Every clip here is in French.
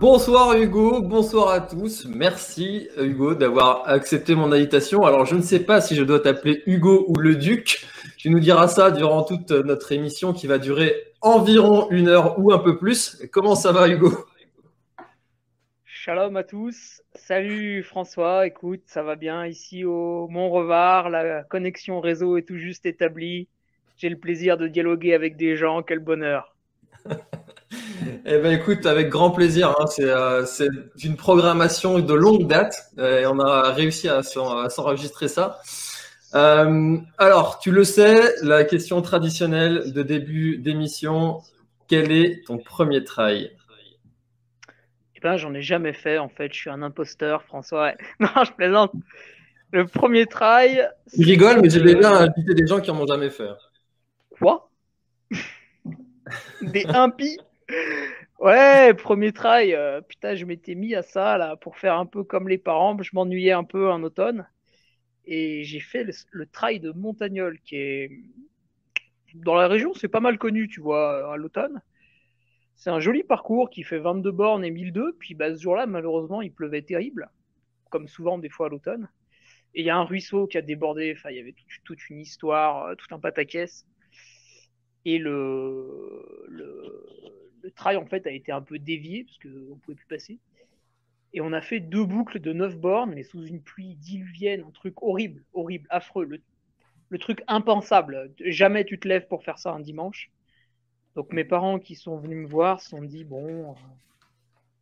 Bonsoir Hugo, bonsoir à tous. Merci Hugo d'avoir accepté mon invitation. Alors je ne sais pas si je dois t'appeler Hugo ou le Duc. Tu nous diras ça durant toute notre émission qui va durer environ une heure ou un peu plus. Comment ça va Hugo? Shalom à tous. Salut François. Écoute, ça va bien ici au Mont-Revard. La connexion réseau est tout juste établie. J'ai le plaisir de dialoguer avec des gens. Quel bonheur. Eh ben écoute, avec grand plaisir. Hein. Euh, c'est une programmation de longue date euh, et on a réussi à s'enregistrer ça. Euh, alors, tu le sais, la question traditionnelle de début d'émission, quel est ton premier trail? Eh ben, j'en ai jamais fait en fait. Je suis un imposteur, François. Non, je plaisante. Le premier trail. Tu rigoles, mais j'ai déjà invité des gens qui en ont jamais fait. Quoi? Des impies? Ouais, premier trail, euh, putain, je m'étais mis à ça là pour faire un peu comme les parents. Je m'ennuyais un peu en automne et j'ai fait le, trail de Montagnol qui est dans la région, c'est pas mal connu, tu vois, à l'automne. C'est un joli parcours qui fait 22 bornes et 1002. Puis bah, ce jour-là, malheureusement, il pleuvait terrible, comme souvent des fois à l'automne. Et il y a un ruisseau qui a débordé. Enfin, il y avait toute, une histoire, euh, tout un pataquès. Et le, le, le trail en fait a été un peu dévié parce qu'on pouvait plus passer. Et on a fait deux boucles de 9 bornes, mais sous une pluie diluvienne, un truc horrible, horrible, affreux, le, truc impensable. Jamais tu te lèves pour faire ça un dimanche. Donc mes parents qui sont venus me voir se sont dit bon,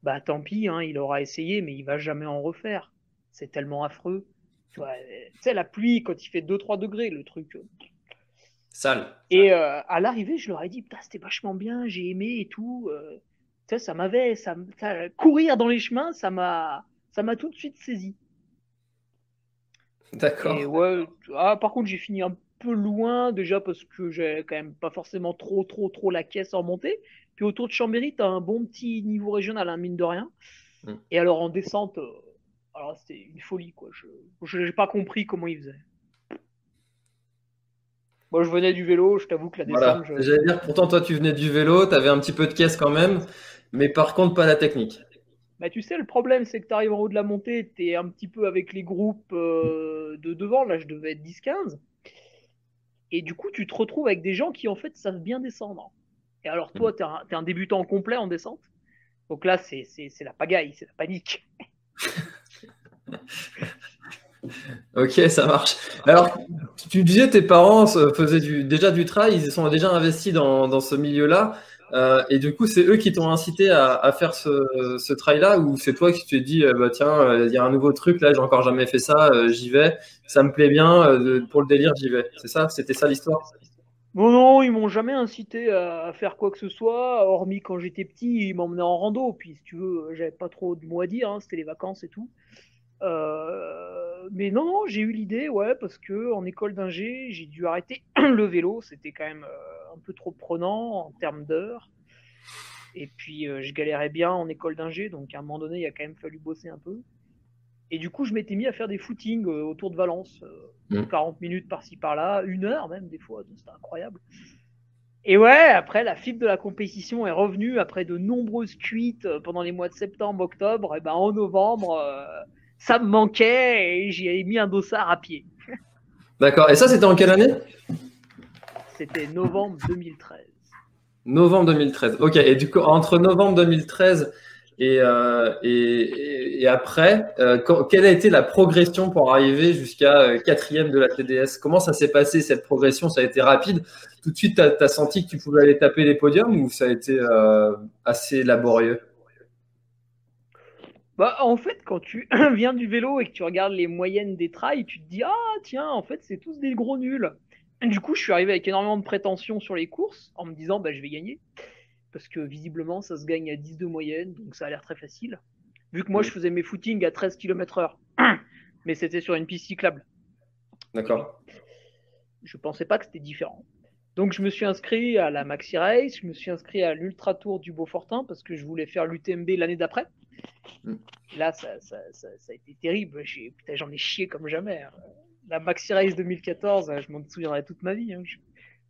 bah tant pis, hein, il aura essayé, mais il va jamais en refaire. C'est tellement affreux. Tu sais, la pluie, quand il fait 2-3 degrés, le truc, Sale. Et euh, à l'arrivée, je leur ai dit, putain, c'était vachement bien, j'ai aimé et tout. Euh, ça, ça m'avait, ça, courir dans les chemins, ça m'a, ça m'a tout de suite saisi. D'accord. ouais, ah, par contre, j'ai fini un peu loin déjà parce que j'ai quand même pas forcément trop, trop, trop la caisse en montée. Puis autour de Chambéry, t'as un bon petit niveau régional, hein, mine de rien. Mm. Et alors en descente, euh, alors c'était une folie quoi. Je, n'ai pas compris comment ils faisaient. Moi, je venais du vélo, je t'avoue que la descente. J'allais dire, pourtant, toi, tu venais du vélo, tu avais un petit peu de caisse quand même, mais par contre, pas la technique. Bah, tu sais, le problème, c'est que tu arrives en haut de la montée, tu es un petit peu avec les groupes euh, de devant. Là, je devais être 10-15. Et du coup, tu te retrouves avec des gens qui, en fait, savent bien descendre. Et alors, toi, tu es, un débutant complet en descente. Donc là, c'est la pagaille, c'est la panique. Ok, ça marche. Alors, tu disais tes parents faisaient déjà du trail, ils sont déjà investis dans, ce milieu-là. Euh, et du coup, c'est eux qui t'ont incité à, à, faire ce, ce trail-là ou c'est toi qui t'es dit, euh, bah, tiens, euh, il y a un nouveau truc, là, j'ai encore jamais fait ça, j'y vais, ça me plaît bien, pour le délire, j'y vais. C'est ça C'était ça l'histoire? Non, non, ils m'ont jamais incité à, faire quoi que ce soit, hormis quand j'étais petit, ils m'emmenaient en rando. Puis, si tu veux, j'avais pas trop de mots à dire, hein, c'était les vacances et tout. Euh, mais non, non, j'ai eu l'idée, ouais, parce que en école d'ingé, j'ai dû arrêter le vélo. C'était quand même euh, un peu trop prenant en termes d'heures. Et puis, euh, je galérais bien en école d'ingé, donc à un moment donné, il a quand même fallu bosser un peu. Et du coup, je m'étais mis à faire des footings autour de Valence, 40 mmh. minutes par-ci par-là, une heure même des fois, c'était incroyable. Et ouais, après, la fibre de la compétition est revenue après de nombreuses cuites euh, pendant les mois de septembre, octobre. Et ben en novembre, euh, ça me manquait et j'y ai mis un dossard à pied. D'accord. Et ça, c'était en quelle année? C'était novembre 2013. Novembre 2013. Ok. Et du coup, entre novembre 2013 euh, et, et, après, euh, quelle a été la progression pour arriver jusqu'à euh, quatrième de la TDS Comment ça s'est passé cette progression? Ça a été rapide? Tout de suite, tu as, senti que tu pouvais aller taper les podiums ou ça a été assez laborieux? Bah, en fait, quand tu viens du vélo et que tu regardes les moyennes des trails, tu te dis Ah, tiens, en fait, c'est tous des gros nuls. Du coup, je suis arrivé avec énormément de prétention sur les courses en me disant bah, Je vais gagner parce que visiblement ça se gagne à 10 de moyenne, donc ça a l'air très facile. Vu que moi je faisais mes footings à 13 km/h, mais c'était sur une piste cyclable. D'accord. Je pensais pas que c'était différent. Donc je me suis inscrit à la Maxi Race, je me suis inscrit à l'Ultra Tour du Beaufortin parce que je voulais faire l'UTMB l'année d'après. Mm. Là, ça, a été terrible. J'en ai, chié comme jamais. Hein. La Maxi Race 2014, je m'en souviendrai toute ma vie. Hein.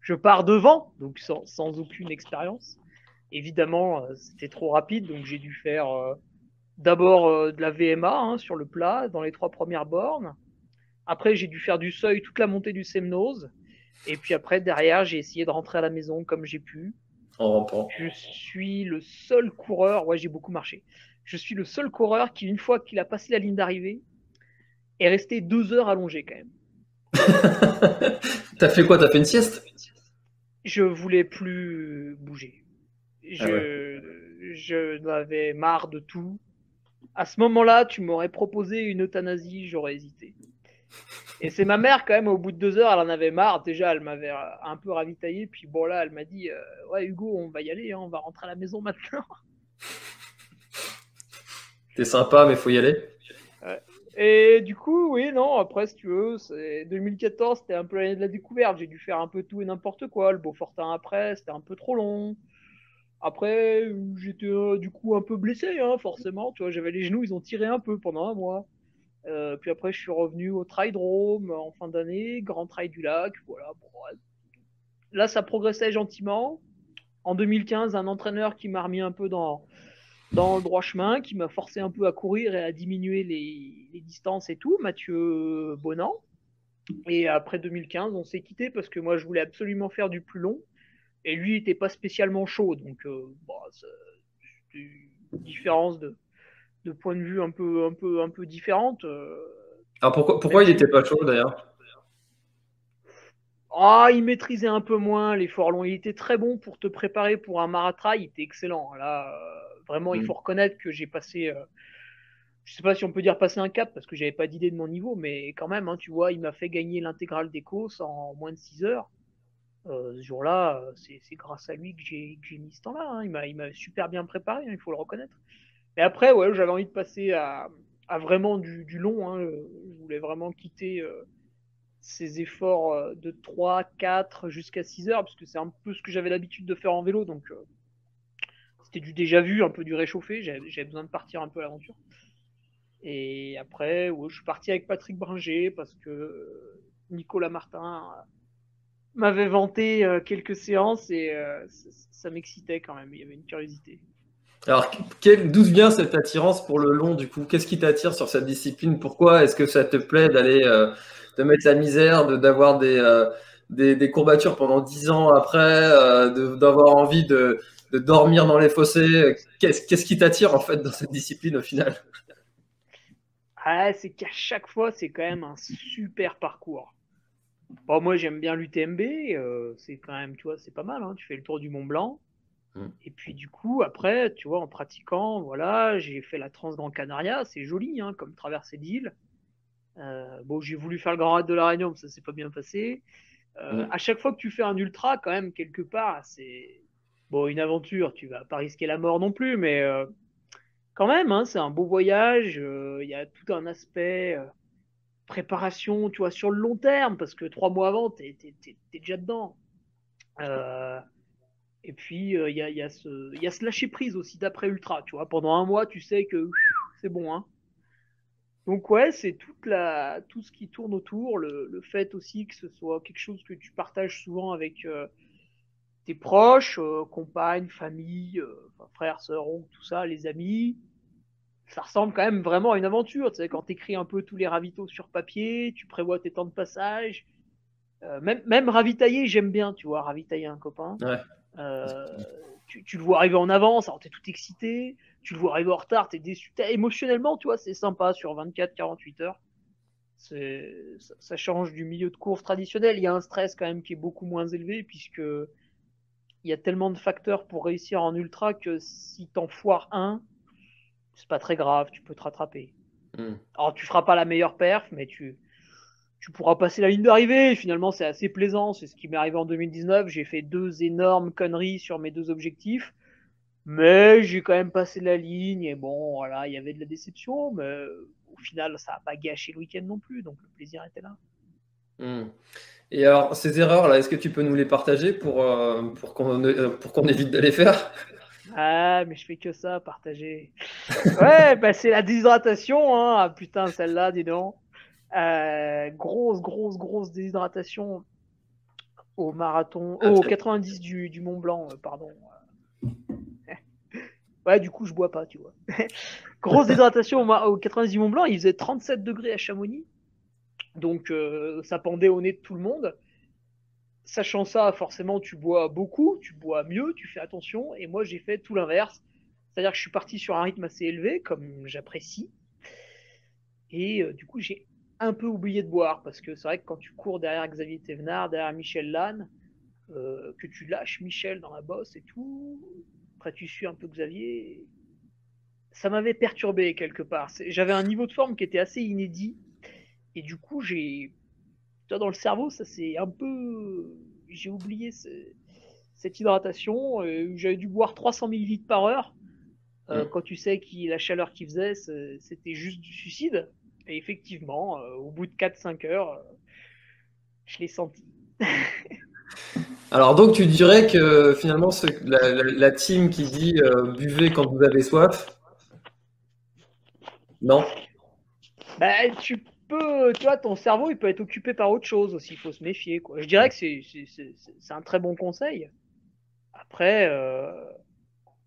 Je, pars devant, donc sans, sans aucune expérience. Évidemment, euh, c'était trop rapide, donc j'ai dû faire euh, d'abord euh, de la VMA hein, sur le plat dans les trois premières bornes. Après, j'ai dû faire du seuil toute la montée du Semnose. Et puis après, derrière, j'ai essayé de rentrer à la maison comme j'ai pu. En rampant. Je suis le seul coureur, ouais, j'ai beaucoup marché. Je suis le seul coureur qui, une fois qu'il a passé la ligne d'arrivée, est resté deux heures allongé quand même. T'as fait quoi? T'as fait une sieste? Je voulais plus bouger. Ah je, je n'avais marre de tout. À ce moment-là, tu m'aurais proposé une euthanasie, j'aurais hésité. Et c'est ma mère, quand même, au bout de deux heures, elle en avait marre. Déjà, elle m'avait un peu ravitaillé. Puis bon, là, elle m'a dit euh, Ouais, Hugo, on va y aller, hein, on va rentrer à la maison maintenant. T'es sympa, mais faut y aller. Et du coup, oui, non, après, si tu veux, 2014, c'était un peu l'année de la découverte. J'ai dû faire un peu tout et n'importe quoi. Le Beaufortin après, c'était un peu trop long. Après, j'étais euh, du coup un peu blessé, hein, forcément. Tu vois, j'avais les genoux, ils ont tiré un peu pendant un mois. Euh, puis après, je suis revenu au Trail Drome en fin d'année, Grand Trail du Lac. Voilà. Là, ça progressait gentiment. En 2015, un entraîneur qui m'a remis un peu dans, dans le droit chemin, qui m'a forcé un peu à courir et à diminuer les, distances et tout, Mathieu Bonan. Et après 2015, on s'est quitté parce que moi, je voulais absolument faire du plus long. Et lui, il n'était pas spécialement chaud. Donc, euh, une différence de, de, point de vue un peu, un peu, un peu. Euh. Alors, pourquoi, pourquoi il n'était pas chaud d'ailleurs? Ah, il maîtrisait un peu moins l'effort long. Il était très bon pour te préparer pour un marathon. Il était excellent. Là, euh, vraiment, il mm. faut reconnaître que j'ai passé. Je je sais pas si on peut dire passer un cap parce que j'avais pas d'idée de mon niveau, mais quand même, hein, tu vois, il m'a fait gagner l'intégrale des courses en moins de 6 heures. Euh, ce jour-là, euh, c'est grâce à lui que j'ai mis ce temps-là. Hein. Il m'a super bien préparé, hein, il faut le reconnaître. Mais après, ouais, j'avais envie de passer à, vraiment du, long. Hein. Je voulais vraiment quitter euh, ces efforts de 3, 4 jusqu'à 6 heures, parce que c'est un peu ce que j'avais l'habitude de faire en vélo. Donc, c'était du déjà vu, un peu du réchauffé. J'avais besoin de partir un peu à l'aventure. Et après, je suis parti avec Patrick Bringer parce que Nicolas Martin m'avait vanté euh, quelques séances et euh, ça, m'excitait quand même. Il y avait une curiosité. Alors, d'où vient cette attirance pour le long du coup? Qu'est-ce qui t'attire sur cette discipline? Pourquoi est-ce que ça te plaît d'aller euh, de mettre la misère, d'avoir des, des, courbatures pendant dix ans après, d'avoir envie de, de, dormir dans les fossés? Qu'est-ce qui t'attire en fait dans cette discipline au final? Ah, C'est qu'à chaque fois, c'est quand même un super parcours. Bon, moi, j'aime bien l'UTMB. Euh, c'est quand même, tu vois, c'est pas mal. Hein. Tu fais le tour du Mont Blanc. Mm. Et puis, du coup, après, tu vois, en pratiquant, voilà, j'ai fait la Transgran Canaria. C'est joli, hein, comme traversée d'île. Euh, bon, j'ai voulu faire le Grand Raid de la Réunion, mais ça s'est pas bien passé. Euh, mm. À chaque fois que tu fais un ultra, quand même, quelque part, c'est bon une aventure. Tu vas pas risquer la mort non plus, mais quand même, hein, c'est un beau voyage. Il y a tout un aspect préparation, tu vois, sur le long terme, parce que trois mois avant, tu es, déjà dedans. Et puis, il euh, y, a, y, a ce, y a ce lâcher prise aussi d'après Ultra, tu vois. Pendant un mois, tu sais que c'est bon, hein. Donc ouais, c'est toute la, tout ce qui tourne autour, le, le, fait aussi que ce soit quelque chose que tu partages souvent avec euh, tes proches, euh, compagne, famille, euh, frères, sœurs, oncles, tout ça, les amis. Ça ressemble quand même vraiment à une aventure. Tu sais, quand tu écris un peu tous les ravitaux sur papier, tu prévois tes temps de passage. Même, même ravitailler, j'aime bien, tu vois, ravitailler un copain. Tu, tu, le vois arriver en avance, alors t'es tout excité. Tu le vois arriver en retard, t'es déçu. émotionnellement, tu vois, c'est sympa sur 24-48 heures. Ça, ça change du milieu de course traditionnel. Il y a un stress quand même qui est beaucoup moins élevé puisque il y a tellement de facteurs pour réussir en ultra que si t'en foires un, c'est pas très grave, tu peux te rattraper. Hmm. Alors tu feras pas la meilleure perf, mais tu, tu pourras passer la ligne d'arrivée. Finalement, c'est assez plaisant. C'est ce qui m'est arrivé en 2019. J'ai fait deux énormes conneries sur mes deux objectifs. Mais j'ai quand même passé la ligne. Et bon, voilà, il y avait de la déception. Mais au final, ça n'a pas gâché le week-end non plus. Donc le plaisir était là. Hmm. Et alors, ces erreurs-là, est-ce que tu peux nous les partager pour, euh, pour qu'on euh, pour qu'on évite de les faire? Ah, mais je fais que ça, partager. ouais, bah, c'est la déshydratation. Hein. Ah, putain, celle-là, dis donc. Euh, grosse, grosse, grosse déshydratation au marathon, ah, au 90 du, du, Mont Blanc, pardon. ouais, du coup, je bois pas, tu vois. grosse déshydratation au, au 90 du Mont Blanc, il faisait 37 degrés à Chamonix. Donc euh, ça pendait au nez de tout le monde. Sachant ça, forcément, tu bois beaucoup, tu bois mieux, tu fais attention. Et moi, j'ai fait tout l'inverse. C'est-à-dire que je suis parti sur un rythme assez élevé, comme j'apprécie. Et euh, du coup, j'ai un peu oublié de boire. Parce que c'est vrai que quand tu cours derrière Xavier Thévenard, derrière Michel Lannes, euh, que tu lâches Michel dans la bosse et tout, après tu suis un peu Xavier, ça m'avait perturbé quelque part. J'avais un niveau de forme qui était assez inédit et du coup, j'ai. Dans le cerveau, ça c'est un peu. J'ai oublié cette hydratation. Euh, j'avais dû boire 300 ml par heure. Euh, quand tu sais que la chaleur qu'il faisait, c'était juste du suicide. Et effectivement, euh, au bout de 4-5 heures, je l'ai senti. Alors donc tu dirais que finalement la, team qui dit buvez quand vous avez soif, non? Bah, tu tu vois, ton cerveau, il peut être occupé par autre chose aussi. Il faut se méfier, quoi. Je dirais que c'est, un très bon conseil. Après, euh,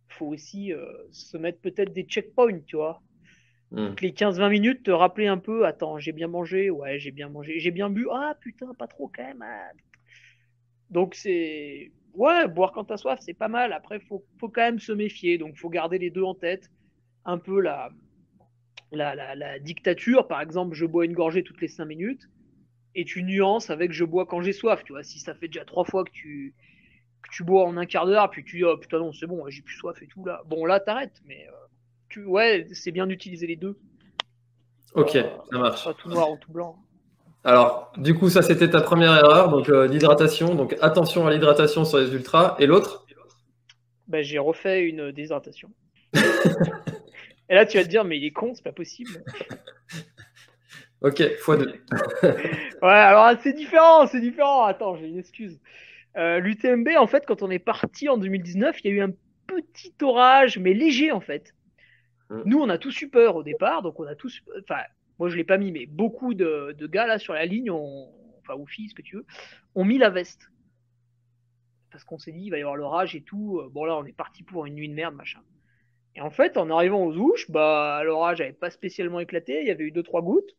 faut aussi euh, se mettre peut-être des checkpoints, tu vois. Hmm. les 15-20 minutes, te rappeler un peu, attends, j'ai bien mangé, ouais, j'ai bien mangé, j'ai bien bu, ah putain, pas trop quand même. Ah. Donc c'est, ouais, boire quand t'as soif, c'est pas mal. Après, faut, faut quand même se méfier, donc faut garder les deux en tête. Un peu la, la, dictature, par exemple, je bois une gorgée toutes les 5 minutes, et tu nuances avec je bois quand j'ai soif. Tu vois, si ça fait déjà trois fois que tu, tu bois en un quart d'heure, puis tu dis, oh putain, non, c'est bon, j'ai plus soif et tout, là. Bon, là, t'arrêtes, mais euh, tu, ouais, c'est bien d'utiliser les deux. Ok, euh, ça marche. Pas tout noir ou tout blanc. Alors, du coup, ça c'était ta première erreur, donc euh, l'hydratation. Donc attention à l'hydratation sur les ultras. Et l'autre? Ben, J'ai refait une déshydratation. Et là, tu vas te dire, mais il est con, c'est pas possible. ok, x2. ouais, alors c'est différent, c'est différent. Attends, j'ai une excuse. Euh, L'UTMB, en fait, quand on est parti en 2019, il y a eu un petit orage, mais léger en fait. Mm. Nous, on a tous eu peur au départ, donc on a tous. Enfin, moi je l'ai pas mis, mais beaucoup de, gars là sur la ligne, enfin, ou filles, ce que tu veux, ont mis la veste. Parce qu'on s'est dit, il va y avoir l'orage et tout. Bon, là, on est parti pour une nuit de merde, machin. Et en fait, en arrivant aux ouches, bah, l'orage n'avait pas spécialement éclaté, il y avait eu 2-3 gouttes.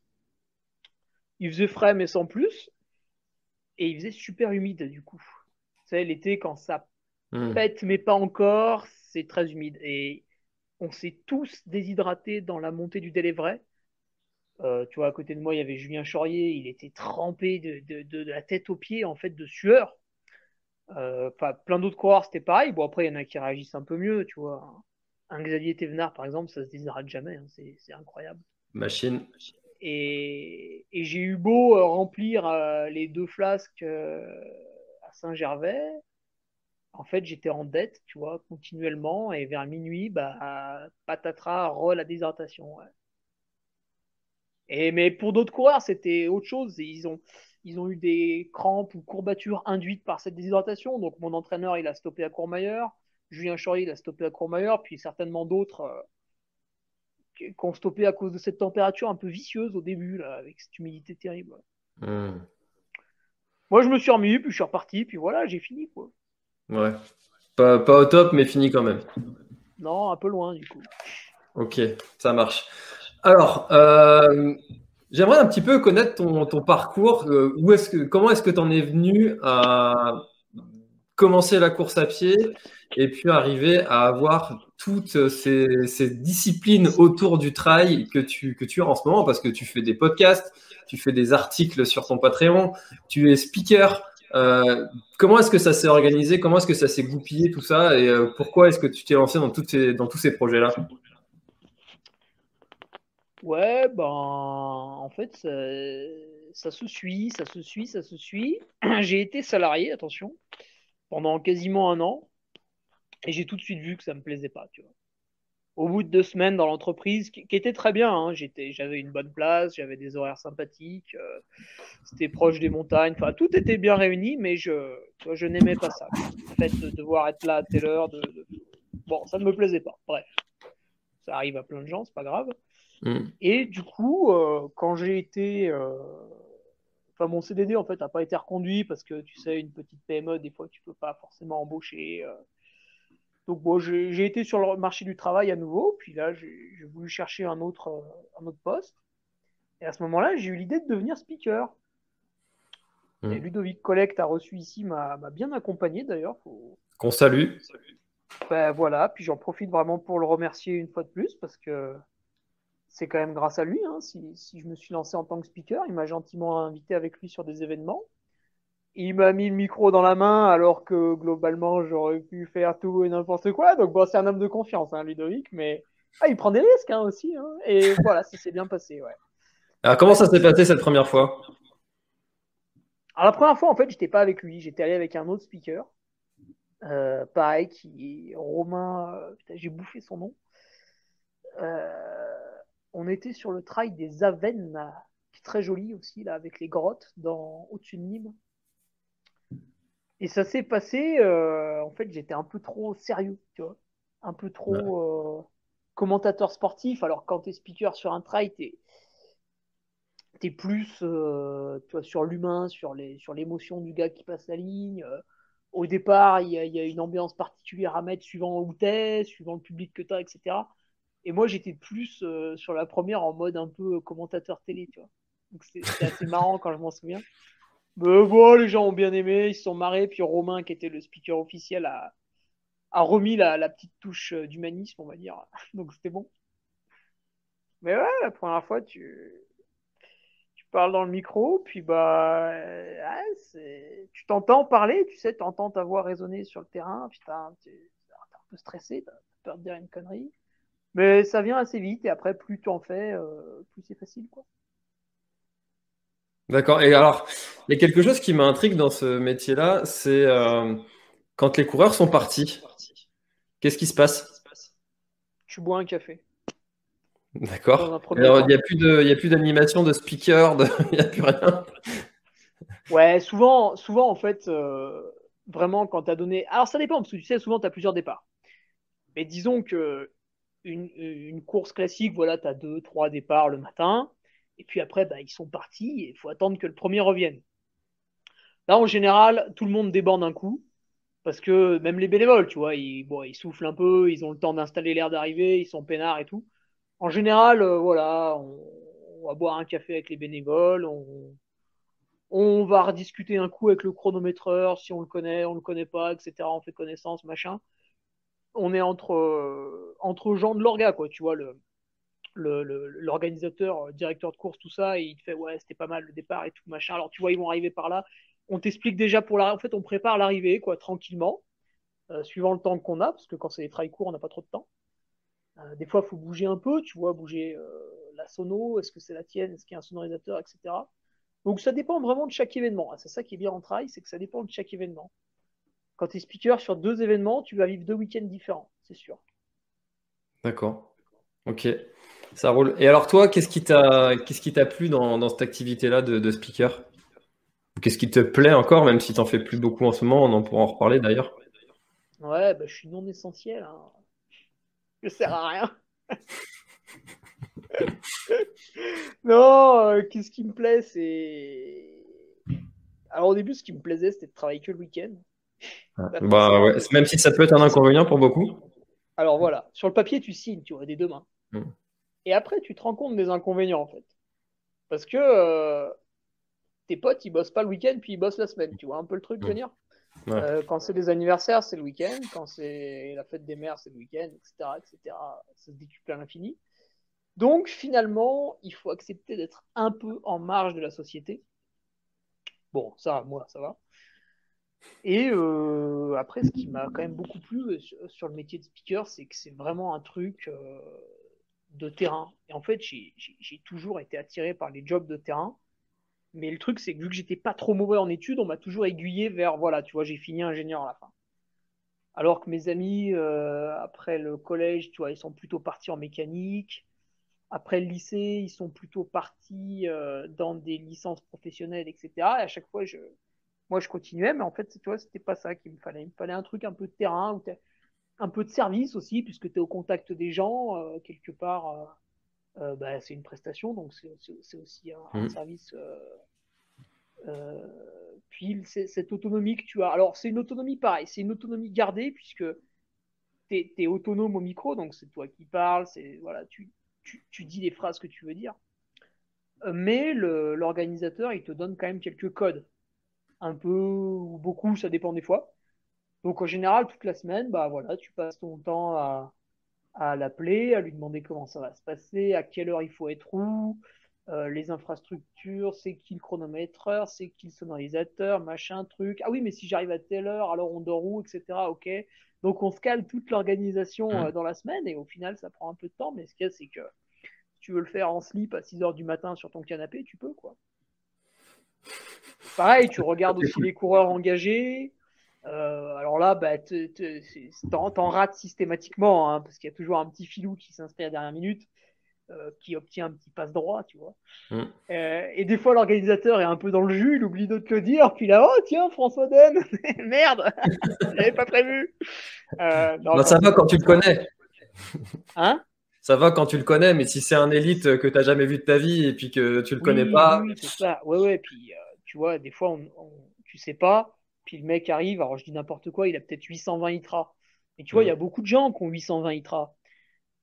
Il faisait frais, mais sans plus. Et il faisait super humide, du coup. Tu sais, l'été, quand ça hmm. pète, mais pas encore, c'est très humide. Et on s'est tous déshydratés dans la montée du Délévray. Euh, tu vois, à côté de moi, il y avait Julien Chaurier, il était trempé de, la tête aux pieds, en fait, de sueur. Euh, plein d'autres coureurs, c'était pareil. Bon, après, il y en a qui réagissent un peu mieux, tu vois un Xavier Thévenard, par exemple, ça se déshydrate jamais. Hein. c'est incroyable. Machine. Et, j'ai eu beau euh, remplir euh, les deux flasques à Saint-Gervais. En fait, j'étais en dette, tu vois, continuellement. Et vers minuit, bah, patatras, roll à déshydratation. Et, mais pour d'autres coureurs, c'était autre chose. Ils ont, ils ont eu des crampes ou courbatures induites par cette déshydratation. Donc, mon entraîneur, il a stoppé à Courmayeur. Julien Chaurier il a stoppé à Courmayeur, puis certainement d'autres euh, qui ont stoppé à cause de cette température un peu vicieuse au début, là, avec cette humidité terrible. Hmm. Moi, je me suis remis, puis je suis reparti, puis voilà, j'ai fini. Quoi. Ouais. Pas, pas, au top, mais fini quand même. Non, un peu loin du coup. Ok, ça marche. Alors, euh, j'aimerais un petit peu connaître ton, ton parcours. Euh, où est-ce que, comment est-ce que tu en es venu à commencer la course à pied et puis arriver à avoir toutes ces, ces, disciplines autour du trail que tu, que tu as en ce moment? Parce que tu fais des podcasts, tu fais des articles sur ton Patreon, tu es speaker. Euh, comment est-ce que ça s'est organisé? Comment est-ce que ça s'est goupillé tout ça? Et euh, pourquoi est-ce que tu t'es lancé dans, ces, dans tous ces projets-là? Ouais, ben en fait, ça, se suit, ça se suit, ça se suit. J'ai été salarié, attention, pendant quasiment un an. Et j'ai tout de suite vu que ça me plaisait pas, tu vois. Au bout de deux semaines dans l'entreprise, qui, était très bien, hein, j'étais, j'avais une bonne place, j'avais des horaires sympathiques, euh, c'était proche des montagnes, enfin tout était bien réuni, mais je, je n'aimais pas ça. Le fait de devoir être là à telle heure, de, bon, ça ne me plaisait pas. Bref, ça arrive à plein de gens, c'est pas grave. Mm. Et du coup, euh, quand j'ai été euh, Enfin, mon CDD en fait n'a pas été reconduit parce que tu sais une petite PME des fois tu peux pas forcément embaucher donc bon, j'ai été sur le marché du travail à nouveau, puis là j'ai voulu chercher un autre, euh, un autre poste. Et à ce moment-là, j'ai eu l'idée de devenir speaker. Mmh. Et Ludovic Collect a reçu ici, m'a bien accompagné d'ailleurs. Qu'on salue. Ben, voilà, puis j'en profite vraiment pour le remercier une fois de plus parce que c'est quand même grâce à lui hein, si, si, je me suis lancé en tant que speaker. Il m'a gentiment invité avec lui sur des événements il m'a mis le micro dans la main alors que globalement j'aurais pu faire tout et n'importe quoi. Donc bon, c'est un homme de confiance, hein, Ludovic, mais ah, il prend des risques hein, aussi. Hein. Et voilà, ça s'est bien passé. Ouais. Alors comment ça s'est passé cette première fois? Alors la première fois, en fait, j'étais pas avec lui, j'étais allé avec un autre speaker. Euh, pareil, qui est Romain, euh, putain, j'ai bouffé son nom. Euh, on était sur le trail des Avennes, qui est très joli aussi, là, avec les grottes dans, au-dessus de Nîmes. Et ça s'est passé, euh, en fait, j'étais un peu trop sérieux, tu vois, un peu trop euh, commentateur sportif. Alors, quand tu es speaker sur un trail, tu es, plus euh, tu vois, sur l'humain, sur l'émotion sur du gars qui passe la ligne. au départ, il y, y, a une ambiance particulière à mettre suivant où tu es, suivant le public que tu as, etc. Et moi, j'étais plus sur la première en mode un peu commentateur télé, tu vois. Donc, c'est assez marrant quand je m'en souviens. Mais bon, les gens ont bien aimé, ils se sont marrés. Puis Romain, qui était le speaker officiel, a, a remis la, la, petite touche euh, d'humanisme, on va dire. Donc c'était bon. Mais ouais, la première fois, tu, tu parles dans le micro, puis bah, ouais, tu t'entends parler, tu sais, tu entends ta voix résonner sur le terrain, puis t'es un peu stressé, t'as peur de dire une connerie. Mais ça vient assez vite, et après, plus tu en fais, euh, plus c'est facile, quoi. D'accord. Et alors, il y a quelque chose qui m'intrigue dans ce métier-là, c'est euh, quand les coureurs sont partis, qu'est-ce qui se passe? Tu bois un café. D'accord. il n'y a plus de, il a plus d'animation, de speaker, il n'y a plus rien. Ouais, souvent, souvent en fait, euh, vraiment quand tu as donné. Alors ça dépend parce que tu sais, souvent tu as plusieurs départs. Mais disons que une, une course classique, voilà, tu as deux, trois départs le matin. Et puis après, bah, ils sont partis et il faut attendre que le premier revienne. Là, en général, tout le monde déborde un coup. Parce que même les bénévoles, tu vois, ils, soufflent un peu, ils ont le temps d'installer l'air d'arrivée, ils sont peinards et tout. En général, euh, voilà, on, va boire un café avec les bénévoles, on, va rediscuter un coup avec le chronométreur, si on le connaît, on le connaît pas, etc. On fait connaissance, machin. On est entre, euh, entre gens de l'orga, quoi, tu vois, le, l'organisateur, le, euh, directeur de course, tout ça, et il te fait ouais, c'était pas mal le départ et tout machin. Alors tu vois, ils vont arriver par là. On t'explique déjà pour la. En fait, on prépare l'arrivée, quoi, tranquillement, euh, suivant le temps qu'on a, parce que quand c'est des trails courts, on n'a pas trop de temps. Euh, des fois, il faut bouger un peu, tu vois, bouger la sono, est-ce que c'est la tienne, est-ce qu'il y a un sonorisateur, etc. Donc ça dépend vraiment de chaque événement. Ah, c'est ça qui est bien en trail, c'est que ça dépend de chaque événement. Quand tu es speaker sur deux événements, tu vas vivre deux week-ends différents, c'est sûr. D'accord. Ok. Ça roule. Et alors toi, qu'est-ce qui t'a qu'est-ce qui t'a plu dans, dans cette activité-là de, de, speaker? Qu'est-ce qui te plaît encore, même si tu n'en fais plus beaucoup en ce moment, on en pourra en reparler d'ailleurs? Ouais, bah, je suis non essentiel. Hein. Je sers à rien. non, euh, qu'est-ce qui me plaît, c'est. Alors au début, ce qui me plaisait, c'était de travailler que le week-end. Bah, ouais. Même si ça peut être un inconvénient pour beaucoup. Alors voilà, sur le papier, tu signes, tu vois, des deux mains. Mm. Et après, tu te rends compte des inconvénients, en fait. Parce que euh, tes potes, ils bossent pas le week-end, puis ils bossent la semaine. Tu vois un peu le truc venir euh, Quand c'est des anniversaires, c'est le week-end. Quand c'est la fête des mères, c'est le week-end, etc., etc. Ça se décuple à l'infini. Donc, finalement, il faut accepter d'être un peu en marge de la société. Bon, ça, moi, ça va. Et euh, après, ce qui m'a quand même beaucoup plu sur, le métier de speaker, c'est que c'est vraiment un truc de terrain. Et en fait, j'ai toujours été attiré par les jobs de terrain. Mais le truc, c'est que vu que j'étais pas trop mauvais en études, on m'a toujours aiguillé vers, voilà, tu vois, j'ai fini ingénieur à la fin. Alors que mes amis, euh, après le collège, tu vois, ils sont plutôt partis en mécanique. Après le lycée, ils sont plutôt partis euh, dans des licences professionnelles, etc. Et à chaque fois, je, moi, je continuais, mais en fait, tu vois, c'était pas ça qu'il me fallait. Il me fallait un truc un peu de terrain un peu de service aussi, puisque tu es au contact des gens, euh, quelque part, euh, euh, bah, c'est une prestation, donc c'est aussi un, mm. service. puis cette autonomie que tu as. Alors, c'est une autonomie pareil, c'est une autonomie gardée, puisque tu es, autonome au micro, donc c'est toi qui parles, voilà, tu, tu, tu, dis les phrases que tu veux dire. Mais l'organisateur, il te donne quand même quelques codes. Un peu ou beaucoup, ça dépend des fois. Donc en général, toute la semaine, bah voilà, tu passes ton temps à, à l'appeler, à lui demander comment ça va se passer, à quelle heure il faut être où, euh, les infrastructures, c'est qui le chronométreur, c'est qui le sonorisateur, machin, truc. Ah oui, mais si j'arrive à telle heure, alors on dort où, etc. Ok. Donc on se cale toute l'organisation mmh. euh, dans la semaine et au final, ça prend un peu de temps, mais ce qu'il y a, c'est que si tu veux le faire en slip à 6 heures du matin sur ton canapé, tu peux, quoi. Pareil, tu regardes aussi les coureurs engagés, euh, alors là, bah, t'en rates systématiquement, hein, parce qu'il y a toujours un petit filou qui s'inscrit à la dernière minute, euh, qui obtient un petit passe droit, tu vois. Mm. Euh, et des fois, l'organisateur est un peu dans le jus, il oublie de te le dire, puis là, oh tiens, François Den, merde, j'avais pas prévu. Bah, ça va quand tu le connais. Hein? Ça va quand tu le connais, mais si c'est un élite que tu n'as jamais vu de ta vie et puis que tu le connais pas. Oui, c'est ça. Ouais, ouais. Puis, tu vois, des fois, on, on, tu sais pas. Puis le mec arrive, alors je dis n'importe quoi, il a peut-être 820 ITRA. Et tu vois, il y a beaucoup de gens qui ont 820 ITRA.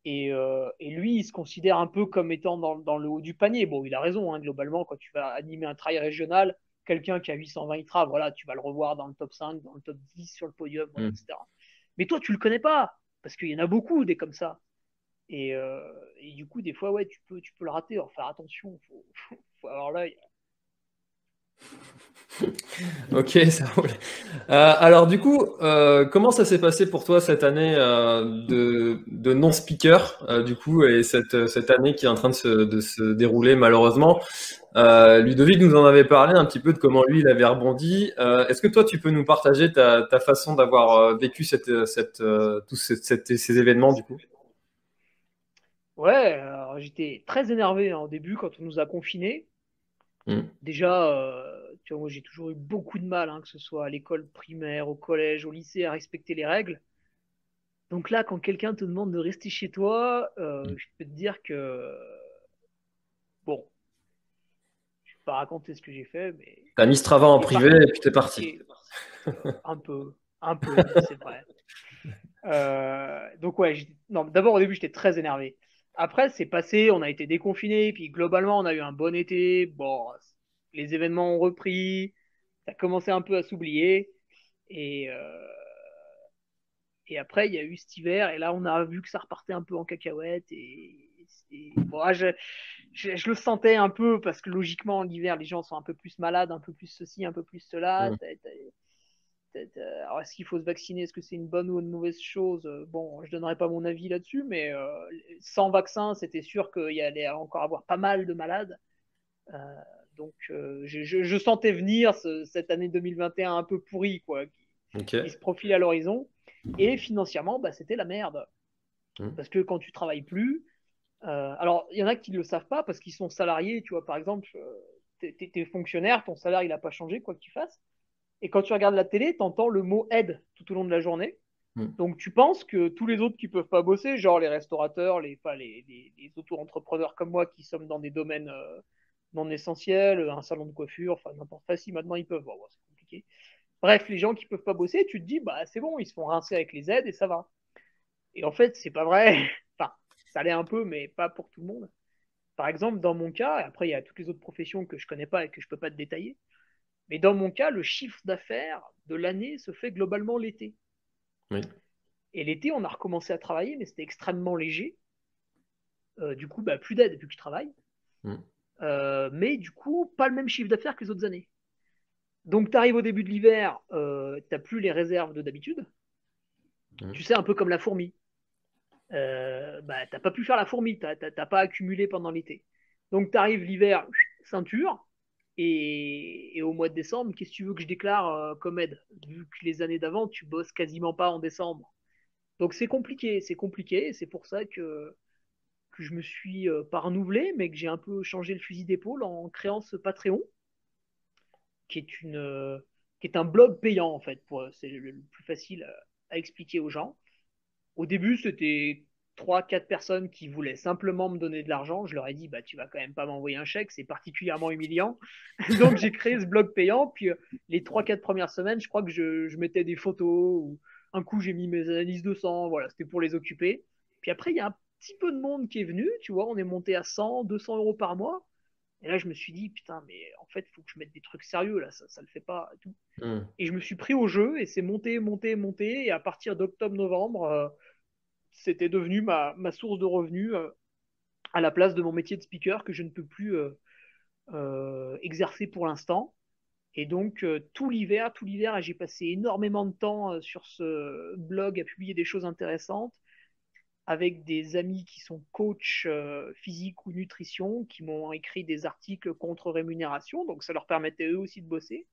Et, euh, et, lui, il se considère un peu comme étant dans, dans le haut du panier. Bon, il a raison, hein, globalement, quand tu vas animer un trail régional, quelqu'un qui a 820 ITRA, voilà, tu vas le revoir dans le top 5, dans le top 10 sur le podium, mm. etc. Mais toi, tu le connais pas, parce qu'il y en a beaucoup des comme ça. Et, euh, et, du coup, des fois, ouais, tu peux, tu peux le rater. Alors, faire attention, faut avoir l'œil. ok, ça roule. Euh, alors du coup, euh, comment ça s'est passé pour toi cette année euh, de, non-speaker, du coup, et cette, cette année qui est en train de se, dérouler malheureusement? Ludovic nous en avait parlé un petit peu de comment lui il avait rebondi. Est-ce que toi tu peux nous partager ta, façon d'avoir vécu cette, tous ces, événements du coup? Ouais, j'étais très énervé en début quand on nous a confinés. Mm. Déjà, euh, tu vois, moi j'ai toujours eu beaucoup de mal, hein, que ce soit à l'école primaire, au collège, au lycée, à respecter les règles. Donc là, quand quelqu'un te demande de rester chez toi, euh, mm. je peux te dire que bon, je vais pas raconter ce que j'ai fait, mais t'as mis Strava en privé et puis t'es parti. un peu, un peu, c'est vrai. Euh, donc ouais, non, d'abord au début j'étais très énervé. Après, c'est passé, on a été déconfiné, puis globalement, on a eu un bon été. Bon, les événements ont repris, ça a commencé un peu à s'oublier. Et, euh, et après, il y a eu cet hiver, et là, on a vu que ça repartait un peu en cacahuète. Et, bon, ah, je, je, le sentais un peu, parce que logiquement, l'hiver, les gens sont un peu plus malades, un peu plus ceci, un peu plus cela. Mmh. Alors, est-ce qu'il faut se vacciner? Est-ce que c'est une bonne ou une mauvaise chose? Euh, Bon, je donnerai pas mon avis là-dessus, mais euh, sans vaccin, c'était sûr qu'il y allait encore avoir pas mal de malades. donc, je, sentais venir cette année 2021 un peu pourrie, quoi, qui, se profile à l'horizon. Et financièrement, bah, c'était la merde. Mmh. Parce que quand tu travailles plus, alors il y en a qui ne le savent pas parce qu'ils sont salariés, tu vois, par exemple, tu es, fonctionnaire, ton salaire il n'a pas changé, quoi que tu fasses. Et quand tu regardes la télé, tu entends le mot aide tout au long de la journée. Hmm. Donc tu penses que tous les autres qui peuvent pas bosser, genre les restaurateurs, les, les, les, auto-entrepreneurs comme moi qui sommes dans des domaines euh, non essentiels, un salon de coiffure, enfin n'importe quoi, si maintenant ils peuvent, bon, c'est compliqué. Bref, les gens qui peuvent pas bosser, tu te dis, bah c'est bon, ils se font rincer avec les aides et ça va. Et en fait, c'est pas vrai. enfin, ça l'est un peu, mais pas pour tout le monde. Par exemple, dans mon cas, et après il y a toutes les autres professions que je connais pas et que je peux pas te détailler, mais dans mon cas, le chiffre d'affaires de l'année se fait globalement l'été. Et l'été, on a recommencé à travailler, mais c'était extrêmement léger. Euh, du coup, bah, plus d'aide depuis que je travaille. Mm. Euh, mais du coup, pas le même chiffre d'affaires que les autres années. Donc, tu arrives au début de l'hiver, euh, tu n'as plus les réserves de d'habitude. Mm. Tu sais, un peu comme la fourmi. Bah, tu n'as pas pu faire la fourmi, tu n'as pas accumulé pendant l'été. Donc, tu arrives l'hiver, ceinture, et, au mois de décembre, qu'est-ce que tu veux que je déclare comme aide? Vu que les années d'avant, tu bosses quasiment pas en décembre. Donc, c'est compliqué, c'est compliqué, c'est pour ça que que je me suis euh, pas renouvelé, mais que j'ai un peu changé le fusil d'épaule en créant ce Patreon, qui est, une, euh, qui est un blog payant en fait. C'est le, plus facile à, expliquer aux gens. Au début, c'était 3-4 personnes qui voulaient simplement me donner de l'argent. Je leur ai dit, bah, tu vas quand même pas m'envoyer un chèque, c'est particulièrement humiliant. Donc j'ai créé ce blog payant. Puis euh, les 3-4 premières semaines, je crois que je, je, mettais des photos ou un coup j'ai mis mes analyses de sang. Voilà, c'était pour les occuper. Puis après, il y a un petit peu de monde qui est venu, tu vois, on est monté à 100, 200 euros par mois. Et là, je me suis dit, putain, mais en fait, il faut que je mette des trucs sérieux, là, ça, ça le fait pas et tout. Hmm. Et je me suis pris au jeu et c'est monté, monté, monté. Et à partir d'octobre-novembre, euh, c'était devenu ma, source de revenus euh, à la place de mon métier de speaker que je ne peux plus euh, exercer pour l'instant. Et donc, tout l'hiver, tout l'hiver, j'ai passé énormément de temps sur ce blog à publier des choses intéressantes avec des amis qui sont coachs euh, physique ou nutrition, qui m'ont écrit des articles contre rémunération, donc ça leur permettait eux aussi de bosser.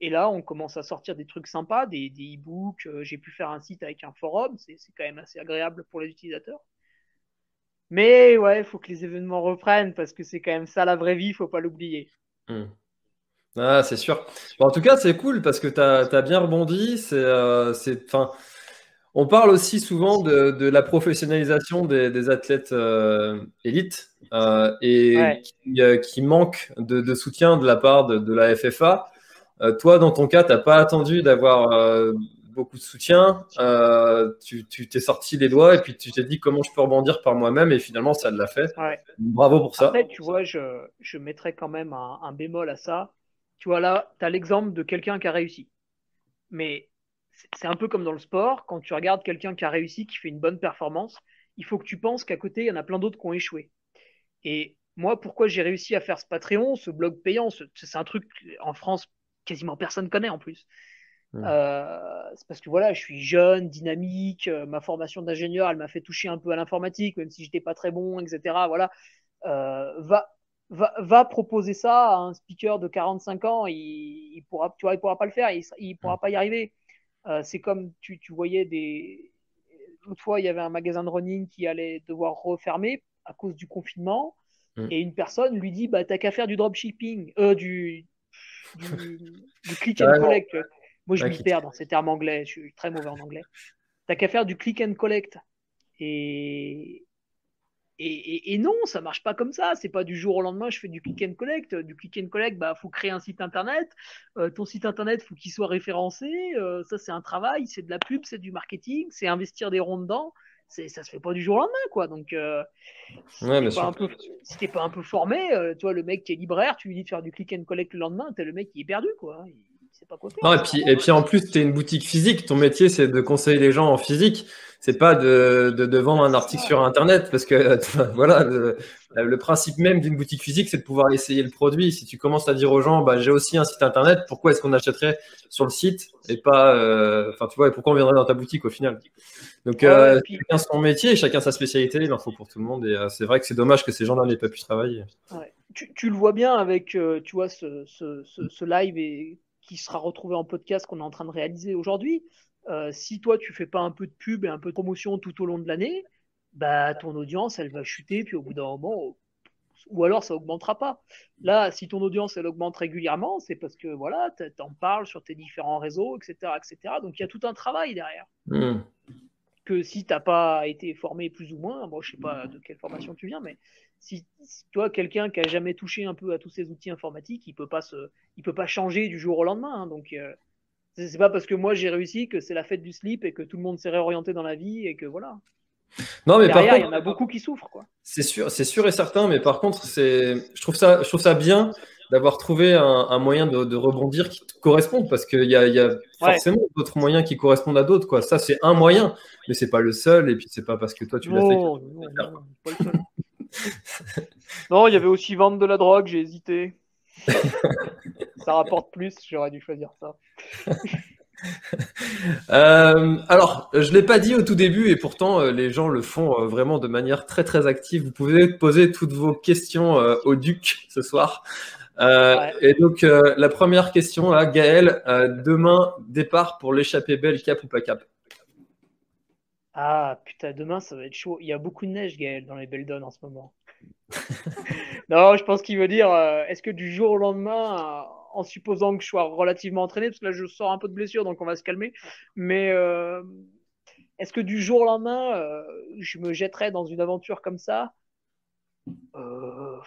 Et là, on commence à sortir des trucs sympas, des, e-books. Euh, j'ai pu faire un site avec un forum, c'est quand même assez agréable pour les utilisateurs. Mais ouais, il faut que les événements reprennent parce que c'est quand même ça la vraie vie, il faut pas l'oublier. Hmm. Ah, c'est sûr. en tout cas, c'est cool parce que tu as, bien rebondi. C'est, euh, on parle aussi souvent de, la professionnalisation des, athlètes euh, élites euh, et euh, qui, manque de, soutien de la part de, la FFA. Toi, dans ton cas, tu n'as pas attendu d'avoir beaucoup de soutien. tu t'es sorti les doigts et puis tu t'es dit comment je peux rebondir par moi-même et finalement, ça l'a fait. Bravo pour ça. Après, tu vois, je, je mettrais quand même un, un bémol à ça. Tu vois, là, tu as l'exemple de quelqu'un qui a réussi. Mais c'est un peu comme dans le sport, quand tu regardes quelqu'un qui a réussi, qui fait une bonne performance, il faut que tu penses qu'à côté, il y en a plein d'autres qui ont échoué. Et moi, pourquoi j'ai réussi à faire ce Patreon, ce blog payant, c'est un truc en France quasiment personne connaît en plus. Euh, c'est parce que voilà, je suis jeune, dynamique, euh, ma formation d'ingénieur, elle m'a fait toucher un peu à l'informatique, même si j'étais pas très bon, etc. Voilà, euh, va, va, va, proposer ça à un speaker de 45 ans, il, il pourra, tu vois, il pourra pas le faire, il, il pourra pas y arriver. C'est comme tu, voyais des. L'autre fois, il y avait un magasin de running qui allait devoir refermer à cause du confinement. Mm. Et une personne lui dit bah, T'as qu'à faire du dropshipping, euh, du, du, click and collect. Moi, je m'y perds dans ces termes anglais. Je suis très mauvais en anglais. T'as qu'à faire du click and collect. Et, et, non, ça marche pas comme ça. C'est pas du jour au lendemain, je fais du click and collect. Du click and collect, bah, faut créer un site internet. Euh, ton site internet, faut qu'il soit référencé. Euh, ça, c'est un travail, c'est de la pub, c'est du marketing, c'est investir des ronds dedans. C'est, ça se fait pas du jour au lendemain, quoi. Donc, euh, si t'es pas, pas, un peu formé, tu vois, le mec qui est libraire, tu lui dis de faire du click and collect le lendemain, t'es le mec qui est perdu, quoi pas Non, et puis, et puis en plus, tu es une boutique physique. Ton métier, c'est de conseiller les gens en physique. C'est pas de, de, vendre un article sur Internet parce que voilà, le, principe même d'une boutique physique, c'est de pouvoir essayer le produit. Si tu commences à dire aux gens, bah, j'ai aussi un site Internet, pourquoi est-ce qu'on achèterait sur le site et pas, euh, enfin, tu vois, pourquoi on viendrait dans ta boutique au final? Donc, euh, chacun son métier, chacun sa spécialité, il en faut pour tout le monde. Et euh, c'est vrai que c'est dommage que ces gens-là n'aient pas pu travailler. Tu, tu, le vois bien avec, tu vois, ce, ce, ce, ce live et qui sera retrouvé en podcast qu'on est en train de réaliser aujourd'hui. Euh, si toi tu fais pas un peu de pub et un peu de promotion tout au long de l'année, bah ton audience elle va chuter puis au bout d'un moment ou alors ça augmentera pas. Là, si ton audience elle augmente régulièrement, c'est parce que voilà, tu en parles sur tes différents réseaux, etc., etc. Donc il y a tout un travail derrière. Mmh. Que si tu n'as pas été formé plus ou moins, bon, je sais pas de quelle formation tu viens, mais si, toi, quelqu'un qui a jamais touché un peu à tous ces outils informatiques, il peut pas se, il peut pas changer du jour au lendemain. Hein. donc, euh, C'est pas parce que moi j'ai réussi que c'est la fête du slip et que tout le monde s'est réorienté dans la vie et que voilà. Non, mais Derrière, il y en a beaucoup qui souffrent. quoi. C'est sûr, c'est sûr et certain, mais par contre, c'est, je trouve ça, je trouve ça bien d'avoir trouvé un, un moyen de, de, rebondir qui te corresponde, parce qu'il y a, y a forcément d'autres moyens qui correspondent à d'autres. Quoi. Ça, c'est un moyen, mais c'est pas le seul, et puis c'est pas parce que toi tu l'as fait. Non, il y avait aussi vendre de la drogue, j'ai hésité. ça rapporte plus, j'aurais dû choisir ça. euh, alors, je l'ai pas dit au tout début et pourtant euh, les gens le font euh, vraiment de manière très très active. Vous pouvez poser toutes vos questions au Duc ce soir. Ouais. Et donc la première question là, Gaël, demain départ pour l'échappée belle cap ou pas cap? Ah putain, demain ça va être chaud. Il y a beaucoup de neige Gaël dans les Belles en ce moment. non, je pense qu'il veut dire est-ce que du jour au lendemain en supposant que je sois relativement entraîné, parce que là je sors un peu de blessure, donc on va se calmer. Mais euh, est-ce que du jour au lendemain, euh, je me jetterais dans une aventure comme ça? Euh,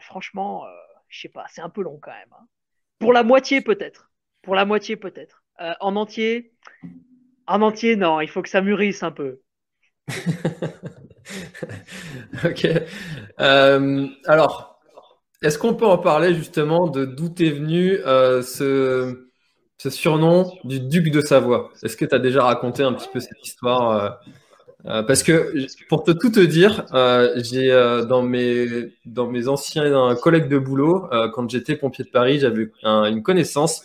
Franchement, je sais pas, c'est un peu long quand même. Hein. Pour la moitié peut-être. Pour la moitié peut-être. en entier, en entier, non, il faut que ça mûrisse un peu. ok. alors, est-ce qu'on peut en parler justement de d'où est venu euh, ce, ce, surnom du duc de Savoie? Est-ce que tu as déjà raconté un petit peu cette histoire euh, euh, Parce que pour te tout te dire, j'ai dans mes dans mes anciens collègues de boulot, quand j'étais pompier de Paris, j'avais un, une connaissance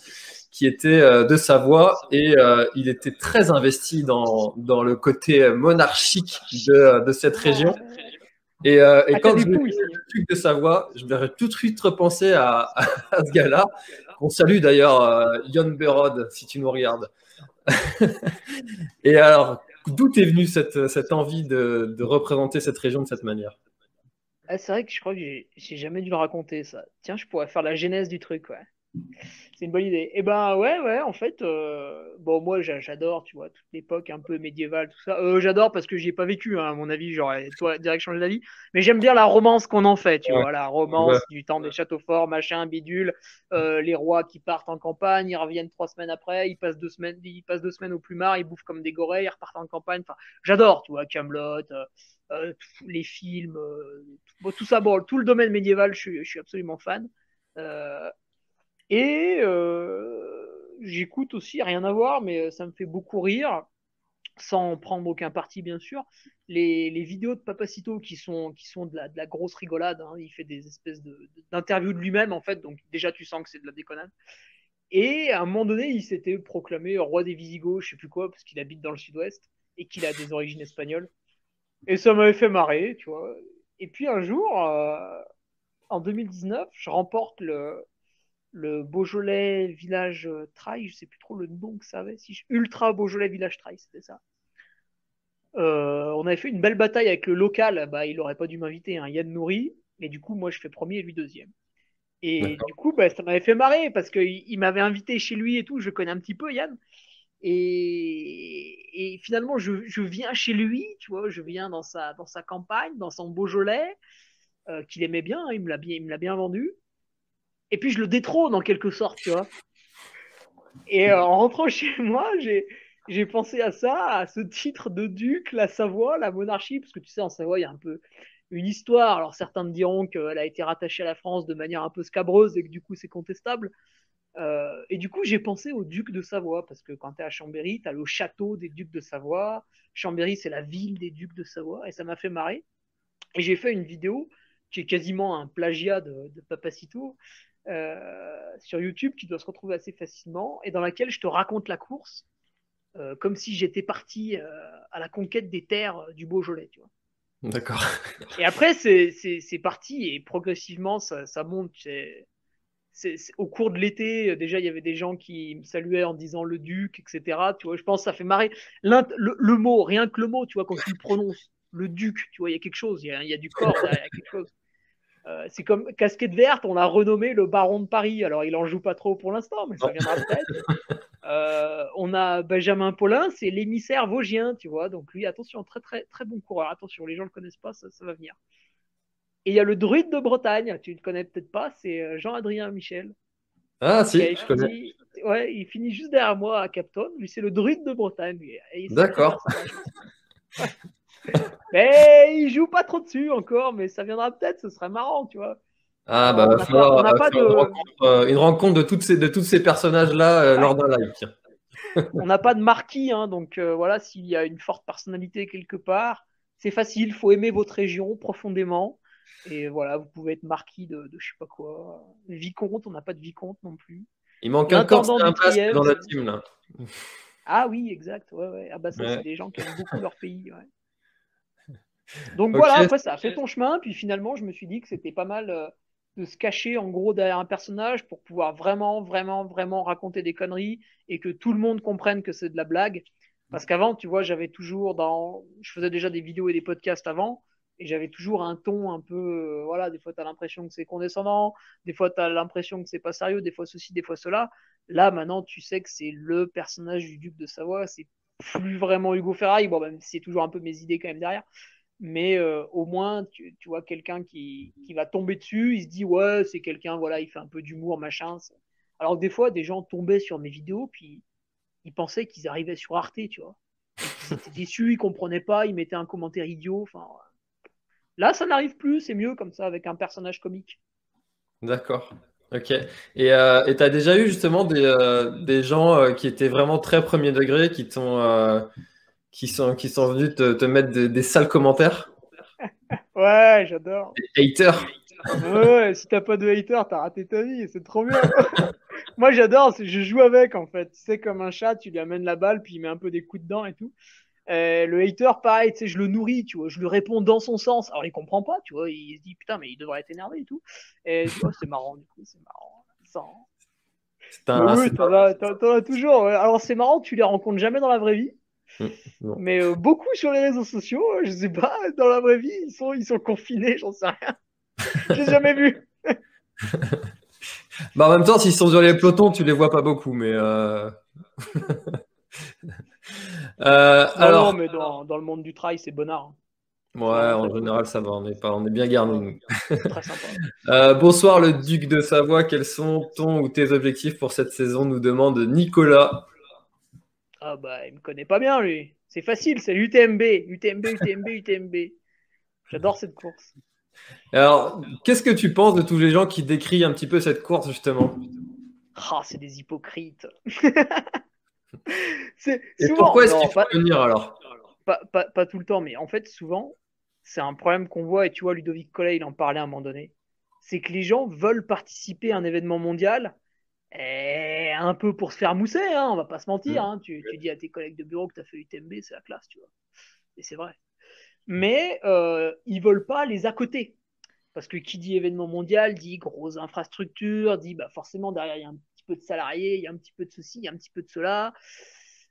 qui était de Savoie et il était très investi dans, dans le côté monarchique de, de cette région. Et, euh, et Ah, quand je me truc de Savoie, je vais tout de suite repenser à, à ce gars-là. On salue d'ailleurs euh, Yon Berod, si tu nous regardes. et alors, d'où est venue cette, cette envie de, de représenter cette région de cette manière? Ah, c'est vrai que je crois que j'ai jamais dû le raconter ça. Tiens, je pourrais faire la genèse du truc, ouais. C'est une bonne idée. Eh ben ouais, ouais, en fait, euh, bon, moi j'a- j'adore, tu vois, toute l'époque un peu médiévale, tout ça. Euh, j'adore parce que j'y ai pas vécu, hein, à mon avis, j'aurais toi direct changé d'avis. Mais j'aime bien la romance qu'on en fait, tu Ouais. vois, la romance Ouais. du temps des châteaux forts, machin, bidule, euh, les rois qui partent en campagne, ils reviennent trois semaines après, ils passent deux semaines, ils passent deux semaines au plumard, ils bouffent comme des gorées, ils repartent en campagne. Enfin, j'adore, tu vois, Camelot, les films, tout, bon, tout ça, bon, tout le domaine médiéval, je suis, je suis absolument fan. Euh, et euh, j'écoute aussi, rien à voir, mais ça me fait beaucoup rire, sans prendre aucun parti bien sûr, les, vidéos de Papacito qui sont, qui sont de, la, grosse rigolade. hein. Il fait des espèces d'interviews de, lui-même en fait, donc déjà tu sens que c'est de la déconnade. Et à un moment donné, il s'était proclamé roi des Visigoths, je sais plus quoi, parce qu'il habite dans le sud-ouest et qu'il a des origines espagnoles. Et ça m'avait fait marrer, tu vois. Et puis un jour, euh, en 2019, je remporte le, le Beaujolais Village euh, Trail, je sais plus trop le nom que ça avait, si je- Ultra Beaujolais Village Trail, c'était ça. Euh, on avait fait une belle bataille avec le local, bah, il aurait pas dû m'inviter, hein, Yann Nourri, et du coup, moi, je fais premier et lui deuxième. Et du coup, bah, ça m'avait fait marrer parce qu'il il m'avait invité chez lui et tout, je connais un petit peu Yann. Et, et finalement, je, je viens chez lui, tu vois, je viens dans sa, dans sa campagne, dans son Beaujolais, euh, qu'il aimait bien, hein, il me l'a bien, il me l'a bien vendu. Et puis je le détrône en quelque sorte, tu vois. Et euh, en rentrant chez moi, j'ai pensé à ça, à ce titre de duc, la Savoie, la monarchie, parce que tu sais, en Savoie, il y a un peu une histoire. Alors certains me diront qu'elle a été rattachée à la France de manière un peu scabreuse et que du coup c'est contestable. Euh, et du coup, j'ai pensé au duc de Savoie, parce que quand tu es à Chambéry, tu as le château des ducs de Savoie. Chambéry, c'est la ville des ducs de Savoie, et ça m'a fait marrer. Et j'ai fait une vidéo qui est quasiment un plagiat de, de Papacito sur YouTube, qui doit se retrouver assez facilement, et dans laquelle je te raconte la course, euh, comme si j'étais parti euh, à la conquête des terres euh, du Beaujolais, tu vois. D'accord. Et après, c'est c'est- c'est parti et progressivement, ça, ça monte. C'est- au cours de l'été, euh, déjà, il y avait des gens qui me saluaient en disant le duc, etc. Tu vois, je pense que ça fait marrer. Le, le mot, rien que le mot, tu vois, quand tu le prononces, le duc, tu vois, il y a quelque chose, il y a, il y a du corps il y a quelque chose. Euh, c'est comme Casquette Verte, on l'a renommé le baron de Paris. Alors, il en joue pas trop pour l'instant, mais ça viendra peut-être. Euh, on a Benjamin Paulin, c'est l'émissaire vosgien, tu vois. Donc lui, attention, très très très bon coureur. Attention, les gens le connaissent pas, ça, ça va venir. Et il y a le druide de Bretagne, tu ne connais peut-être pas, c'est euh, Jean-Adrien Michel. Ah, si, je connais. Ouais, il finit juste derrière moi à Capton. Lui, c'est le druide de Bretagne. D'accord. Mais il joue pas trop dessus encore, mais ça viendra peut-être, ce serait marrant, tu vois. Ah, bah, On va pas- falloir, on n'a va pas falloir de- une, rencontre, euh, une rencontre de, toutes ces, de tous ces personnages-là euh, lors d'un live. On n'a pas de marquis, hein, donc euh, voilà, s'il y a une forte personnalité quelque part, c'est facile, il faut aimer votre région profondément. Et voilà, vous pouvez être marquis de, de je sais pas quoi. Vicomte, on n'a pas de vicomte non plus. Il manque un corps, un basque dans la team, là. Ah oui, exact. Ouais, ouais. Ah bah ça, Ouais. c'est des gens qui aiment beaucoup leur pays. ouais. Donc voilà, après ça a fait ton chemin, puis finalement je me suis dit que c'était pas mal euh, de se cacher en gros derrière un personnage pour pouvoir vraiment, vraiment, vraiment raconter des conneries et que tout le monde comprenne que c'est de la blague. Parce qu'avant, tu vois, j'avais toujours dans, je faisais déjà des vidéos et des podcasts avant, et j'avais toujours un ton un peu, euh, voilà, des fois t'as l'impression que c'est condescendant, des fois t'as l'impression que c'est pas sérieux, des fois ceci, des fois cela. Là, maintenant, tu sais que c'est le personnage du duc de Savoie, c'est plus vraiment Hugo Ferraille, bon, même si c'est toujours un peu mes idées quand même derrière. Mais euh, au moins, tu, tu vois quelqu'un qui, va tomber dessus, il se dit, ouais, c'est quelqu'un, voilà, il fait un peu d'humour, machin. Alors des fois, des gens tombaient sur mes vidéos, puis ils pensaient qu'ils arrivaient sur Arte, tu vois. Ils étaient déçus, ils comprenaient pas, ils mettaient un commentaire idiot. Là, ça n'arrive plus, c'est mieux comme ça, avec un personnage comique. D'accord. Ok. Et euh, et t'as déjà eu justement des, euh, gens euh, qui étaient vraiment très premier degré, qui t'ont, qui sont, qui sont venus te, te mettre des, des sales commentaires? Ouais, j'adore. Des haters? Ouais, si t'as pas de hater, t'as raté ta vie, c'est trop bien. Moi, j'adore, je joue avec en fait. C'est comme un chat, tu lui amènes la balle, puis il met un peu des coups dedans et tout. Euh, le hater, pareil, tu sais, je le nourris, tu vois, je lui réponds dans son sens. Alors, il comprend pas, tu vois, il se dit putain, mais il devrait être énervé et tout. Et tu vois, c'est marrant, du coup, c'est marrant. Sans- C'est un, oui, t'en as, toujours. Alors, c'est marrant, tu les rencontres jamais dans la vraie vie. Mm. Mais euh, beaucoup sur les réseaux sociaux, euh, je sais pas, dans la vraie vie, ils sont, ils sont confinés, j'en sais rien. Je les ai jamais vus. Bah, en même temps, s'ils sont sur les pelotons, tu les vois pas beaucoup, mais euh... Euh, Non, alors, non, mais dans, dans le monde du trail, c'est bonnard. hein. ouais, en général, ça va, on est pas, on est bien garnis, très sympa. Euh, bonsoir, le duc de Savoie. Quels sont ton ou tes objectifs pour cette saison nous demande Nicolas. Ah bah, il me connaît pas bien, lui. C'est facile, c'est l'UTMB. UTMB, UTMB, UTMB. J'adore cette course. Alors, qu'est-ce que tu penses de tous les gens qui décrient un petit peu cette course, justement? Ah, c'est des hypocrites. c'est Et souvent, pourquoi est-ce non, qu'il faut pas, venir alors? Pas, pas, pas tout le temps, mais en fait, souvent, c'est un problème qu'on voit, et tu vois, Ludovic Collet, il en parlait à un moment donné. C'est que les gens veulent participer à un événement mondial, et un peu pour se faire mousser, hein, on va pas se mentir. Hein. Tu, tu dis à tes collègues de bureau que tu as fait UTMB, c'est la classe, tu vois. Et c'est vrai. Mais euh, ils veulent pas les à côté. Parce que qui dit événement mondial dit grosse infrastructure, dit bah forcément derrière il y a un petit peu de salariés, il y a un petit peu de ceci, il y a un petit peu de cela.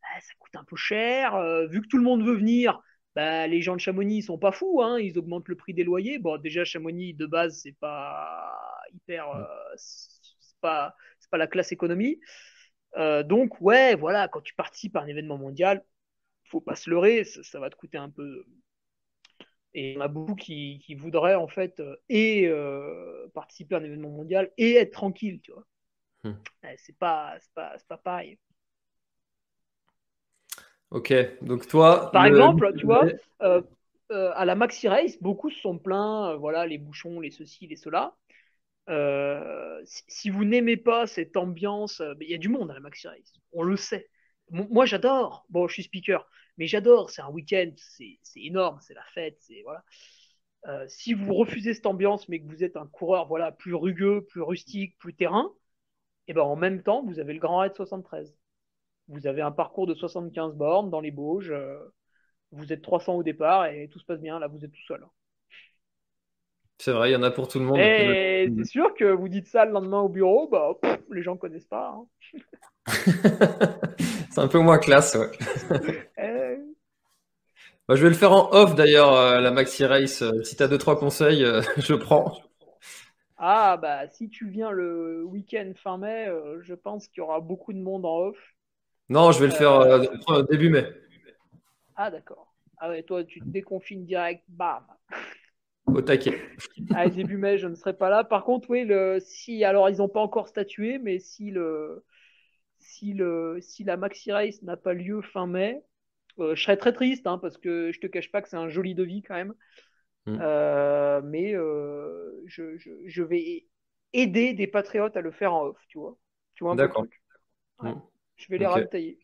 Ah, ça coûte un peu cher. Euh, vu que tout le monde veut venir, bah, les gens de Chamonix ils sont pas fous, hein, ils augmentent le prix des loyers. Bon, déjà Chamonix de base c'est pas hyper, euh, c'est pas, pas la classe économie. Euh, donc ouais, voilà, quand tu participes à un événement mondial, faut pas se leurrer, ça, ça va te coûter un peu. Et il y en a beaucoup qui, qui voudraient en fait euh, et euh, participer à un événement mondial et être tranquille, tu vois. Hmm. Ouais, C'est pas, c'est pas, pas pareil. Ok, donc toi. Par le- exemple, tu vois, à la Maxi Race, beaucoup se sont plaints, voilà, les bouchons, les ceci, les cela. Euh, si, vous n'aimez pas cette ambiance, euh, il y a du monde à la Maxi Race, on le sait. Mo- Moi, j'adore. Bon, je suis speaker, mais j'adore. C'est un week-end, c'est énorme, c'est la fête, c'est voilà. Euh, si vous refusez cette ambiance, mais que vous êtes un coureur, voilà, plus rugueux, plus rustique, plus terrain, et ben en même temps, vous avez le Grand Raid 73. Vous avez un parcours de 75 bornes dans les Bauges. vous êtes 300 au départ et tout se passe bien. Là, vous êtes tout seul. C'est vrai, il y en a pour tout le monde. Et c'est sûr que vous dites ça le lendemain au bureau, bah, pff, les gens connaissent pas. hein. C'est un peu moins classe, ouais. Eh, Bah, je vais le faire en off d'ailleurs, euh, la Maxi Race. Euh, Si tu as deux, trois conseils, euh, je prends. Ah, bah, si tu viens le week-end fin mai, je pense qu'il y aura beaucoup de monde en off. Non, je vais le faire début mai. Ah, d'accord. Ah ouais, toi, tu te déconfines direct, bam. Au taquet. Ah, début mai, je ne serai pas là. Par contre, oui, le, si, alors ils n'ont pas encore statué, mais si, le, si, le, si la Maxi Race n'a pas lieu fin mai, euh, je serais très triste hein, parce que je te cache pas que c'est un joli devis quand même. Mm. Euh, mais euh, je, je, je, vais aider des patriotes à le faire en off, tu vois. Tu vois D'accord. Mm. Je vais les okay.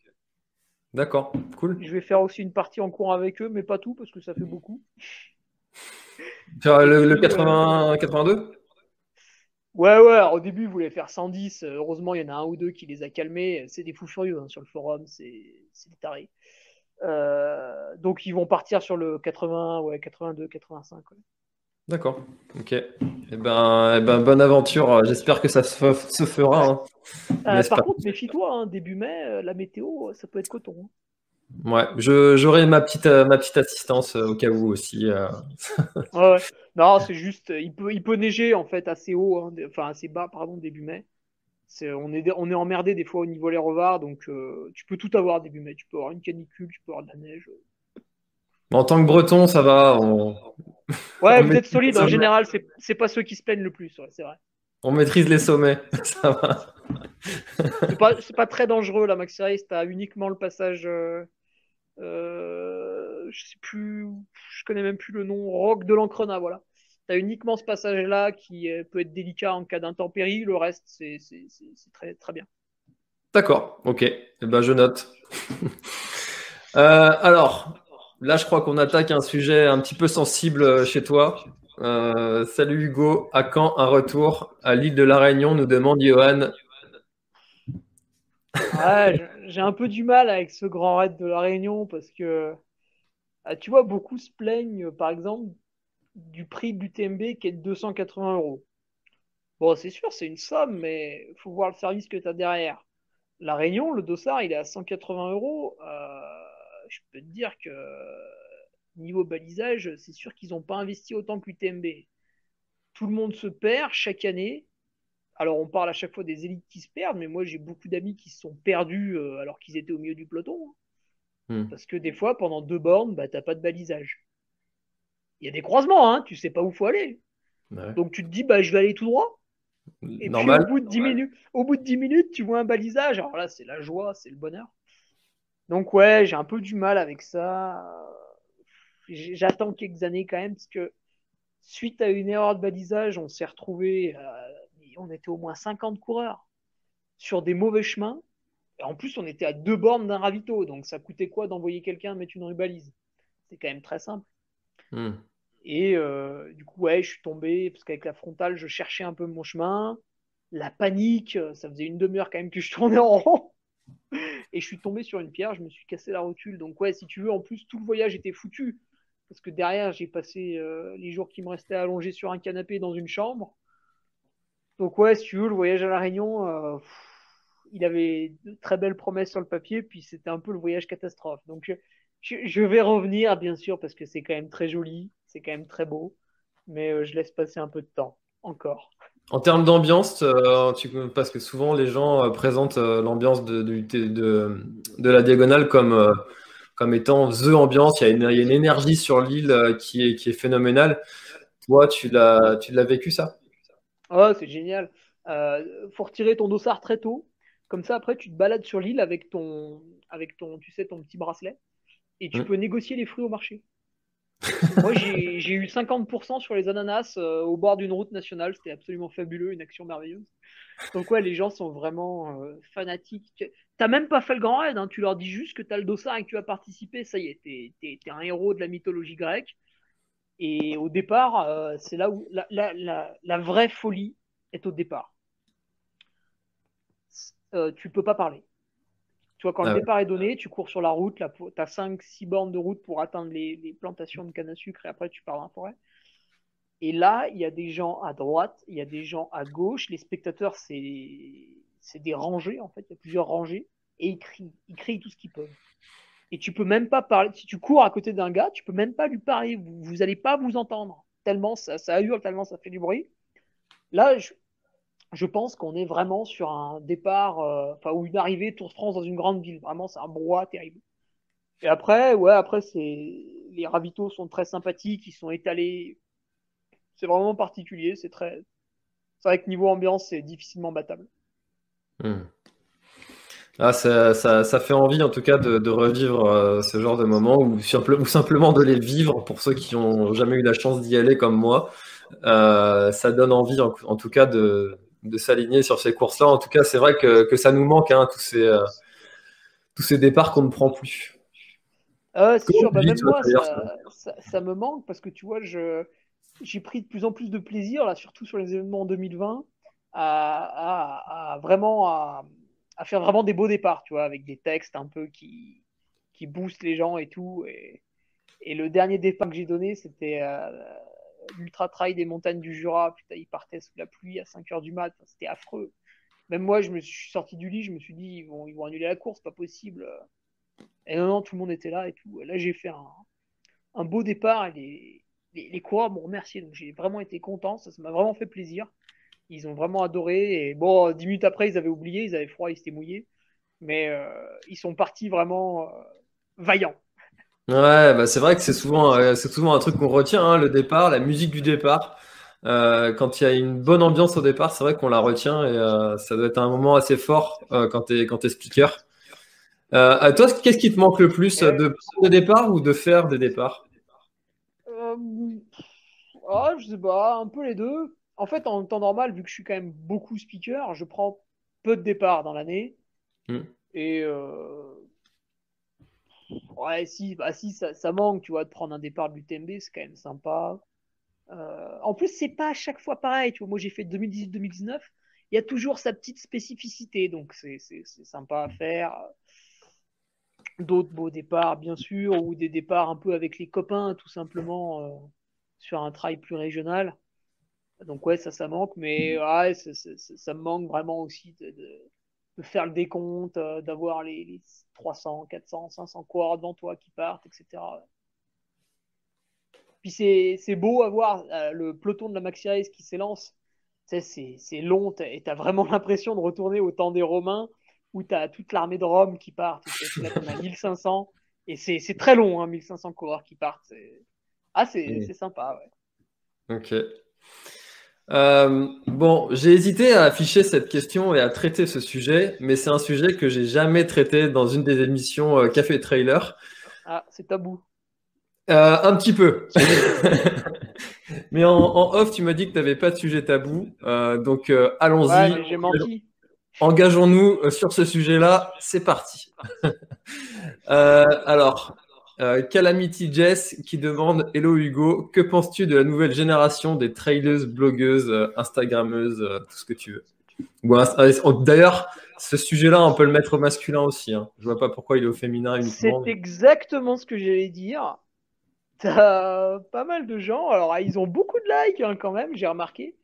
D'accord, cool. Je vais faire aussi une partie en cours avec eux, mais pas tout parce que ça fait beaucoup. Le, le 80, 82 Ouais, ouais, au début, ils voulaient faire 110. Heureusement, il y en a un ou deux qui les a calmés. C'est des fous furieux hein, sur le forum, c'est des tarés. Euh, donc ils vont partir sur le 80, ouais, 82, 85. D'accord. Ok. Eh ben, eh ben, bonne aventure. J'espère que ça se, se fera. Hein. Euh, par contre, méfie-toi, hein, début mai, euh, la météo, ça peut être coton. Hein. Ouais, j'aurai ma petite, ma petite assistance au cas où aussi. ouais, Non, c'est juste, il peut, il peut neiger en fait assez haut, enfin assez bas, pardon, début mai on, est, on est emmerdé des fois au niveau les revards, donc euh, tu peux tout avoir début mai. Tu peux avoir une canicule, tu peux avoir de la neige. En tant que breton, ça va. Ouais, vous êtes solide. En général, c'est pas ceux qui se plaignent le plus, c'est vrai. On maîtrise les sommets, ça va. c'est pas, pas, très dangereux la Maxi Race. T'as uniquement le passage. Euh, euh, je sais plus, je connais même plus le nom. Rock de l'Ancrena, voilà tu as uniquement ce passage-là qui peut être délicat en cas d'intempérie. Le reste, c'est très, très bien. D'accord, ok. Eh ben, je note. Euh, alors, là, je crois qu'on attaque un sujet un petit peu sensible euh, chez toi. Euh, salut Hugo, à quand un retour à l'île de la Réunion nous demande Johan. J'ai un peu du mal avec ce grand raid de la Réunion parce que ah, tu vois, beaucoup se plaignent, par exemple, du prix de l'UTMB qui est de 280 euros. Bon, c'est sûr, c'est une somme, mais faut voir le service que tu as derrière. La Réunion, le dossard, il est à 180 euros. Euh, je peux te dire que niveau balisage, c'est sûr qu'ils n'ont pas investi autant que l'UTMB. Tout le monde se perd chaque année. Alors, on parle à chaque fois des élites qui se perdent, mais moi, j'ai beaucoup d'amis qui se sont perdus euh, alors qu'ils étaient au milieu du peloton. Hein. Hmm. Parce que des fois, pendant deux bornes, bah, tu n'as pas de balisage il y a des croisements, hein, tu sais pas où faut aller. Donc tu te dis, bah, je vais aller tout droit. Et puis au bout, de 10 minutes, au bout de 10 minutes, tu vois un balisage. Alors là, c'est la joie, c'est le bonheur. Donc ouais, j'ai un peu du mal avec ça. J'attends quelques années quand même, parce que suite à une erreur de balisage, on s'est retrouvé, on était au moins 50 coureurs sur des mauvais chemins. Et en plus, on était à deux bornes d'un ravito, donc ça coûtait quoi d'envoyer quelqu'un mettre une balise C'est quand même très simple. Hmm. Et euh, du coup, ouais, je suis tombé parce qu'avec la frontale, je cherchais un peu mon chemin. La panique, ça faisait une demi-heure quand même que je tournais en rond. Et je suis tombé sur une pierre, je me suis cassé la rotule. Donc, ouais, si tu veux, en plus, tout le voyage était foutu. Parce que derrière, j'ai passé euh, les jours qui me restaient allongés sur un canapé dans une chambre. Donc, ouais, si tu veux, le voyage à La Réunion, euh, il avait de très belles promesses sur le papier, puis c'était un peu le voyage catastrophe. Donc, je, vais revenir, bien sûr, parce que c'est quand même très joli, c'est quand même très beau, mais euh, je laisse passer un peu de temps encore. En termes d'ambiance, euh, parce que souvent les gens euh, présentent l'ambiance de, la diagonale comme, comme étant The ambiance, il y, a une, énergie sur l'île qui est, qui est phénoménale. Toi, tu l'as vécu ça? Oh, c'est génial. Il faut retirer ton dossard très tôt. Comme ça, après, tu te balades sur l'île avec ton, avec ton, tu sais, ton petit bracelet et tu peux négocier les fruits au marché. Moi, j'ai eu 50% sur les ananas euh, au bord d'une route nationale. C'était absolument fabuleux, une action merveilleuse. Donc, ouais, les gens sont vraiment euh, fanatiques. T'as même pas fait le grand raid, hein. tu leur dis juste que tu as le dossard et que tu as participé. Ça y est, t'es es, un héros de la mythologie grecque. Et au départ, euh, c'est là où la, la, la, la, vraie folie est au départ. tu peux pas parler. Tu vois, quand le ah départ est donné, tu cours sur la route, tu as 5-6 bornes de route pour atteindre les, plantations de canne à sucre et après tu pars dans la forêt. Et là, il y a des gens à droite, il y a des gens à gauche. Les spectateurs, c'est des rangées en fait, il y a plusieurs rangées et ils crient, ils crient tout ce qu'ils peuvent. Et tu peux même pas parler. Si tu cours à côté d'un gars, tu peux même pas lui parler. Vous, n'allez pas vous entendre tellement ça, ça hurle, tellement ça fait du bruit. Là, je, je pense qu'on est vraiment sur un départ, euh, enfin, ou une arrivée Tour de France dans une grande ville. Vraiment, c'est un brouhaha terrible. Et après, ouais, après, c'est, les ravitaux sont très sympathiques, ils sont étalés c'est vraiment particulier. C'est très. C'est vrai que niveau ambiance, c'est difficilement battable. Hmm. Ah, ça, ça, fait envie en tout cas de, revivre euh, ce genre de moments ou, ou, simplement de les vivre pour ceux qui n'ont jamais eu la chance d'y aller comme moi. Euh, ça donne envie en, tout cas de, s'aligner sur ces courses-là. En tout cas, c'est vrai que, ça nous manque, hein, tous, ces, euh, tous ces départs qu'on ne prend plus. Ah c'est sûr, bah, même moi, ça, me manque parce que tu vois, j'ai pris de plus en plus de plaisir, là, surtout sur les événements en 2020, à, à vraiment à à faire vraiment des beaux départs, tu vois, avec des textes un peu qui, qui boostent les gens et tout. Et, le dernier départ que j'ai donné, c'était euh, l'Ultra Trail des montagnes du Jura. Putain, il partait sous la pluie à 5 heures du mat. C'était affreux. Même moi, je me suis sorti du lit, je me suis dit, ils vont, annuler la course, pas possible. Et non, non, tout le monde était là et tout. là, j'ai fait un, beau départ les coureurs m'ont remercié. Donc, j'ai vraiment été content. Ça m'a vraiment fait plaisir. Ils ont vraiment adoré. Et bon, dix minutes après, ils avaient oublié, ils avaient froid, ils s'étaient mouillés. Mais euh, ils sont partis vraiment euh, vaillants. Ouais, bah c'est vrai que c'est souvent, euh, c'est souvent un truc qu'on retient, hein, le départ, la musique du départ. quand il y a une bonne ambiance au départ, c'est vrai qu'on la retient et ça doit être un moment assez fort quand tu es, quand es speaker. à toi, qu'est-ce qui te manque le plus, de prendre des départs ou de faire des départs? Oh, Je sais pas, un peu les deux en fait, en temps normal, vu que je suis quand même beaucoup speaker, je prends peu de départs dans l'année. Hmm. Et euh, ouais, si, bah, si ça, manque, tu vois, de prendre un départ de l'UTMB, c'est quand même sympa. Euh, en plus, c'est pas à chaque fois pareil. Tu vois, moi, j'ai fait 2018-2019. Il y a toujours sa petite spécificité, donc c'est sympa à faire. D'autres beaux départs, bien sûr, ou des départs un peu avec les copains, tout simplement, euh, sur un trail plus régional. Donc ouais, ça, ça manque, mais ouais, ça, me manque vraiment aussi de, de, faire le décompte, euh, d'avoir les, 300, 400, 500 coureurs devant toi qui partent, etc. Puis c'est beau à voir euh, le peloton de la Maxi Race qui s'élance. C'est long et tu as vraiment l'impression de retourner au temps des Romains où tu as toute l'armée de Rome qui part. Là, on a 1500 et c'est très long, hein, 1500 coureurs qui partent. Ah, c'est sympa, ouais. Ok. Euh, bon, j'ai hésité à afficher cette question et à traiter ce sujet, mais c'est un sujet que j'ai jamais traité dans une des émissions euh, Café Trailer. Ah, c'est tabou. Euh, un petit peu. mais en, off, tu m'as dit que tu n'avais pas de sujet tabou. donc, allons-y. Ouais, j'ai menti. Engageons-nous sur ce sujet-là. C'est parti. alors, euh, Calamity Jess qui demande Hello Hugo, que penses-tu de la nouvelle génération des trailers, blogueuses, euh, instagrammeuses, euh, tout ce que tu veux? D'ailleurs, ce sujet-là, on peut le mettre au masculin aussi. Hein. Je vois pas pourquoi il est au féminin C'est exactement ce que j'allais dire. T'as pas mal de gens, alors ah, ils ont beaucoup de likes hein, quand même, j'ai remarqué.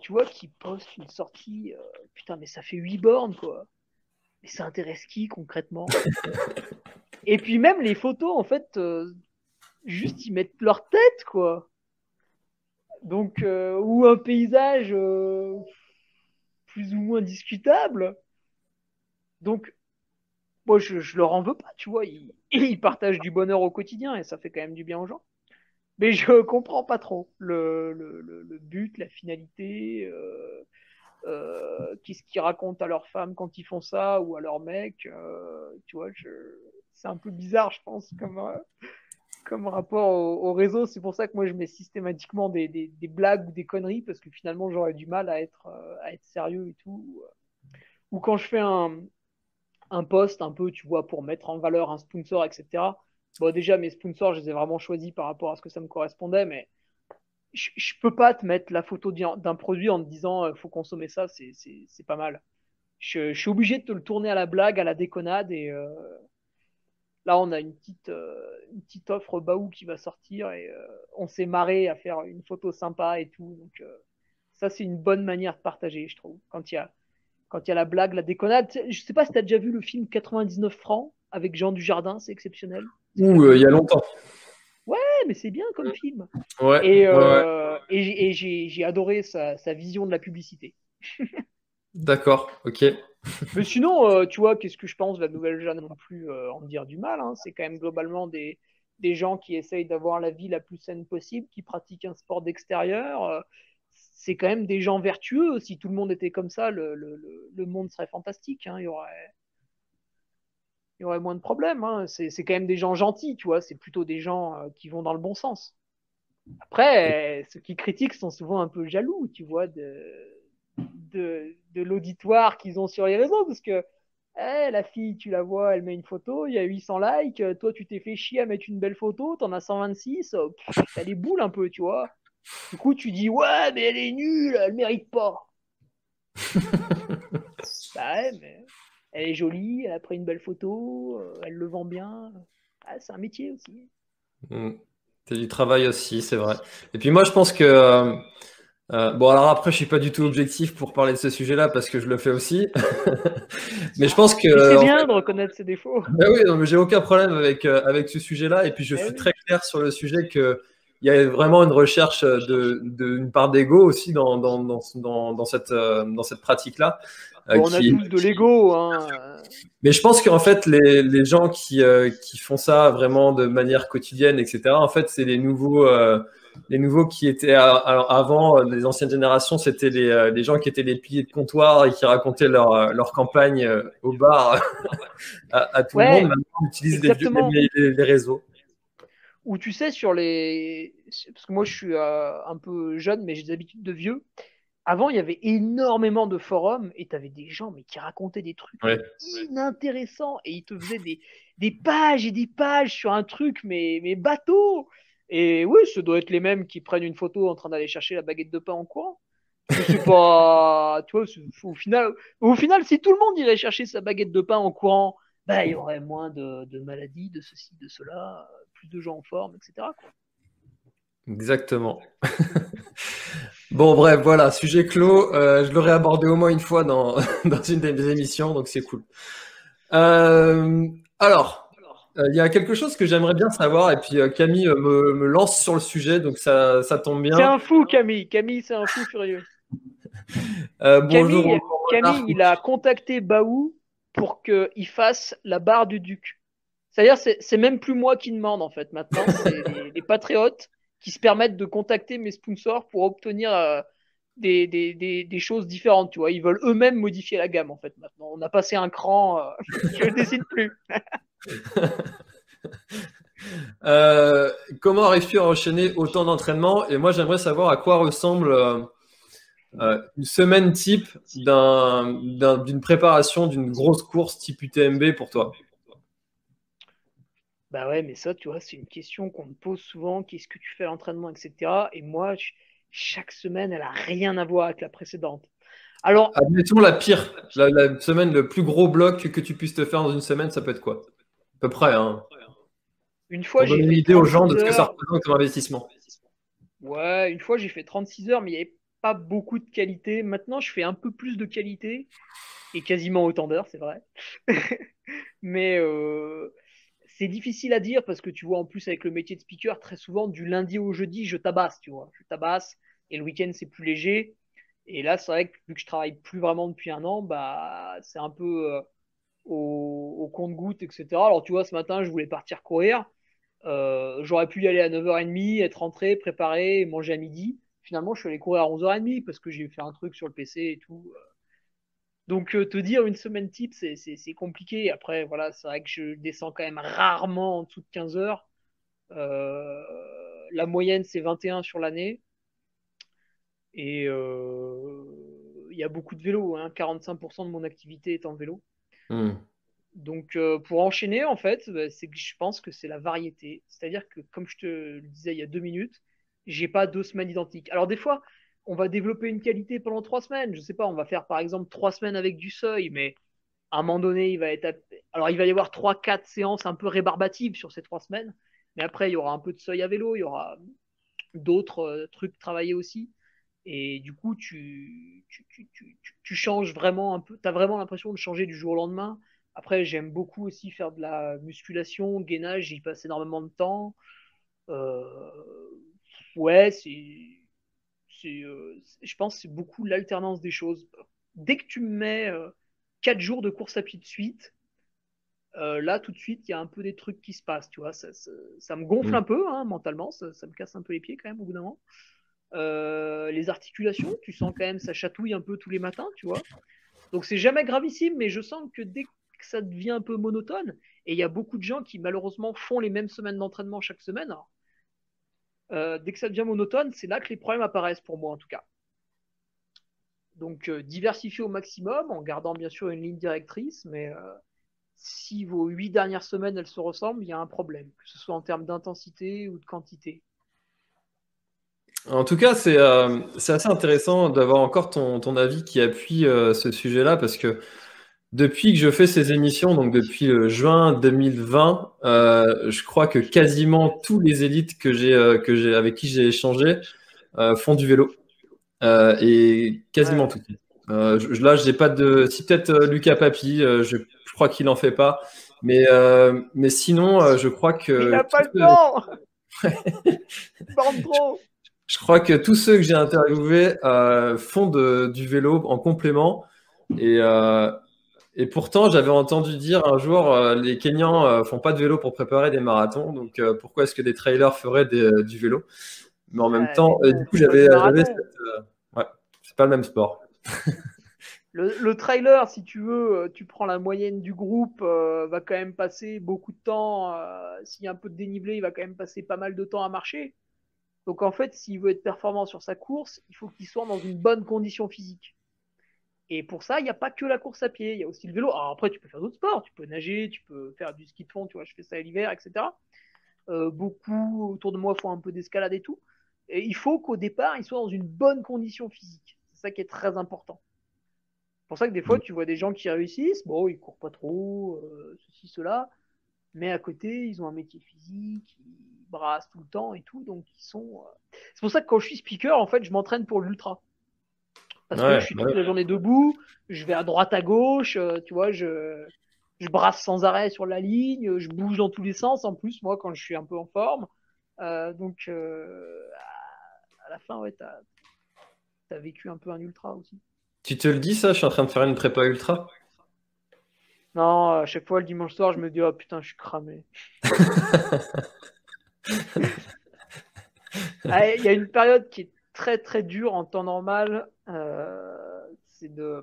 tu vois, qui postent une sortie, putain, mais ça fait 8 bornes quoi. Mais ça intéresse qui concrètement? Et puis même les photos, en fait, euh, juste ils mettent leur tête, quoi. Donc, euh, ou un paysage euh, plus ou moins discutable. Donc, moi, je, leur en veux pas, tu vois. Ils, ils, partagent du bonheur au quotidien et ça fait quand même du bien aux gens. Mais je comprends pas trop le, but, la finalité. qu'est-ce qu'ils racontent à leurs femmes quand ils font ça ou à leurs mecs, tu vois, c'est un peu bizarre, je pense, comme, euh, comme rapport au, réseau. C'est pour ça que moi, je mets systématiquement des, des, blagues ou des conneries, parce que finalement, j'aurais du mal à être, euh, à être sérieux et tout. Ou quand je fais un, un post un peu, tu vois, pour mettre en valeur un sponsor, etc. Bon, déjà, mes sponsors, je les ai vraiment choisis par rapport à ce que ça me correspondait, mais je, je peux pas te mettre la photo d'un produit en te disant, il faut consommer ça, c'est pas mal. Je, suis obligé de te le tourner à la blague, à la déconnade, et, euh, Là, on a une petite, euh, une petite offre Baou qui va sortir et euh, on s'est marré à faire une photo sympa et tout. Donc, euh, ça, c'est une bonne manière de partager, je trouve. Quand il y a, quand il y a la blague, la déconnade. Je sais pas si tu as déjà vu le film 99 francs avec Jean Dujardin, c'est exceptionnel. Ouh, il y a longtemps. Ouais, mais c'est bien comme film. Ouais, et, et, j'ai adoré sa, sa vision de la publicité. D'accord, ok. Mais sinon, euh, tu vois, qu'est-ce que je pense de la nouvelle jeune non plus euh, en dire du mal. Hein. C'est quand même globalement des, des gens qui essayent d'avoir la vie la plus saine possible, qui pratiquent un sport d'extérieur. c'est quand même des gens vertueux. Si tout le monde était comme ça, le, le, monde serait fantastique. Hein. Il y aurait il y aurait moins de problèmes. Hein. C'est, quand même des gens gentils, tu vois. C'est plutôt des gens qui vont dans le bon sens. Après, ceux qui critiquent sont souvent un peu jaloux, tu vois, de, de, de l'auditoire qu'ils ont sur les réseaux, parce que eh, la fille, tu la vois, elle met une photo, il y a 800 likes, toi tu t'es fait chier à mettre une belle photo, t'en as 126, t'as les boules un peu, tu vois. Du coup, tu dis, ouais, mais elle est nulle, elle mérite pas. bah ouais, mais elle est jolie, elle a pris une belle photo, euh, elle le vend bien. Ah, c'est un métier aussi. Mm. C'est du travail aussi, c'est vrai. Et puis moi, je pense que euh, euh, bon, alors après, je suis pas du tout objectif pour parler de ce sujet-là parce que je le fais aussi. mais je pense que. C'est bien de reconnaître ses défauts. Ben oui, non, mais j'ai aucun problème avec, euh, avec ce sujet-là. Et puis, je eh suis très clair sur le sujet que il y a vraiment une recherche de, de une part d'ego aussi dans, dans, dans, dans, cette, dans cette pratique-là. on a tous de l'ego. Hein. Mais je pense qu'en fait, les, les gens qui, qui font ça vraiment de manière quotidienne, etc., en fait, c'est les nouveaux les nouveaux qui étaient avant, les anciennes générations, c'était les, euh, les, gens qui étaient les piliers de comptoir et qui racontaient leur, euh, leur campagne euh, au bar à, tout le monde. Maintenant, on utilise les, les, réseaux. Ou tu sais, sur les. Parce que moi, je suis un peu jeune, mais j'ai des habitudes de vieux. Avant, il y avait énormément de forums et tu avais des gens mais qui racontaient des trucs inintéressants et ils te faisaient des, des pages et des pages sur un truc, mais, mais bateau. Et oui, ce doit être les mêmes qui prennent une photo en train d'aller chercher la baguette de pain en courant. C'est pas, tu vois, au final, au final, si tout le monde irait chercher sa baguette de pain en courant, bah, il y aurait moins de, maladies, de ceci, de cela, plus de gens en forme, etc. Exactement. bon, bref, voilà, sujet clos. Euh, je l'aurais abordé au moins une fois dans, dans une des émissions, donc c'est cool. Euh, alors, il y a quelque chose que j'aimerais bien savoir, et puis euh, Camille euh, me, lance sur le sujet, donc ça, tombe bien. C'est un fou, Camille. Camille, c'est un fou furieux. bonjour. Camille, il a contacté Baou pour qu'il fasse la barre du duc. C'est-à-dire, c'est même plus moi qui demande, en fait. Maintenant, c'est les, patriotes qui se permettent de contacter mes sponsors pour obtenir des, des, choses différentes, tu vois. Ils veulent eux-mêmes modifier la gamme, en fait, maintenant. On a passé un cran, je ne décide plus. Euh, comment arrives-tu à enchaîner autant d'entraînement Et moi, j'aimerais savoir à quoi ressemble euh, euh, une semaine type d'une préparation d'une grosse course type UTMB pour toi? Bah ouais, mais ça, tu vois, c'est une question qu'on me pose souvent. Qu'est-ce que tu fais à l'entraînement, etc. Et moi, chaque semaine, elle a rien à voir avec la précédente. Alors, admettons la pire, la, la, semaine, le plus gros bloc que tu puisses te faire dans une semaine, ça peut être quoi? À peu près. Hein. Une fois, j'ai une idée aux gens de ce que ça représente comme investissement. Ouais, une fois, j'ai fait 36 heures, mais il n'y avait pas beaucoup de qualité. Maintenant, je fais un peu plus de qualité et quasiment autant d'heures, c'est vrai. mais euh, c'est difficile à dire parce que tu vois, en plus, avec le métier de speaker, très souvent, du lundi au jeudi, je tabasse, tu vois. Je tabasse et le week-end, c'est plus léger. Et là, c'est vrai que vu que je travaille plus vraiment depuis un an, bah, c'est un peu. Euh, au, compte-goutte, etc. Alors, tu vois, ce matin, je voulais partir courir. Euh, j'aurais pu y aller à 9h30, être rentré, préparé, manger à midi. Finalement, je suis allé courir à 11h30 parce que j'ai fait un truc sur le PC et tout. Donc, euh, te dire une semaine type, c'est compliqué. Après, voilà, c'est vrai que je descends quand même rarement en dessous de 15 heures. Euh, la moyenne, c'est 21 sur l'année. Et il y a beaucoup de vélo. Hein. 45% de mon activité est en vélo. Hmm. Donc, euh, pour enchaîner, en fait, bah, c'est que je pense que c'est la variété. C'est-à-dire que, comme je te le disais il y a deux minutes, j'ai pas deux semaines identiques. Alors, des fois, on va développer une qualité pendant trois semaines. Je sais pas, on va faire par exemple trois semaines avec du seuil, mais à un moment donné, il va être. Alors, il va y avoir trois, quatre séances un peu rébarbatives sur ces trois semaines. Mais après, il y aura un peu de seuil à vélo, il y aura d'autres euh, trucs travaillés aussi. Et du coup, tu, tu, tu, tu changes vraiment un peu, tu as vraiment l'impression de changer du jour au lendemain. Après, j'aime beaucoup aussi faire de la musculation, gainage, j'y passe énormément de temps. Euh, ouais, c'est. Euh, je pense que c'est beaucoup l'alternance des choses. Dès que tu me mets 4 euh, jours de course à pied de suite, euh, là, tout de suite, il y a un peu des trucs qui se passent, tu vois. Ça, me gonfle mm. un peu hein, mentalement, ça, me casse un peu les pieds quand même au bout d'un moment. Les articulations, tu sens quand même, ça chatouille un peu tous les matins, tu vois. Donc c'est jamais gravissime, mais je sens que dès que ça devient un peu monotone, et il y a beaucoup de gens qui malheureusement font les mêmes semaines d'entraînement chaque semaine, euh, dès que ça devient monotone, c'est là que les problèmes apparaissent pour moi en tout cas. Donc diversifier au maximum en gardant bien sûr une ligne directrice, mais si vos huit dernières semaines elles se ressemblent, il y a un problème, que ce soit en termes d'intensité ou de quantité. En tout cas, c'est euh, assez intéressant d'avoir encore ton, ton, avis qui appuie euh, ce sujet-là parce que depuis que je fais ces émissions, donc depuis euh, juin 2020, je crois que quasiment tous les élites que j'ai, que j'ai, avec qui j'ai échangé font du vélo. et quasiment tous. là, j'ai pas de. Si peut-être Lucas Papi, je crois qu'il en fait pas. Mais, euh, mais sinon, euh, je crois que. Il n'a pas le temps Je crois que tous ceux que j'ai interviewés euh, font de, du vélo en complément. Et, et pourtant, j'avais entendu dire un jour les Kenyans font pas de vélo pour préparer des marathons. Donc pourquoi est-ce que des trailers feraient du vélo? Mais en même temps, du coup, j'avais. ouais, c'est pas le même sport. Le, trailer, si tu veux, euh, tu prends la moyenne du groupe, euh, va quand même passer beaucoup de temps. Euh, s'il y a un peu de dénivelé, il va quand même passer pas mal de temps à marcher. Donc en fait, s'il veut être performant sur sa course, il faut qu'il soit dans une bonne condition physique. Et pour ça, il n'y a pas que la course à pied, il y a aussi le vélo. Alors après, tu peux faire d'autres sports, tu peux nager, tu peux faire du ski de fond, tu vois, je fais ça l'hiver, etc. beaucoup autour de moi font un peu d'escalade et tout. Et il faut qu'au départ, il soit dans une bonne condition physique. C'est ça qui est très important. C'est pour ça que des fois, mm. tu vois des gens qui réussissent, bon, ils courent pas trop, euh, ceci, cela, mais à côté, ils ont un métier physique, ils brassent tout le temps et tout, donc ils sont. Euh, c'est pour ça que quand je suis speaker, en fait, je m'entraîne pour l'ultra. Parce que je suis toute la journée debout, je vais à droite, à gauche, euh, tu vois, je, je brasse sans arrêt sur la ligne, je bouge dans tous les sens, en plus, moi, quand je suis un peu en forme. donc, à la fin, ouais, t'as as vécu un peu un ultra aussi. Tu te le dis ça Je suis en train de faire une prépa ultra Non, à chaque fois le dimanche soir, je me dis oh putain, je suis cramé. Ah, il y a une période qui est très très dure en temps normal. Euh, c'est de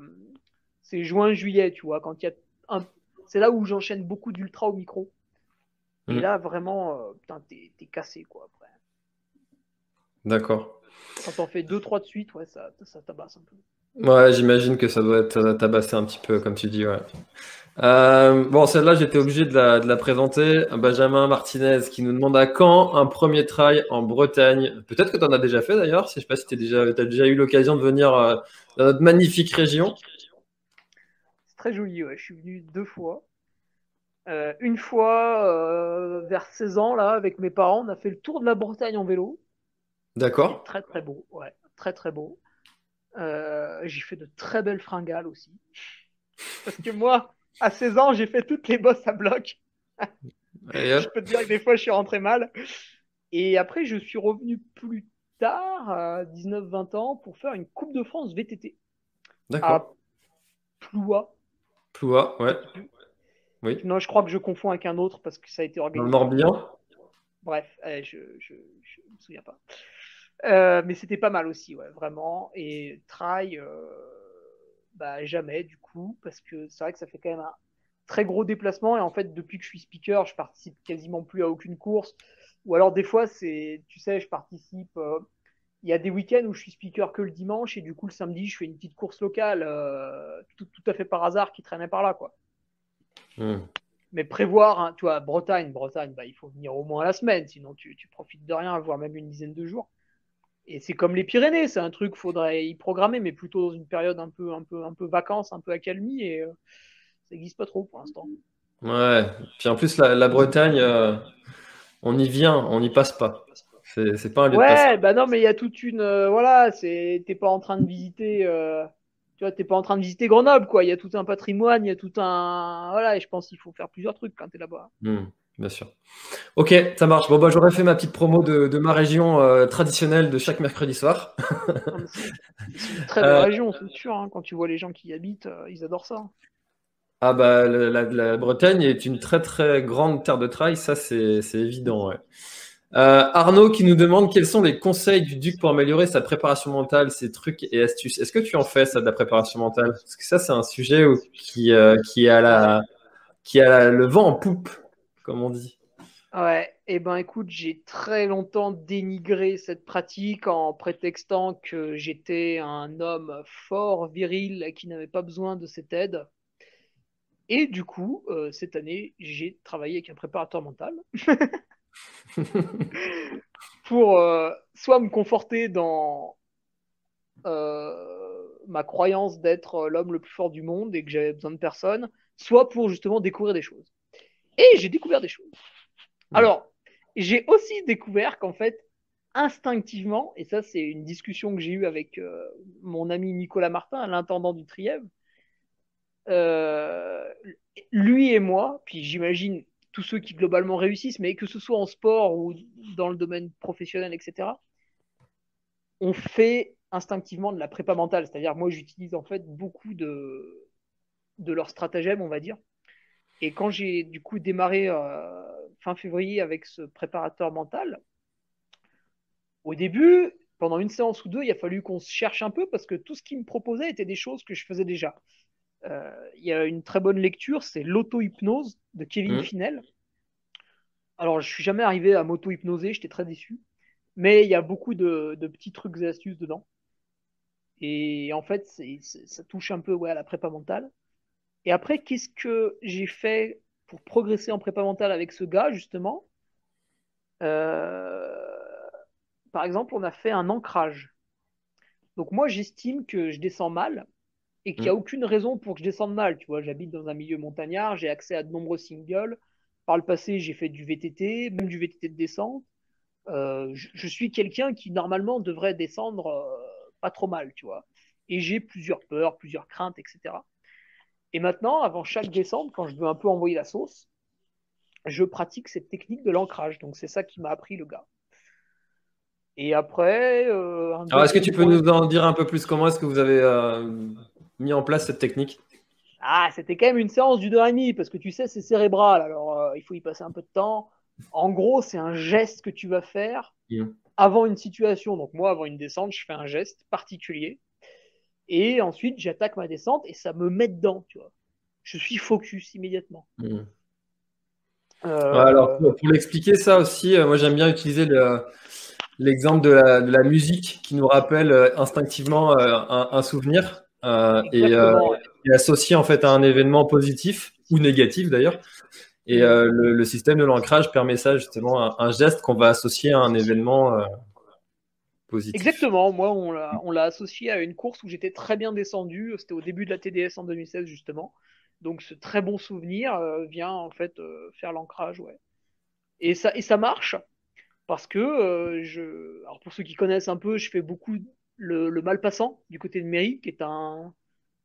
c'est juin-juillet, tu vois, quand il y a un... c'est là où j'enchaîne beaucoup d'ultra au micro. Et mm. là, vraiment, euh, putain, t'es, cassé, quoi, après. D'accord. Quand t'en fais deux, trois de suite, ouais, ça, ça tabasse un peu. Ouais, j'imagine que ça doit être euh, tabassé un petit peu, comme tu dis. Ouais. Euh, bon, celle-là, j'étais obligé de la, de la, présenter. Benjamin Martinez qui nous demande à quand un premier trail en Bretagne. Peut-être que tu en as déjà fait d'ailleurs. Je sais pas si tu déjà, as déjà eu l'occasion de venir euh, dans notre magnifique région. C'est très joli, ouais. Je suis venu deux fois. Euh, une fois, vers 16 ans, là, avec mes parents, on a fait le tour de la Bretagne en vélo. D'accord. Très, très beau, ouais. Très, très beau. J'ai fait de très belles fringales aussi. Parce que moi, à 16 ans, j'ai fait toutes les bosses à bloc. je peux te dire que des fois, je suis rentré mal. Et après, je suis revenu plus tard, à 19-20 ans, pour faire une Coupe de France VTT. D'accord. À Ploua. Ploua, ouais. Oui. Non, je crois que je confonds avec un autre parce que ça a été organisé. Dans le Morbihan Bref, eh, je ne me souviens pas. Euh, mais c'était pas mal aussi, ouais, vraiment. Et try, euh, bah, jamais du coup, parce que c'est vrai que ça fait quand même un très gros déplacement. Et en fait, depuis que je suis speaker, je participe quasiment plus à aucune course. Ou alors des fois, c'est, tu sais, je participe. Euh, il y a des week-ends où je suis speaker que le dimanche et du coup le samedi, je fais une petite course locale, tout, tout, à fait par hasard, qui traînait par là, quoi. Hmm. Mais prévoir, hein, tu vois, Bretagne, Bretagne, bah, il faut venir au moins la semaine, sinon tu, tu profites de rien, voire même une dizaine de jours. Et c'est comme les Pyrénées, c'est un truc faudrait y programmer, mais plutôt dans une période un peu, un peu, un peu vacances, un peu accalmie, et euh, ça n'existe pas trop pour l'instant. Ouais. Puis en plus la, Bretagne, euh, on y vient, on n'y passe pas. C'est pas un lieu ouais, bah non, mais il y a toute une, euh, voilà, c'est, t'es pas en train de visiter, tu vois, t'es pas en train de visiter Grenoble, quoi. Il y a tout un patrimoine, il y a tout un, voilà, et je pense qu'il faut faire plusieurs trucs quand t'es là-bas. Hmm. Bien sûr. Ok, ça marche. Bon, bah, j'aurais fait ma petite promo de, ma région euh, traditionnelle de chaque mercredi soir. c'est une très belle euh, région, c'est sûr. Hein. Quand tu vois les gens qui y habitent, euh, ils adorent ça. Ah bah la, Bretagne est une très très grande terre de trail, ça c'est évident. Ouais. Arnaud qui nous demande quels sont les conseils du Duc pour améliorer sa préparation mentale, ses trucs et astuces. Est-ce que tu en fais ça de la préparation mentale? Parce que ça c'est un sujet qui, qui, a la, qui a le vent en poupe, comme on dit. Ouais, et eh ben écoute, j'ai très longtemps dénigré cette pratique en prétextant que j'étais un homme fort, viril, qui n'avait pas besoin de cette aide. Et du coup, euh, cette année, j'ai travaillé avec un préparateur mental pour euh, soit me conforter dans euh, ma croyance d'être l'homme le plus fort du monde et que j'avais besoin de personne, soit pour justement découvrir des choses. Et j'ai découvert des choses. Alors, j'ai aussi découvert qu'en fait, instinctivement, et ça c'est une discussion que j'ai eue avec mon ami Nicolas Martin, l'intendant du Trièvre, euh, lui et moi, puis j'imagine tous ceux qui globalement réussissent, mais que ce soit en sport ou dans le domaine professionnel, etc., on fait instinctivement de la prépa mentale. C'est-à-dire, moi, j'utilise en fait beaucoup de, de leurs stratagèmes, on va dire. Et quand j'ai du coup démarré euh, fin février avec ce préparateur mental, au début, pendant une séance ou deux, il a fallu qu'on se cherche un peu parce que tout ce qu'il me proposait était des choses que je faisais déjà. Euh, il y a une très bonne lecture, c'est l'auto-hypnose de Kevin mmh. Finel. Alors, je suis jamais arrivé à m'auto-hypnoser, j'étais très déçu. Mais il y a beaucoup de, petits trucs et astuces dedans. Et en fait, ça touche un peu ouais, à la prépa mentale. Et après, qu'est-ce que j'ai fait pour progresser en prépa mentale avec ce gars, justement? Euh, Par exemple, on a fait un ancrage. Donc moi, j'estime que je descends mal et qu'il n'y a mm. aucune raison pour que je descende mal. Tu vois, j'habite dans un milieu montagnard, j'ai accès à de nombreux singles. Par le passé, j'ai fait du VTT, même du VTT de descente. Euh, je, suis quelqu'un qui normalement devrait descendre euh, pas trop mal, tu vois. Et j'ai plusieurs peurs, plusieurs craintes, etc. Et maintenant, avant chaque descente, quand je veux un peu envoyer la sauce, je pratique cette technique de l'ancrage. Donc c'est ça qui m'a appris le gars. Et après. Euh, Alors est-ce que tu peux nous en dire un peu plus? Comment est-ce que vous avez mis en place cette technique? Ah, c'était quand même une séance d'une heure et demie, parce que tu sais, c'est cérébral, alors euh, il faut y passer un peu de temps. En gros, c'est un geste que tu vas faire avant une situation. Donc moi, avant une descente, je fais un geste particulier. Et ensuite, j'attaque ma descente et ça me met dedans, tu vois. Je suis focus immédiatement. Mmh. Euh, alors, pour, l'expliquer ça aussi, euh, moi j'aime bien utiliser l'exemple de, la, musique qui nous rappelle instinctivement un, souvenir. Euh, euh, et, associé en fait à un événement positif ou négatif d'ailleurs. Et euh, le, système de l'ancrage permet ça justement, un, geste qu'on va associer à un événement Exactement, moi on l'a associé à une course où j'étais très bien descendu, c'était au début de la TDS en 2016 justement. Donc ce très bon souvenir vient en fait faire l'ancrage, ouais. Et ça, et ça marche parce que je, alors pour ceux qui connaissent un peu, je fais beaucoup le, Malpassant du côté de Mairie, qui est un,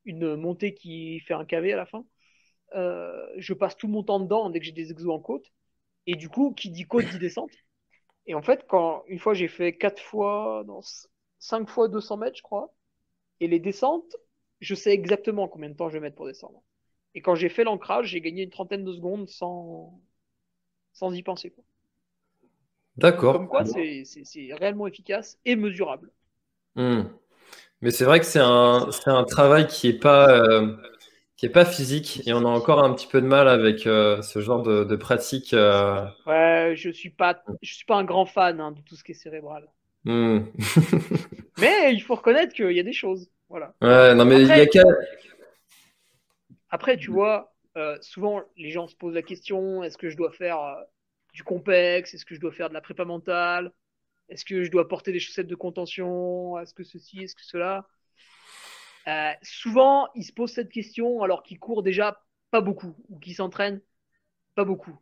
une montée qui fait un KV à la fin. Euh, je passe tout mon temps dedans dès que j'ai des exos en côte. Et du coup, qui dit côte dit descente. Et en fait, quand une fois j'ai fait 4 fois, non, 5 fois 200 mètres, je crois, et les descentes, je sais exactement combien de temps je vais mettre pour descendre. Et quand j'ai fait l'ancrage, j'ai gagné une trentaine de secondes sans, sans y penser. D'accord. Comme quoi, c'est réellement efficace et mesurable. Hmm. Mais c'est vrai que c'est un, un travail qui n'est pas, euh, qui est pas physique et on a encore un petit peu de mal avec euh, ce genre de, de pratique. Euh. Ouais, je ne suis, pas, je suis pas un grand fan hein, de tout ce qui est cérébral. Hmm. mais il faut reconnaître qu'il y a des choses. Voilà. Ouais, non, mais après, il y a Après, tu vois, souvent les gens se posent la question est-ce que je dois faire du complexe? Est-ce que je dois faire de la prépa mentale? Est-ce que je dois porter des chaussettes de contention? Est-ce que ceci? Est-ce que cela? Euh, Souvent, ils se posent cette question alors qu'ils courent déjà pas beaucoup ou qu'ils s'entraînent pas beaucoup.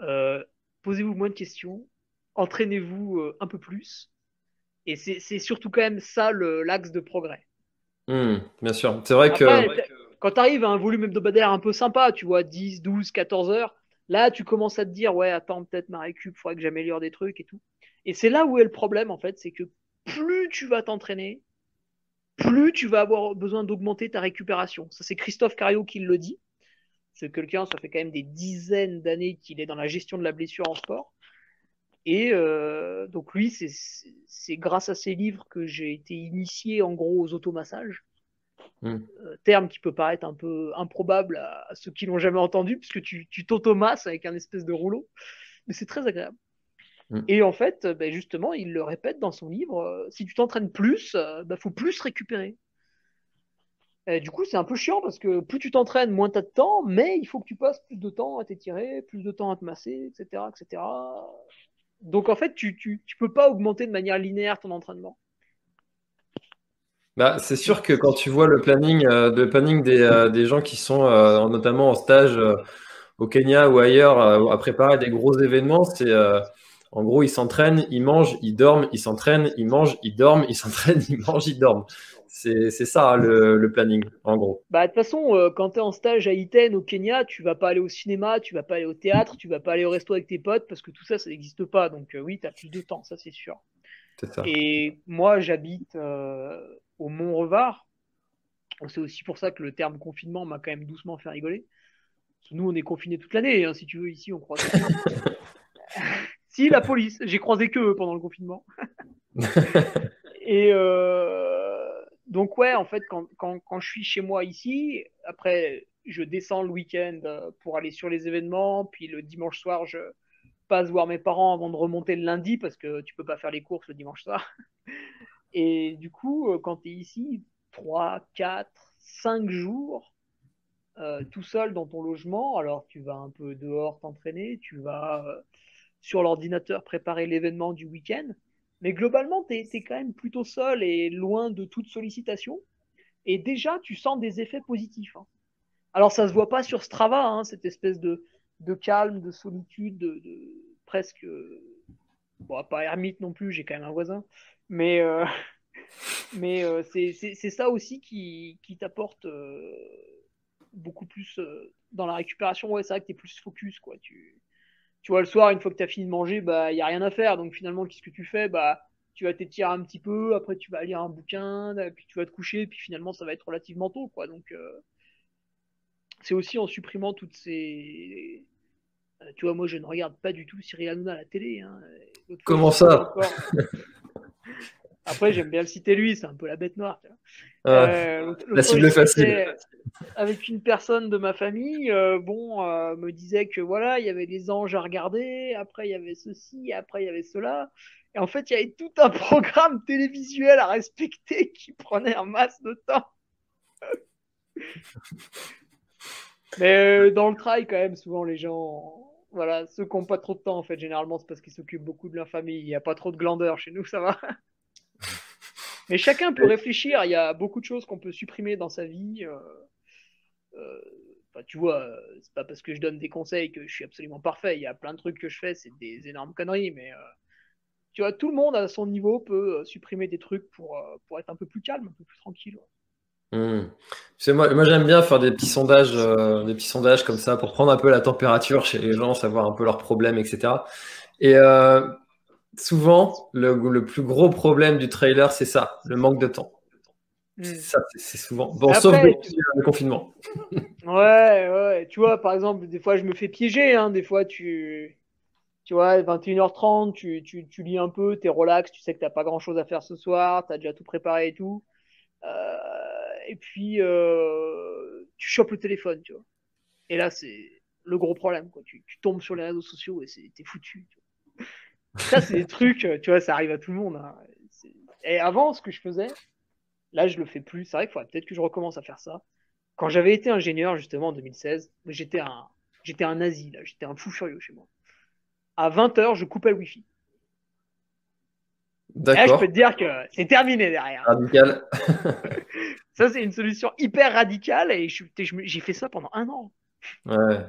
Euh, posez-vous moins de questions, entraînez-vous euh, un peu plus. Et c'est surtout quand même ça l'axe de progrès. Hmm, bien sûr. C'est vrai que. Quand tu arrives à un volume hebdomadaire un peu sympa, tu vois, 10, 12, 14 heures, là, tu commences à te dire, ouais, attends, peut-être ma récup, il faudrait que j'améliore des trucs et tout. Et c'est là où est le problème, en fait, c'est que plus tu vas t'entraîner, plus tu vas avoir besoin d'augmenter ta récupération. Ça, c'est Christophe Cario qui le dit. C'est quelqu'un, ça fait quand même des dizaines d'années qu'il est dans la gestion de la blessure en sport. Et euh, donc lui, c'est grâce à ses livres que j'ai été initié en gros aux automassages. Hmm. Euh, terme qui peut paraître un peu improbable à, ceux qui l'ont jamais entendu, puisque tu, tu t'automasses avec un espèce de rouleau, mais c'est très agréable. Hmm. Et en fait, ben justement, il le répète dans son livre, euh, si tu t'entraînes plus, il ben faut plus récupérer. Et du coup, c'est un peu chiant parce que plus tu t'entraînes, moins tu as de temps, mais il faut que tu passes plus de temps à t'étirer, plus de temps à te masser, etc. etc. Donc en fait, tu ne peux pas augmenter de manière linéaire ton entraînement. Bah, c'est sûr que quand tu vois le planning, euh, planning des, euh, des, gens qui sont euh, notamment en stage au Kenya ou ailleurs à préparer des gros événements, c'est en gros, ils s'entraînent, ils mangent, ils dorment, ils s'entraînent, ils mangent, ils dorment, ils s'entraînent, ils mangent, ils dorment. C'est ça le, planning, en gros. Bah, de toute façon, euh, quand tu es en stage à Iten, au Kenya, tu vas pas aller au cinéma, tu vas pas aller au théâtre, tu vas pas aller au resto avec tes potes parce que tout ça, ça n'existe pas. Donc, euh, oui, tu as plus de temps, ça, c'est sûr. Ça. Et moi, j'habite euh, au Mont-Revard. C'est aussi pour ça que le terme confinement m'a quand même doucement fait rigoler. Nous, on est confinés toute l'année, hein, si tu veux, ici, on croise. si, la police. J'ai croisé que pendant le confinement. Et donc ouais, en fait, quand, quand, quand, je suis chez moi ici, après, je descends le week-end euh, pour aller sur les événements, puis le dimanche soir, je passe voir mes parents avant de remonter le lundi, parce que tu peux pas faire les courses le dimanche soir. Et du coup, euh, quand tu es ici, 3, 4, 5 jours, euh, tout seul dans ton logement, alors tu vas un peu dehors t'entraîner, tu vas sur l'ordinateur préparer l'événement du week-end, mais globalement, tu es, quand même plutôt seul et loin de toute sollicitation. Et déjà, tu sens des effets positifs. Hein. Alors, ça se voit pas sur Strava, hein, cette espèce de, calme, de solitude, de, presque. Bon, pas ermite non plus, j'ai quand même un voisin. Mais, euh, mais euh, c'est ça aussi qui, qui t'apporte euh, beaucoup plus dans la récupération. Ouais, c'est vrai que tu es plus focus. Quoi. Tu, tu vois, le soir, une fois que tu as fini de manger, bah, il n'y a rien à faire. Donc finalement, qu'est-ce que tu fais? Bah, Tu vas t'étirer un petit peu, après tu vas lire un bouquin, puis tu vas te coucher, puis finalement, ça va être relativement tôt. Quoi. Donc euh, c'est aussi en supprimant toutes ces. Euh, tu vois, moi, je ne regarde pas du tout Cyril Hanouna à la télé. Hein. Comment ça? Après, j'aime bien le citer lui, c'est un peu la bête noire. Euh, la cible facile. Avec une personne de ma famille, euh, bon, euh, me disait que voilà, il y avait des anges à regarder, après il y avait ceci, après il y avait cela. Et en fait, il y avait tout un programme télévisuel à respecter qui prenait un masse de temps. Mais dans le trail, quand même, souvent les gens, voilà, ceux qui n'ont pas trop de temps, en fait, généralement, c'est parce qu'ils s'occupent beaucoup de leur famille. Il n'y a pas trop de glandeur chez nous, ça va. Mais chacun peut réfléchir. Il y a beaucoup de choses qu'on peut supprimer dans sa vie. Euh, euh, tu vois, c'est pas parce que je donne des conseils que je suis absolument parfait. Il y a plein de trucs que je fais, c'est des énormes conneries. Mais euh, tu vois, tout le monde à son niveau peut supprimer des trucs pour, pour être un peu plus calme, un peu plus tranquille. Mmh. Moi, moi j'aime bien faire des petits sondages, des petits sondages comme ça pour prendre un peu la température chez les gens, savoir un peu leurs problèmes, etc. Et souvent, le, plus gros problème du trailer, c'est ça, le manque de temps. Ça, c'est souvent. Bon, sauf le, confinement. ouais, ouais. Tu vois, par exemple, des fois, je me fais piéger. Hein. Des fois, tu. Tu vois, 21h30, tu, tu, tu lis un peu, tu es relax, tu sais que tu pas grand chose à faire ce soir, tu as déjà tout préparé et tout. Euh, et puis, euh, tu chopes le téléphone, tu vois. Et là, c'est le gros problème, quoi. Tu, tu, tombes sur les réseaux sociaux et t'es foutu. Tu ça, c'est des trucs, euh, tu vois, ça arrive à tout le monde. Hein. Et avant, ce que je faisais, là, je le fais plus. C'est vrai qu'il faudrait peut-être que je recommence à faire ça. Quand j'avais été ingénieur, justement, en 2016, j'étais un, j'étais un nazi, là. J'étais un fou furieux chez moi. À 20h, je coupais le Wi-Fi. D'accord. je peux te dire que c'est terminé derrière. Radical. ça, c'est une solution hyper radicale et j'ai fait ça pendant un an. Ouais.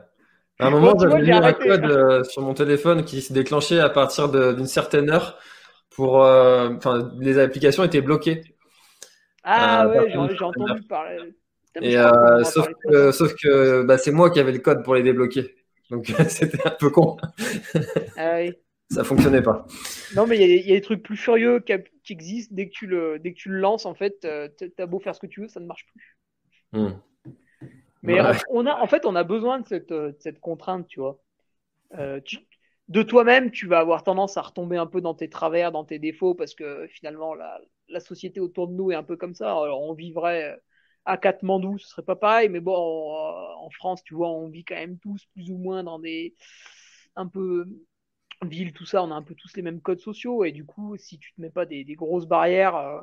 À un moment, j'avais mis un code euh, sur mon téléphone qui se déclenchait à partir d'une certaine heure pour. Euh, enfin, les applications étaient bloquées. Ah euh, ouais, j'ai entendu parler. Et sauf, que, sauf, que, bah, c'est moi qui avais le code pour les débloquer. Donc c'était un peu con. Ah oui. Ça fonctionnait pas. Non, mais il y, a des trucs plus furieux qui, existent. Dès que, tu le, dès que tu le lances, en fait, t'as beau faire ce que tu veux, ça ne marche plus. Hmm. Mais on a, en fait, on a besoin de cette, de cette contrainte, tu vois. Tu, de toi-même, tu vas avoir tendance à retomber un peu dans tes travers, dans tes défauts, parce que finalement, la, la société autour de nous est un peu comme ça. Alors, on vivrait à Katmandou, ce serait pas pareil, mais bon, en, France, tu vois, on vit quand même tous plus ou moins dans des un peu villes, tout ça, on a un peu tous les mêmes codes sociaux, et du coup, si tu te mets pas des, grosses barrières, euh,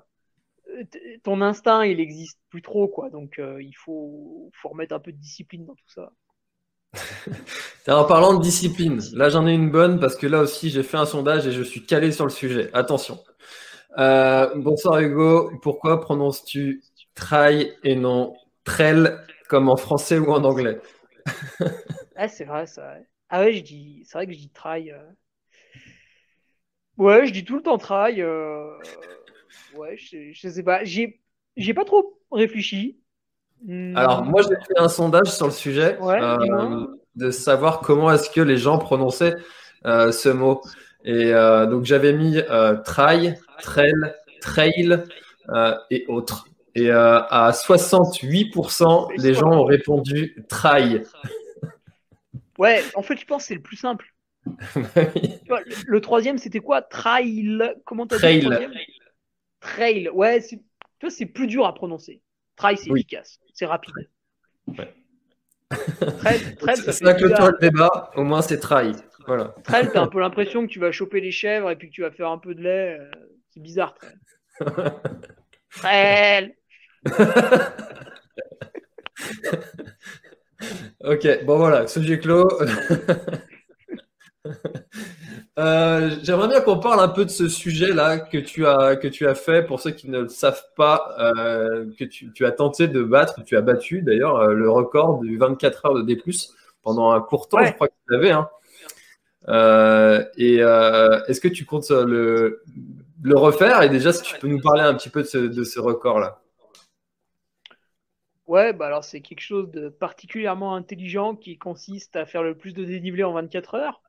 ton instinct, il existe plus trop, quoi. Donc, euh, il faut, faut remettre un peu de discipline dans tout ça. en parlant de discipline, là j'en ai une bonne parce que là aussi j'ai fait un sondage et je suis calé sur le sujet. Attention. Euh, bonsoir Hugo, pourquoi prononces-tu try et non trail comme en français ou en anglais? Ah c'est vrai ça. Ah ouais, je dis, c'est vrai que je dis try. Euh. Ouais, je dis tout le temps try. Euh. Ouais, je, je sais pas. J'ai, pas trop réfléchi. Hmm. Alors, moi, j'ai fait un sondage sur le sujet euh, de savoir comment est-ce que les gens prononçaient euh, ce mot. Et euh, donc, j'avais mis try, trail, trail et autres. Et à 68%, les gens ont répondu try. Ouais, en fait, je pense que c'est le plus simple. le, troisième, c'était quoi? Trail. Comment t'as dit le troisième? Trail. Ouais, tu vois, c'est plus dur à prononcer. Trail, c'est efficace, c'est rapide. Ouais. c'est ça que le débat, au moins c'est trail. Voilà. Trail, t'as un peu l'impression que tu vas choper les chèvres et puis que tu vas faire un peu de lait. Euh, c'est bizarre, trail. trail. ok, bon voilà, sujet clos. Euh, j'aimerais bien qu'on parle un peu de ce sujet-là que tu as que tu as fait pour ceux qui ne le savent pas, euh, que tu, as tenté de battre, tu as battu d'ailleurs euh, le record du 24 heures de D+ pendant un court temps, je crois que tu l'avais. Hein. et est-ce que tu comptes le, le refaire? Et déjà, si tu peux nous parler un petit peu de ce, de ce record-là. Ouais, bah alors c'est quelque chose de particulièrement intelligent qui consiste à faire le plus de dénivelé en 24 heures.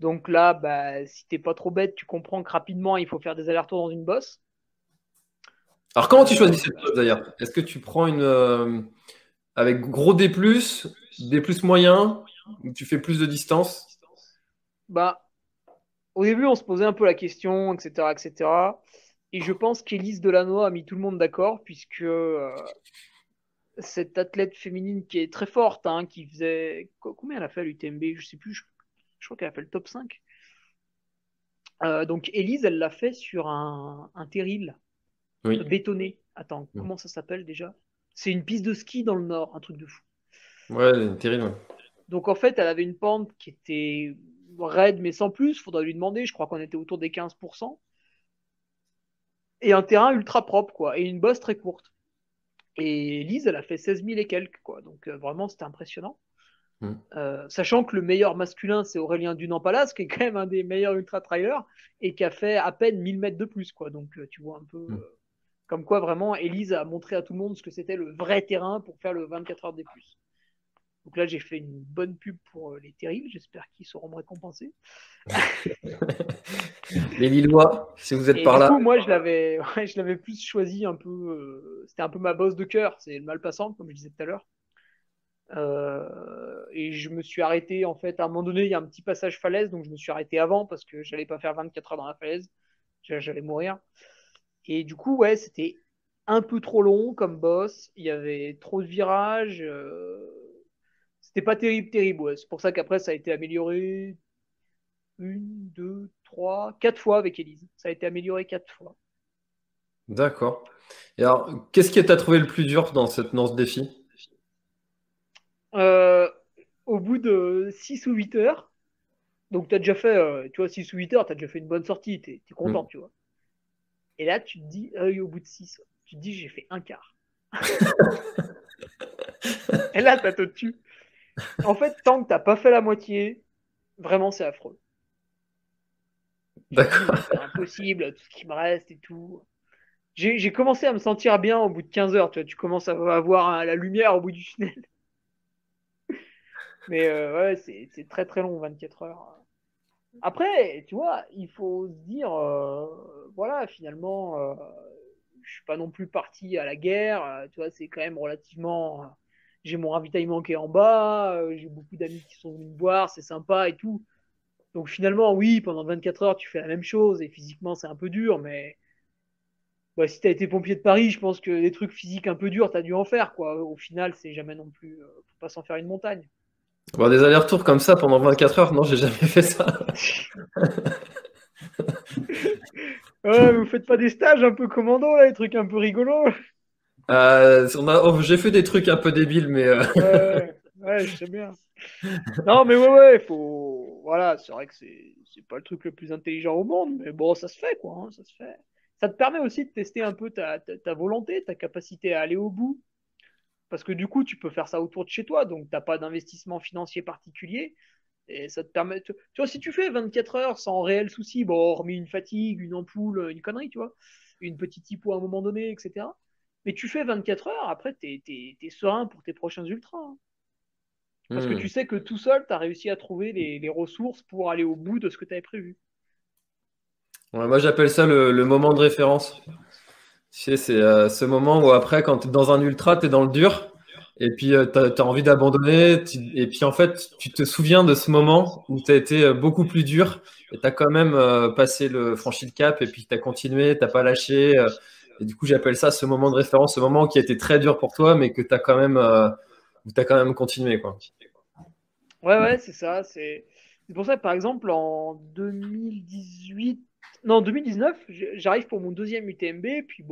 Donc là, bah, si t'es pas trop bête, tu comprends que rapidement, il faut faire des allers-retours dans une bosse. Alors comment tu choisis cette bosse d'ailleurs? Est-ce que tu prends une euh, avec gros D+, D+, moyen, ou tu fais plus de distance? Bah, au début, on se posait un peu la question, etc., etc. Et je pense qu'Élise Delannoy a mis tout le monde d'accord, puisque euh, cette athlète féminine qui est très forte, hein, qui faisait combien elle a fait à l'UTMB, je sais plus, je crois qu'elle a fait le top 5. Euh, donc Elise, elle l'a fait sur un, un terril bétonné. Attends, mm. comment ça s'appelle déjà? C'est une piste de ski dans le nord, un truc de fou. Ouais, un terril. Donc en fait, elle avait une pente qui était raide mais sans plus. Faudrait lui demander. Je crois qu'on était autour des 15%. Et un terrain ultra propre, quoi. Et une bosse très courte. Et Elise, elle a fait 16 000 et quelques, quoi. Donc euh, vraiment, c'était impressionnant. Mm. Euh, sachant que le meilleur masculin, c'est Aurélien Dunan-Palas, qui est quand même un des meilleurs ultra-trailers et qui a fait à peine 1000 mètres de plus. Quoi. Donc, euh, tu vois un peu mm. euh, comme quoi vraiment Elise a montré à tout le monde ce que c'était le vrai terrain pour faire le 24 heures des plus. Donc là, j'ai fait une bonne pub pour les terribles. J'espère qu'ils sauront me récompenser. les Lillois, si vous êtes par là. Coup, moi, je l'avais, je l'avais plus choisi un peu. c'était un peu ma bosse de cœur. C'est le mal passant, comme je disais tout à l'heure. Euh, et je me suis arrêté en fait à un moment donné il y a un petit passage falaise donc je me suis arrêté avant parce que j'allais pas faire 24 heures dans la falaise. J'allais mourir. Et du coup ouais c'était un peu trop long comme boss. Il y avait trop de virages euh, c'était pas terrible terrible ouais. c'est pour ça qu'après ça a été amélioré une deux trois quatre fois avec Elise. Ça a été amélioré quatre fois. D'accord. Et alors qu'est-ce qui t'a trouvé le plus dur dans cette dans ce défi? Euh, au bout de 6 ou 8 heures, donc tu as déjà fait, euh, tu vois, 6 ou 8 heures, tu as déjà fait une bonne sortie, tu es, content, mm. tu vois. Et là, tu te dis, ah au bout de 6, tu te dis, j'ai fait un quart. Et là, ça te tue. En fait, tant que t'as pas fait la moitié, vraiment, c'est affreux. D'accord. C'est impossible, tout ce qui me reste et tout. J'ai commencé à me sentir bien au bout de 15 heures. Tu, vois, tu commences à avoir la lumière au bout du tunnel. Mais euh, ouais, c'est très très long, 24 heures. Après, tu vois, il faut se dire, euh, voilà, finalement, euh, je suis pas non plus parti à la guerre. tu vois, c'est quand même relativement. j'ai mon ravitaillement qui est en bas, euh, j'ai beaucoup d'amis qui sont venus me voir, c'est sympa et tout. Donc finalement, oui, pendant 24 heures, tu fais la même chose et physiquement, c'est un peu dur, mais bah, si tu as été pompier de Paris, je pense que les trucs physiques un peu durs, tu as dû en faire. Quoi. Au final, c'est jamais non plus. Euh, faut pas s'en faire une montagne. Bon, des allers-retours comme ça pendant 24 heures, non, j'ai jamais fait ça. ouais, vous faites pas des stages un peu commando, là, des trucs un peu rigolos euh, oh, J'ai fait des trucs un peu débiles, mais. Euh, ouais, ouais, je sais bien. Non, mais ouais, ouais, faut. Voilà, c'est vrai que c'est pas le truc le plus intelligent au monde, mais bon, ça se fait, quoi, hein, ça se fait. Ça te permet aussi de tester un peu ta, ta, volonté, ta capacité à aller au bout. Parce que du coup, tu peux faire ça autour de chez toi, donc tu n'as pas d'investissement financier particulier. Et ça te permet. Tu vois, si tu fais 24 heures sans réel souci, bon, hormis une fatigue, une ampoule, une connerie, tu vois, une petite hypo à un moment donné, etc. Mais tu fais 24 heures, après, tu es, serein pour tes prochains ultras. Hein. Parce que hmm. tu sais que tout seul, tu as réussi à trouver les, les, ressources pour aller au bout de ce que tu avais prévu moi, j'appelle ça le, moment de référence. C'est euh, ce moment où après, quand tu es dans un ultra, tu es dans le dur, et puis euh, tu as, envie d'abandonner, et puis en fait, tu te souviens de ce moment où tu as été euh, beaucoup plus dur, et tu as quand même passé le, franchi le cap, et puis tu as continué, tu pas lâché. et du coup, j'appelle ça ce moment de référence, ce moment qui a été très dur pour toi, mais que tu as quand même, quand même continué. Quoi. Ouais, ouais, c'est ça. C'est pour ça que, par exemple, en 2018, non, 2019, j'arrive pour mon deuxième UTMB, puis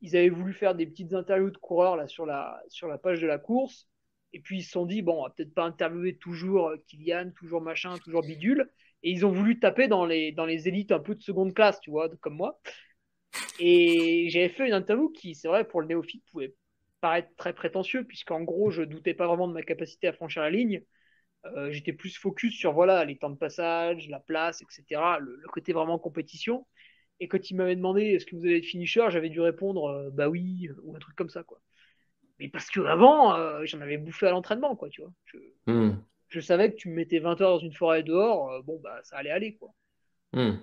ils, avaient voulu faire des petites interviews de coureurs là sur la, page de la course, et puis ils se sont dit, bon, on va peut-être pas interviewer toujours euh, Kylian, toujours machin, toujours bidule, et ils ont voulu taper dans les, dans les élites un peu de seconde classe, tu vois, comme moi. Et j'avais fait une interview qui, c'est vrai, pour le néophyte, pouvait paraître très prétentieux, puisqu'en gros, je doutais pas vraiment de ma capacité à franchir la ligne. Euh, j'étais plus focus sur voilà les temps de passage, la place, etc. Le, côté vraiment compétition. Et quand il m'avait demandé est-ce que vous allez être finisher, j'avais dû répondre euh, bah oui ou un truc comme ça quoi. Mais parce que avant euh, j'en avais bouffé à l'entraînement quoi, tu vois. Hmm. Je, savais que tu me mettais 20 heures dans une forêt dehors, bon bah ça allait aller quoi. Hmm.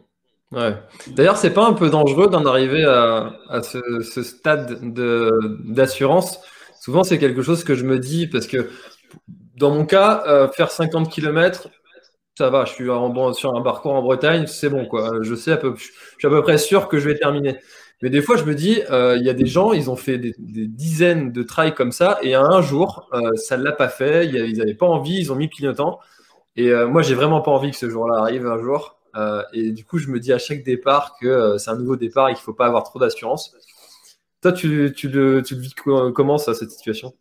Ouais. D'ailleurs, c'est pas un peu dangereux d'en arriver à, ce, ce, stade d'assurance? Souvent, c'est quelque chose que je me dis parce que dans mon cas, euh, faire 50 km, ça va, je suis sur un parcours en Bretagne, c'est bon, quoi. Je à suis à peu près sûr que je vais terminer. Mais des fois, je me dis, euh, il y a des gens, ils ont fait des, dizaines de trails comme ça, et un jour, euh, ça ne l'a pas fait, ils n'avaient pas envie, ils ont mis clignotant. Et moi, j'ai vraiment pas envie que ce jour-là arrive un jour. et du coup, je me dis à chaque départ que c'est un nouveau départ et qu'il ne faut pas avoir trop d'assurance. Toi, tu, tu, le, tu le vis comment, ça, cette situation?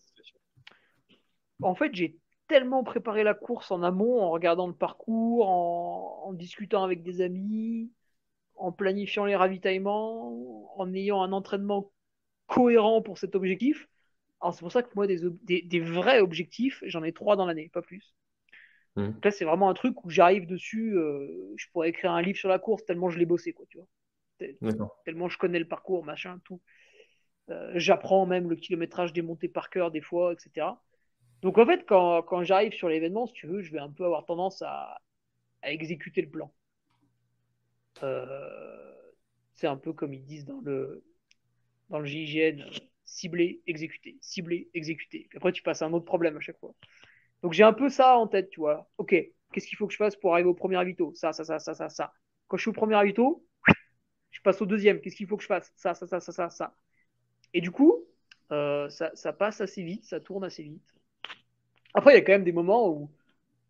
En fait, j'ai tellement préparé la course en amont, en regardant le parcours, en, discutant avec des amis, en planifiant les ravitaillements, en ayant un entraînement cohérent pour cet objectif. Alors c'est pour ça que moi, des, vrais objectifs, j'en ai trois dans l'année, pas plus. Mmh. là, c'est vraiment un truc où j'arrive dessus, euh, je pourrais écrire un livre sur la course tellement je l'ai bossé, quoi, tu vois. Tellement je connais le parcours, machin, tout. Euh, j'apprends même le kilométrage des montées par cœur des fois, etc. Donc en fait, quand, quand j'arrive sur l'événement, si tu veux, je vais un peu avoir tendance à, à exécuter le plan. Euh, c'est un peu comme ils disent dans le, dans le GIGN, cibler, exécuter, cibler, exécuter. après, tu passes à un autre problème à chaque fois. Donc j'ai un peu ça en tête, tu vois. Ok, qu'est-ce qu'il faut que je fasse pour arriver au premier avito Ça, ça, ça, ça, ça, ça. Quand je suis au premier avito, je passe au deuxième. Qu'est-ce qu'il faut que je fasse? Ça, ça, ça, ça, ça, ça. Et du coup, euh, ça, ça passe assez vite, ça tourne assez vite. Après, il y a quand même des moments où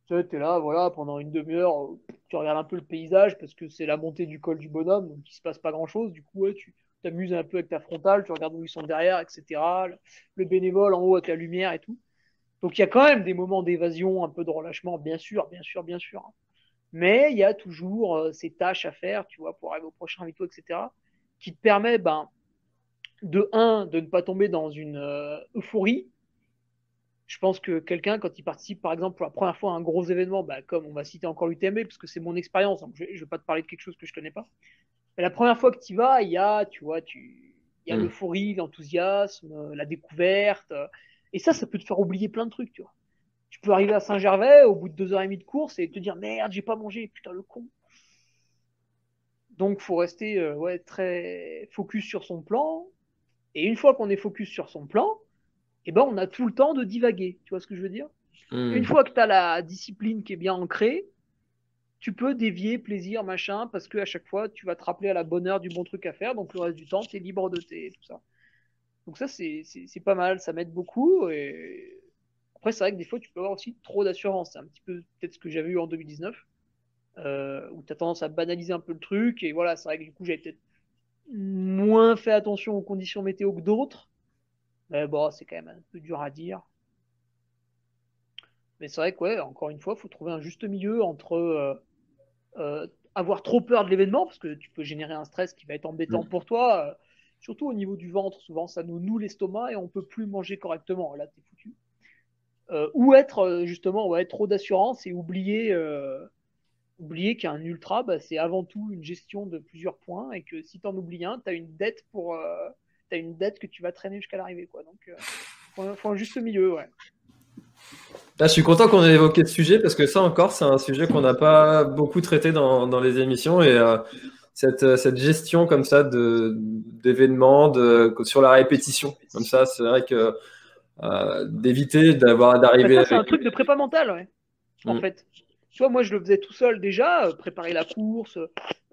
tu es là, voilà, pendant une demi-heure, tu regardes un peu le paysage parce que c'est la montée du col du bonhomme, donc il se passe pas grand-chose. Du coup, tu t'amuses un peu avec ta frontale, tu regardes où ils sont derrière, etc. Le bénévole en haut avec la lumière et tout. Donc il y a quand même des moments d'évasion, un peu de relâchement, bien sûr, bien sûr, bien sûr. Hein. Mais il y a toujours euh, ces tâches à faire, tu vois, pour arriver au prochain invito, etc., qui te permet, ben, de un, de ne pas tomber dans une euh, euphorie, je pense que quelqu'un, quand il participe, par exemple, pour la première fois à un gros événement, bah, comme on va citer encore l'UTMB, parce que c'est mon expérience, je ne vais pas te parler de quelque chose que je ne connais pas. Mais la première fois que tu y vas, il y a, tu vois, tu, il y a mm. l'euphorie, l'enthousiasme, la découverte. Et ça, ça peut te faire oublier plein de trucs, tu vois. Tu peux arriver à Saint-Gervais au bout de deux heures et demie de course et te dire merde, j'ai pas mangé, putain le con. Donc, faut rester euh, ouais, très focus sur son plan. Et une fois qu'on est focus sur son plan, eh ben, on a tout le temps de divaguer. Tu vois ce que je veux dire? Hmm. Une fois que tu as la discipline qui est bien ancrée, tu peux dévier plaisir, machin, parce que à chaque fois, tu vas te rappeler à la bonne heure du bon truc à faire. Donc le reste du temps, tu es libre de tes tout ça. Donc ça, c'est pas mal, ça m'aide beaucoup. Et après, c'est vrai que des fois, tu peux avoir aussi trop d'assurance. C'est un petit peu peut-être ce que j'avais eu en 2019, euh, où tu as tendance à banaliser un peu le truc. Et voilà, c'est vrai que du coup, j'avais peut-être moins fait attention aux conditions météo que d'autres. Mais bon, c'est quand même un peu dur à dire. Mais c'est vrai que, ouais, encore une fois, il faut trouver un juste milieu entre euh, euh, avoir trop peur de l'événement, parce que tu peux générer un stress qui va être embêtant Mm. pour toi, euh, surtout au niveau du ventre. Souvent, ça nous noue l'estomac et on peut plus manger correctement. Là, t'es foutu. Euh, ou être, euh, justement, ouais, trop d'assurance et oublier, euh, oublier qu'un ultra, bah, c'est avant tout une gestion de plusieurs points et que si t'en oublies un, t'as une dette pour. Euh, t'as une dette que tu vas traîner jusqu'à l'arrivée, quoi. Donc, euh, faut, faut un juste milieu, ouais. Là, je suis content qu'on ait évoqué ce sujet parce que ça encore, c'est un sujet qu'on n'a pas beaucoup traité dans, dans les émissions et euh, cette, euh, cette gestion comme ça de d'événements de, sur la répétition, comme ça, c'est vrai que euh, d'éviter d'avoir d'arriver. ça, c'est un truc de prépa mentale, ouais. En Mm. fait. Tu vois, moi, je le faisais tout seul déjà, préparer la course.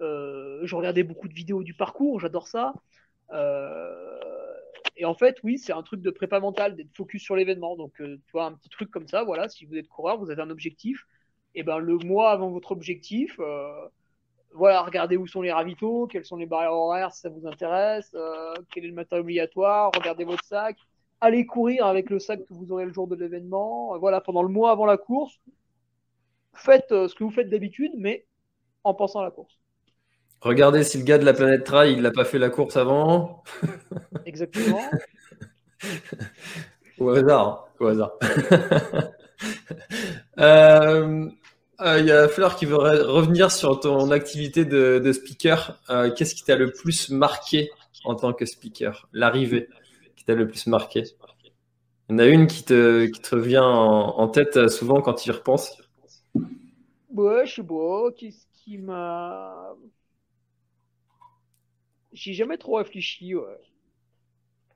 euh, je regardais beaucoup de vidéos du parcours, j'adore ça. Euh, et en fait, oui, c'est un truc de prépa mentale, d'être focus sur l'événement. Donc, euh, tu vois, un petit truc comme ça, voilà, si vous êtes coureur, vous avez un objectif. Et ben, le mois avant votre objectif, euh, voilà, regardez où sont les ravitaux, quelles sont les barrières horaires si ça vous intéresse, euh, quel est le matériel obligatoire, regardez votre sac, allez courir avec le sac que vous aurez le jour de l'événement. Voilà, pendant le mois avant la course, faites ce que vous faites d'habitude, mais en pensant à la course. Regardez si le gars de la planète Trail, il n'a pas fait la course avant. Exactement. Au hasard, au hasard. Euh, euh, Il y a Fleur qui veut re- revenir sur ton activité de, de speaker. Euh, Qu'est-ce qui t'a le plus marqué en tant que speaker? L'arrivée qui t'a le plus marqué? Il y en a une qui te, qui te revient en, en tête souvent quand tu y repenses Ouais, je sais pas. Qu'est-ce qui m'a. J'ai jamais trop réfléchi, ouais.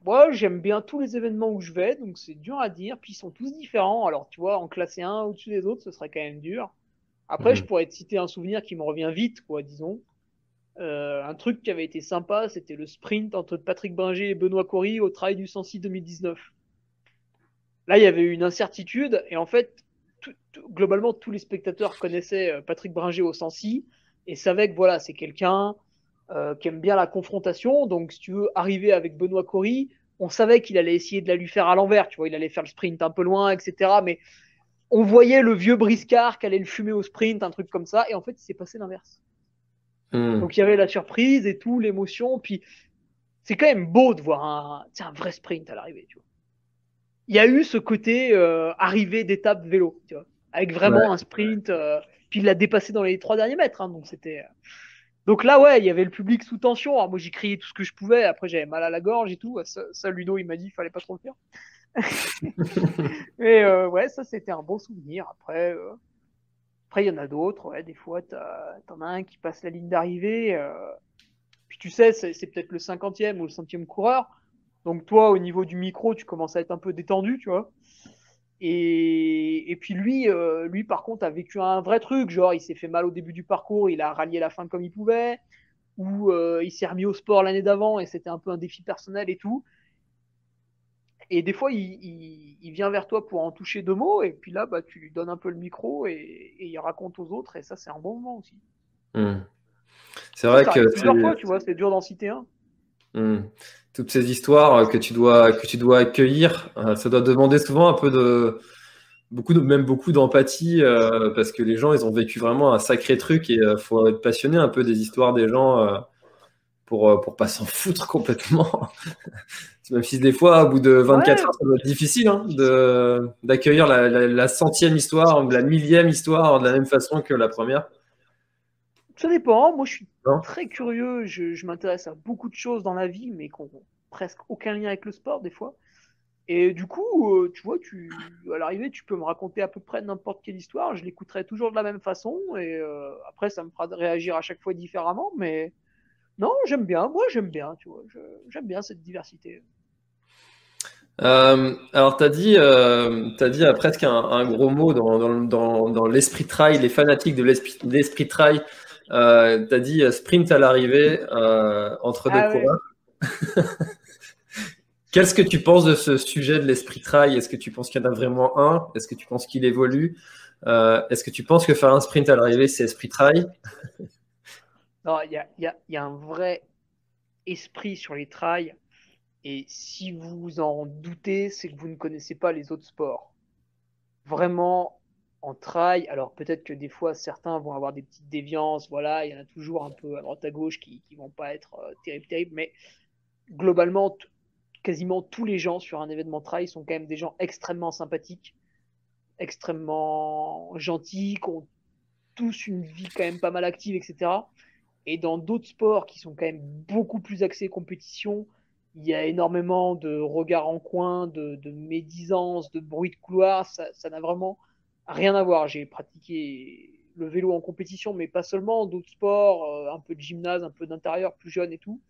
Moi, j'aime bien tous les événements où je vais, donc c'est dur à dire. Puis ils sont tous différents. Alors, tu vois, en classer un au-dessus des autres, ce serait quand même dur. Après, Mhm. je pourrais te citer un souvenir qui me revient vite, quoi, disons. Euh, un truc qui avait été sympa, c'était le sprint entre Patrick Bringer et Benoît Cory au Trail du Sancy 2019. Là, il y avait eu une incertitude, et en fait, tout- tout- globalement, tous les spectateurs connaissaient euh, Patrick Bringer au Sancy et savaient que voilà, c'est quelqu'un euh, qui aime bien la confrontation. Donc, si tu veux arriver avec Benoît Cory, on savait qu'il allait essayer de la lui faire à l'envers. Tu vois, il allait faire le sprint un peu loin, etc. Mais on voyait le vieux briscard qui allait le fumer au sprint, un truc comme ça. Et en fait, il s'est passé l'inverse. Hmm. Donc, il y avait la surprise et tout, l'émotion. Puis, c'est quand même beau de voir un, un vrai sprint à l'arrivée. Tu vois. Il y a eu ce côté euh, arrivée d'étape vélo, tu vois, avec vraiment Ouais. un sprint. euh, puis il l'a dépassé dans les trois derniers mètres. hein, donc c'était. euh, Donc là, ouais, il y avait le public sous tension. Alors moi, j'ai crié tout ce que je pouvais. Après, j'avais mal à la gorge et tout. Ça, ça, Ludo, il m'a dit, il fallait pas trop le faire. Mais euh, ouais, ça, c'était un bon souvenir. Après, euh, après, il y en a d'autres. Ouais, des fois, t'en as un qui passe la ligne d'arrivée. euh, puis tu sais, c'est c'est peut-être le cinquantième ou le centième coureur. Donc toi, au niveau du micro, tu commences à être un peu détendu, tu vois. Et, et puis lui, euh, lui par contre, a vécu un vrai truc, genre il s'est fait mal au début du parcours, il a rallié la fin comme il pouvait, ou euh, il s'est remis au sport l'année d'avant et c'était un peu un défi personnel et tout. Et des fois, il, il, il vient vers toi pour en toucher deux mots, et puis là, bah, tu lui donnes un peu le micro et, et il raconte aux autres, et ça, c'est un bon moment aussi. Hmm. C'est vrai ça que plusieurs fois, tu vois, c'est dur d'en citer un. Hmm. Toutes ces histoires que tu dois, que tu dois accueillir, euh, ça doit demander souvent un peu de, beaucoup de, même beaucoup d'empathie, euh, parce que les gens, ils ont vécu vraiment un sacré truc et il faut être passionné un peu des histoires des gens euh, pour, euh, pour pas s'en foutre complètement. Même si des fois, au bout de 24 Ouais. heures, ça doit être difficile hein, de, d'accueillir la, la, la centième histoire ou la millième histoire de la même façon que la première. Ça dépend. Moi, je suis Non. très curieux. Je, je m'intéresse à beaucoup de choses dans la vie, mais qui ont presque aucun lien avec le sport, des fois. Et du coup, euh, tu vois, tu, à l'arrivée, tu peux me raconter à peu près n'importe quelle histoire. Je l'écouterai toujours de la même façon. Et euh, après, ça me fera réagir à chaque fois différemment. Mais non, j'aime bien. Moi, j'aime bien, tu vois. J'aime bien cette diversité. Euh, alors, tu as dit, euh, as dit presque un, gros mot dans, dans, dans, l'esprit trail, les fanatiques de l'esprit trail. Euh, tu as dit sprint à l'arrivée entre deux ah coureurs. Qu'est-ce que tu penses de ce sujet de l'esprit trail? Est-ce que tu penses qu'il y en a vraiment un? Est-ce que tu penses qu'il évolue? Est-ce que tu penses que faire un sprint à l'arrivée, c'est esprit trail? Non, il y y a, un vrai esprit sur les trails. Et si vous en doutez, c'est que vous ne connaissez pas les autres sports. Vraiment, en trail, alors peut-être que des fois certains vont avoir des petites déviances, voilà, il y en a toujours un peu à droite à gauche qui, qui vont pas être euh, terribles, terribles, mais globalement, quasiment tous les gens sur un événement trail sont quand même des gens extrêmement sympathiques, extrêmement gentils, qui ont tous une vie quand même pas mal active, etc. Et dans d'autres sports qui sont quand même beaucoup plus axés compétition, il y a énormément de regards en coin, de, de médisance, de bruit de couloir. Ça n'a vraiment rien à voir. J'ai pratiqué le vélo en compétition, mais pas seulement, d'autres sports, euh, un peu de gymnase, un peu d'intérieur, plus jeune et tout.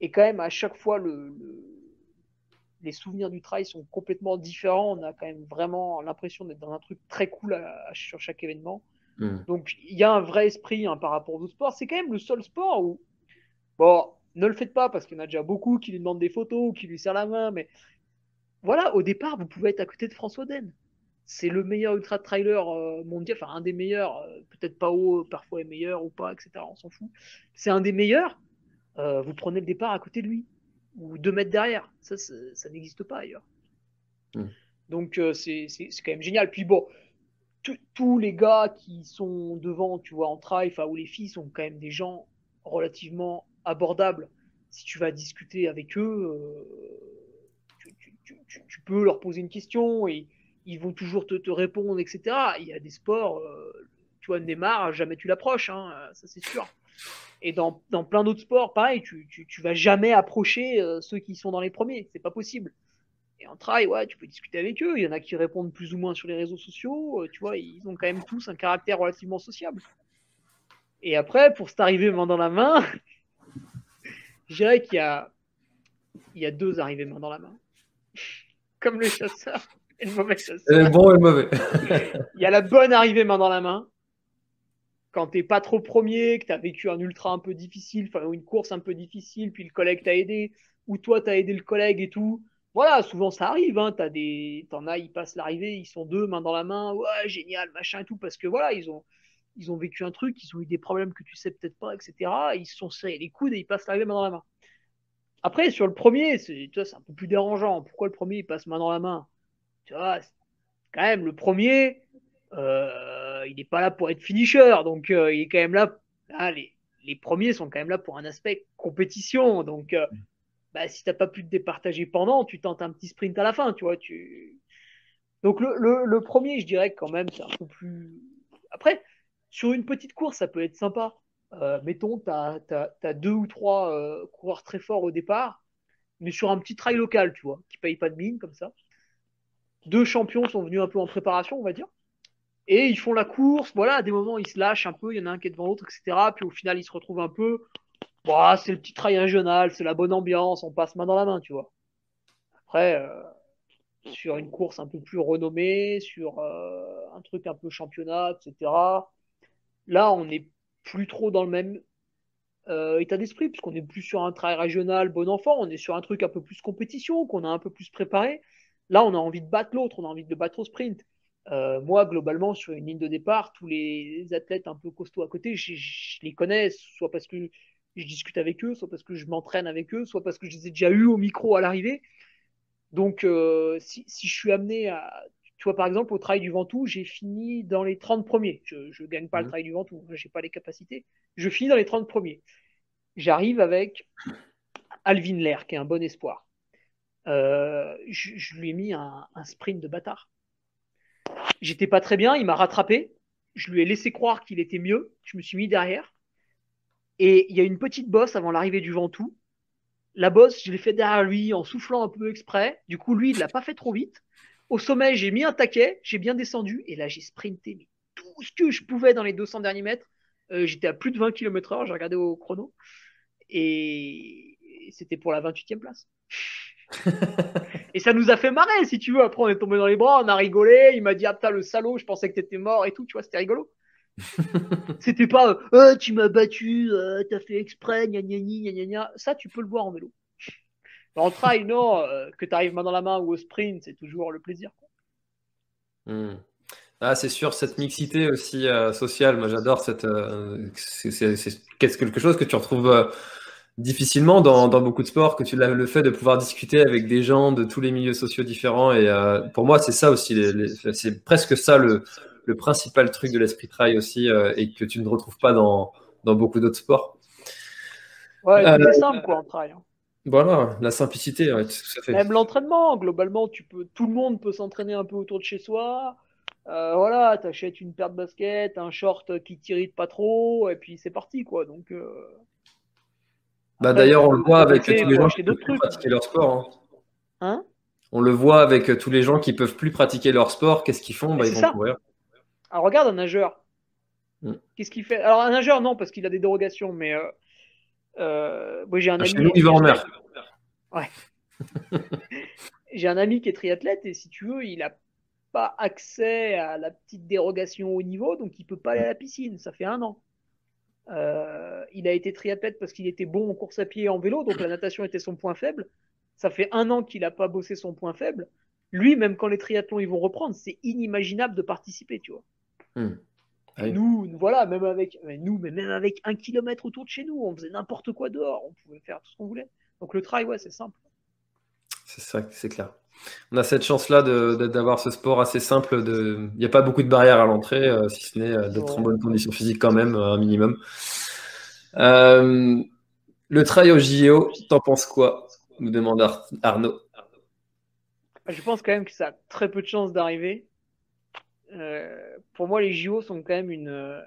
Et quand même, à chaque fois, le, les souvenirs du trail sont complètement différents. On a quand même vraiment l'impression d'être dans un truc très cool sur chaque événement. Hmm. Donc, il y a un vrai esprit hein, par rapport aux autres sports. C'est quand même le seul sport où, bon, ne le faites pas parce qu'il y en a déjà beaucoup qui lui demandent des photos ou qui lui serrent la main. Mais voilà, au départ, vous pouvez être à côté de François Den. C'est le meilleur ultra trailer euh, mondial, enfin un des meilleurs, euh, peut-être pas haut, parfois est meilleur ou pas, etc. On s'en fout. C'est un des meilleurs. Euh, vous prenez le départ à côté de lui ou deux mètres derrière. Ça, ça n'existe pas ailleurs. Hmm. Donc c'est quand même génial. Puis bon, tous les gars qui sont devant, tu vois, en trail, ou les filles sont quand même des gens relativement abordable. Si tu vas discuter avec eux, euh, tu, peux leur poser une question et ils vont toujours te, répondre, etc. Il y a des sports, euh, tu vois, Neymar, jamais tu l'approches, hein, ça c'est sûr. Et dans, plein d'autres sports, pareil, tu, tu, vas jamais approcher euh, ceux qui sont dans les premiers, c'est pas possible. Et en trail, ouais, tu peux discuter avec eux. Il y en a qui répondent plus ou moins sur les réseaux sociaux. Tu vois, ils ont quand même tous un caractère relativement sociable. Et après, pour s'arriver main dans la main, je dirais qu'il y a, il y a deux arrivées main dans la main. Comme le chasseur et le mauvais chasseur. Le bon et le mauvais? il y a la bonne arrivée main dans la main. Quand t'es pas trop premier, que tu as vécu un ultra un peu difficile, enfin une course un peu difficile, puis le collègue t'a aidé, ou toi t'as aidé le collègue et tout. Voilà, souvent ça arrive, hein, t'as des, t'en as, ils passent l'arrivée, ils sont deux main dans la main, ouais génial, machin et tout, parce que voilà, ils ont, ils ont vécu un truc, ils ont eu des problèmes que tu sais peut-être pas, etc. ils se sont serrés les coudes et ils passent l'arrivée main dans la main. Après, sur le premier, c'est un peu plus dérangeant. Pourquoi le premier il passe main dans la main? Tu vois, quand même, le premier, euh, il n'est pas là pour être finisher, donc euh, il est quand même là. Ah, les, les, premiers sont quand même là pour un aspect compétition, donc euh, bah, si t'as pas pu te départager pendant, tu tentes un petit sprint à la fin, tu vois. Tu... Donc le, le, le premier, je dirais quand même, c'est un peu plus. Après, sur une petite course, ça peut être sympa. Mettons, tu as, deux ou trois coureurs très forts au départ, mais sur un petit trail local, tu vois, qui paye pas de mine comme ça. Deux champions sont venus un peu en préparation, on va dire. Et ils font la course, voilà, à des moments ils se lâchent un peu, il y en a un qui est devant l'autre, etc. Puis au final ils se retrouvent un peu. Bah, c'est le petit trail régional, c'est la bonne ambiance, on passe main dans la main, tu vois. Après, euh, sur une course un peu plus renommée, sur un truc un peu championnat, etc Là, on n'est plus trop dans le même euh, état d'esprit, puisqu'on est plus sur un travail régional bon enfant, on est sur un truc un peu plus compétition, qu'on a un peu plus préparé. Là, on a envie de battre l'autre, on a envie de battre au sprint. Euh, moi, globalement, sur une ligne de départ, tous les athlètes un peu costauds à côté, je, les connais, soit parce que je discute avec eux, soit parce que je m'entraîne avec eux, soit parce que je les ai déjà eus au micro à l'arrivée. Donc, euh, si, si, je suis amené à tu vois, par exemple, au Trail du Ventoux, j'ai fini dans les 30 premiers. Je ne gagne pas le mmh. Trail du Ventoux, je n'ai pas les capacités. Je finis dans les 30 premiers. J'arrive avec Alvin Lair, qui est un bon espoir. Euh, je, lui ai mis un, sprint de bâtard. J'étais pas très bien, il m'a rattrapé. Je lui ai laissé croire qu'il était mieux. Je me suis mis derrière. Et il y a une petite bosse avant l'arrivée du Ventoux. La bosse, je l'ai fait derrière lui en soufflant un peu exprès. Du coup, lui, il l'a pas fait trop vite. Au sommet, j'ai mis un taquet, j'ai bien descendu et là, j'ai sprinté tout ce que je pouvais dans les 200 derniers mètres. Euh, j'étais à plus de 20 km/h, j'ai regardé au chrono et c'était pour la 28e place. Et ça nous a fait marrer, si tu veux. Après, on est tombé dans les bras, on a rigolé. Il m'a dit, ah putain, le salaud, je pensais que t'étais mort et tout, tu vois, c'était rigolo. c'était pas, oh, tu m'as battu, euh, t'as fait exprès, gna gna gna gna gna. Ça, tu peux le voir en vélo. En trail, non, euh, que tu arrives main dans la main ou au sprint, c'est toujours le plaisir. Hmm. Ah, c'est sûr, cette mixité aussi euh, sociale, moi j'adore cette. c'est quelque chose que tu retrouves difficilement dans, beaucoup de sports que tu as le fait de pouvoir discuter avec des gens de tous les milieux sociaux différents. Et euh, pour moi, c'est ça aussi, c'est presque ça le, principal truc de l'esprit trail aussi, euh, et que tu ne retrouves pas dans, beaucoup d'autres sports. Ouais, c'est euh, simple quoi en trail. Hein. Voilà, la simplicité, Même l'entraînement, globalement, tu peux, tout le monde peut s'entraîner un peu autour de chez soi. voilà, t'achètes une paire de baskets, un short qui t'irrite pas trop, et puis c'est parti quoi. Donc bah, D'ailleurs, on le voit avec tous les gens qui peuvent plus pratiquer leur sport. Hein. hein? On le voit avec tous les gens qui peuvent plus pratiquer leur sport. Qu'est-ce qu'ils font? Bah, Ils vont courir. Alors, regarde un nageur. Hmm. Qu'est-ce qu'il fait? Alors, un nageur, non, parce qu'il a des dérogations, mais euh, euh, j'ai un ah, ami. il va en mer. Ouais. j'ai un ami qui est triathlète et si tu veux, il n'a pas accès à la petite dérogation au niveau, donc il peut pas aller à la piscine. Ça fait un an. Euh, il a été triathlète parce qu'il était bon en course à pied et en vélo, donc la natation était son point faible. Ça fait un an qu'il n'a pas bossé son point faible. Lui, même quand les triathlons ils vont reprendre, c'est inimaginable de participer, tu vois. Hmm. Ah nous, voilà, même avec nous, mais même avec un kilomètre autour de chez nous, on faisait n'importe quoi dehors, on pouvait faire tout ce qu'on voulait. Donc le trail, ouais, c'est simple. C'est ça, c'est clair. On a cette chance-là d'avoir ce sport assez simple. Il n'y a pas beaucoup de barrières à l'entrée, euh, si ce n'est euh, d'être en bonne condition physique quand même, un minimum. Euh, le trail au JO, t'en penses quoi? Nous demande Arnaud. Je pense quand même que ça a très peu de chances d'arriver. pour moi, les JO sont quand même une,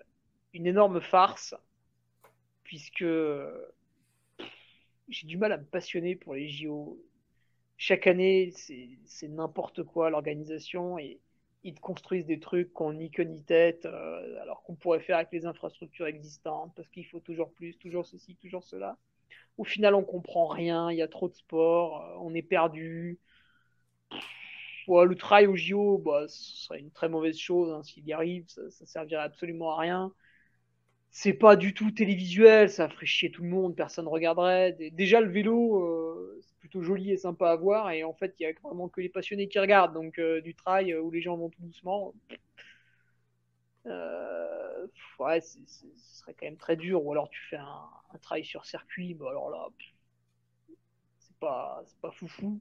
une énorme farce, puisque j'ai du mal à me passionner pour les JO chaque année, c'est n'importe quoi l'organisation et ils te construisent des trucs qu'on ni ni tête, euh, alors qu'on pourrait faire avec les infrastructures existantes, parce qu'il faut toujours plus, toujours ceci, toujours cela. Au final, on comprend rien, il y a trop de sport, euh, on est perdu. le trail au JO, bah, ce serait une très mauvaise chose hein, s'il y arrive, ça, ça servirait absolument à rien c'est pas du tout télévisuel, ça ferait chier tout le monde, personne regarderait. Déjà, le vélo, euh, plutôt joli et sympa à voir, et en fait, il y a vraiment que les passionnés qui regardent. Donc, euh, du trail euh, où les gens vont tout doucement, ouais, ce serait quand même très dur. Ou alors, tu fais un, un trail sur circuit, bah alors là, c'est pas, pas foufou.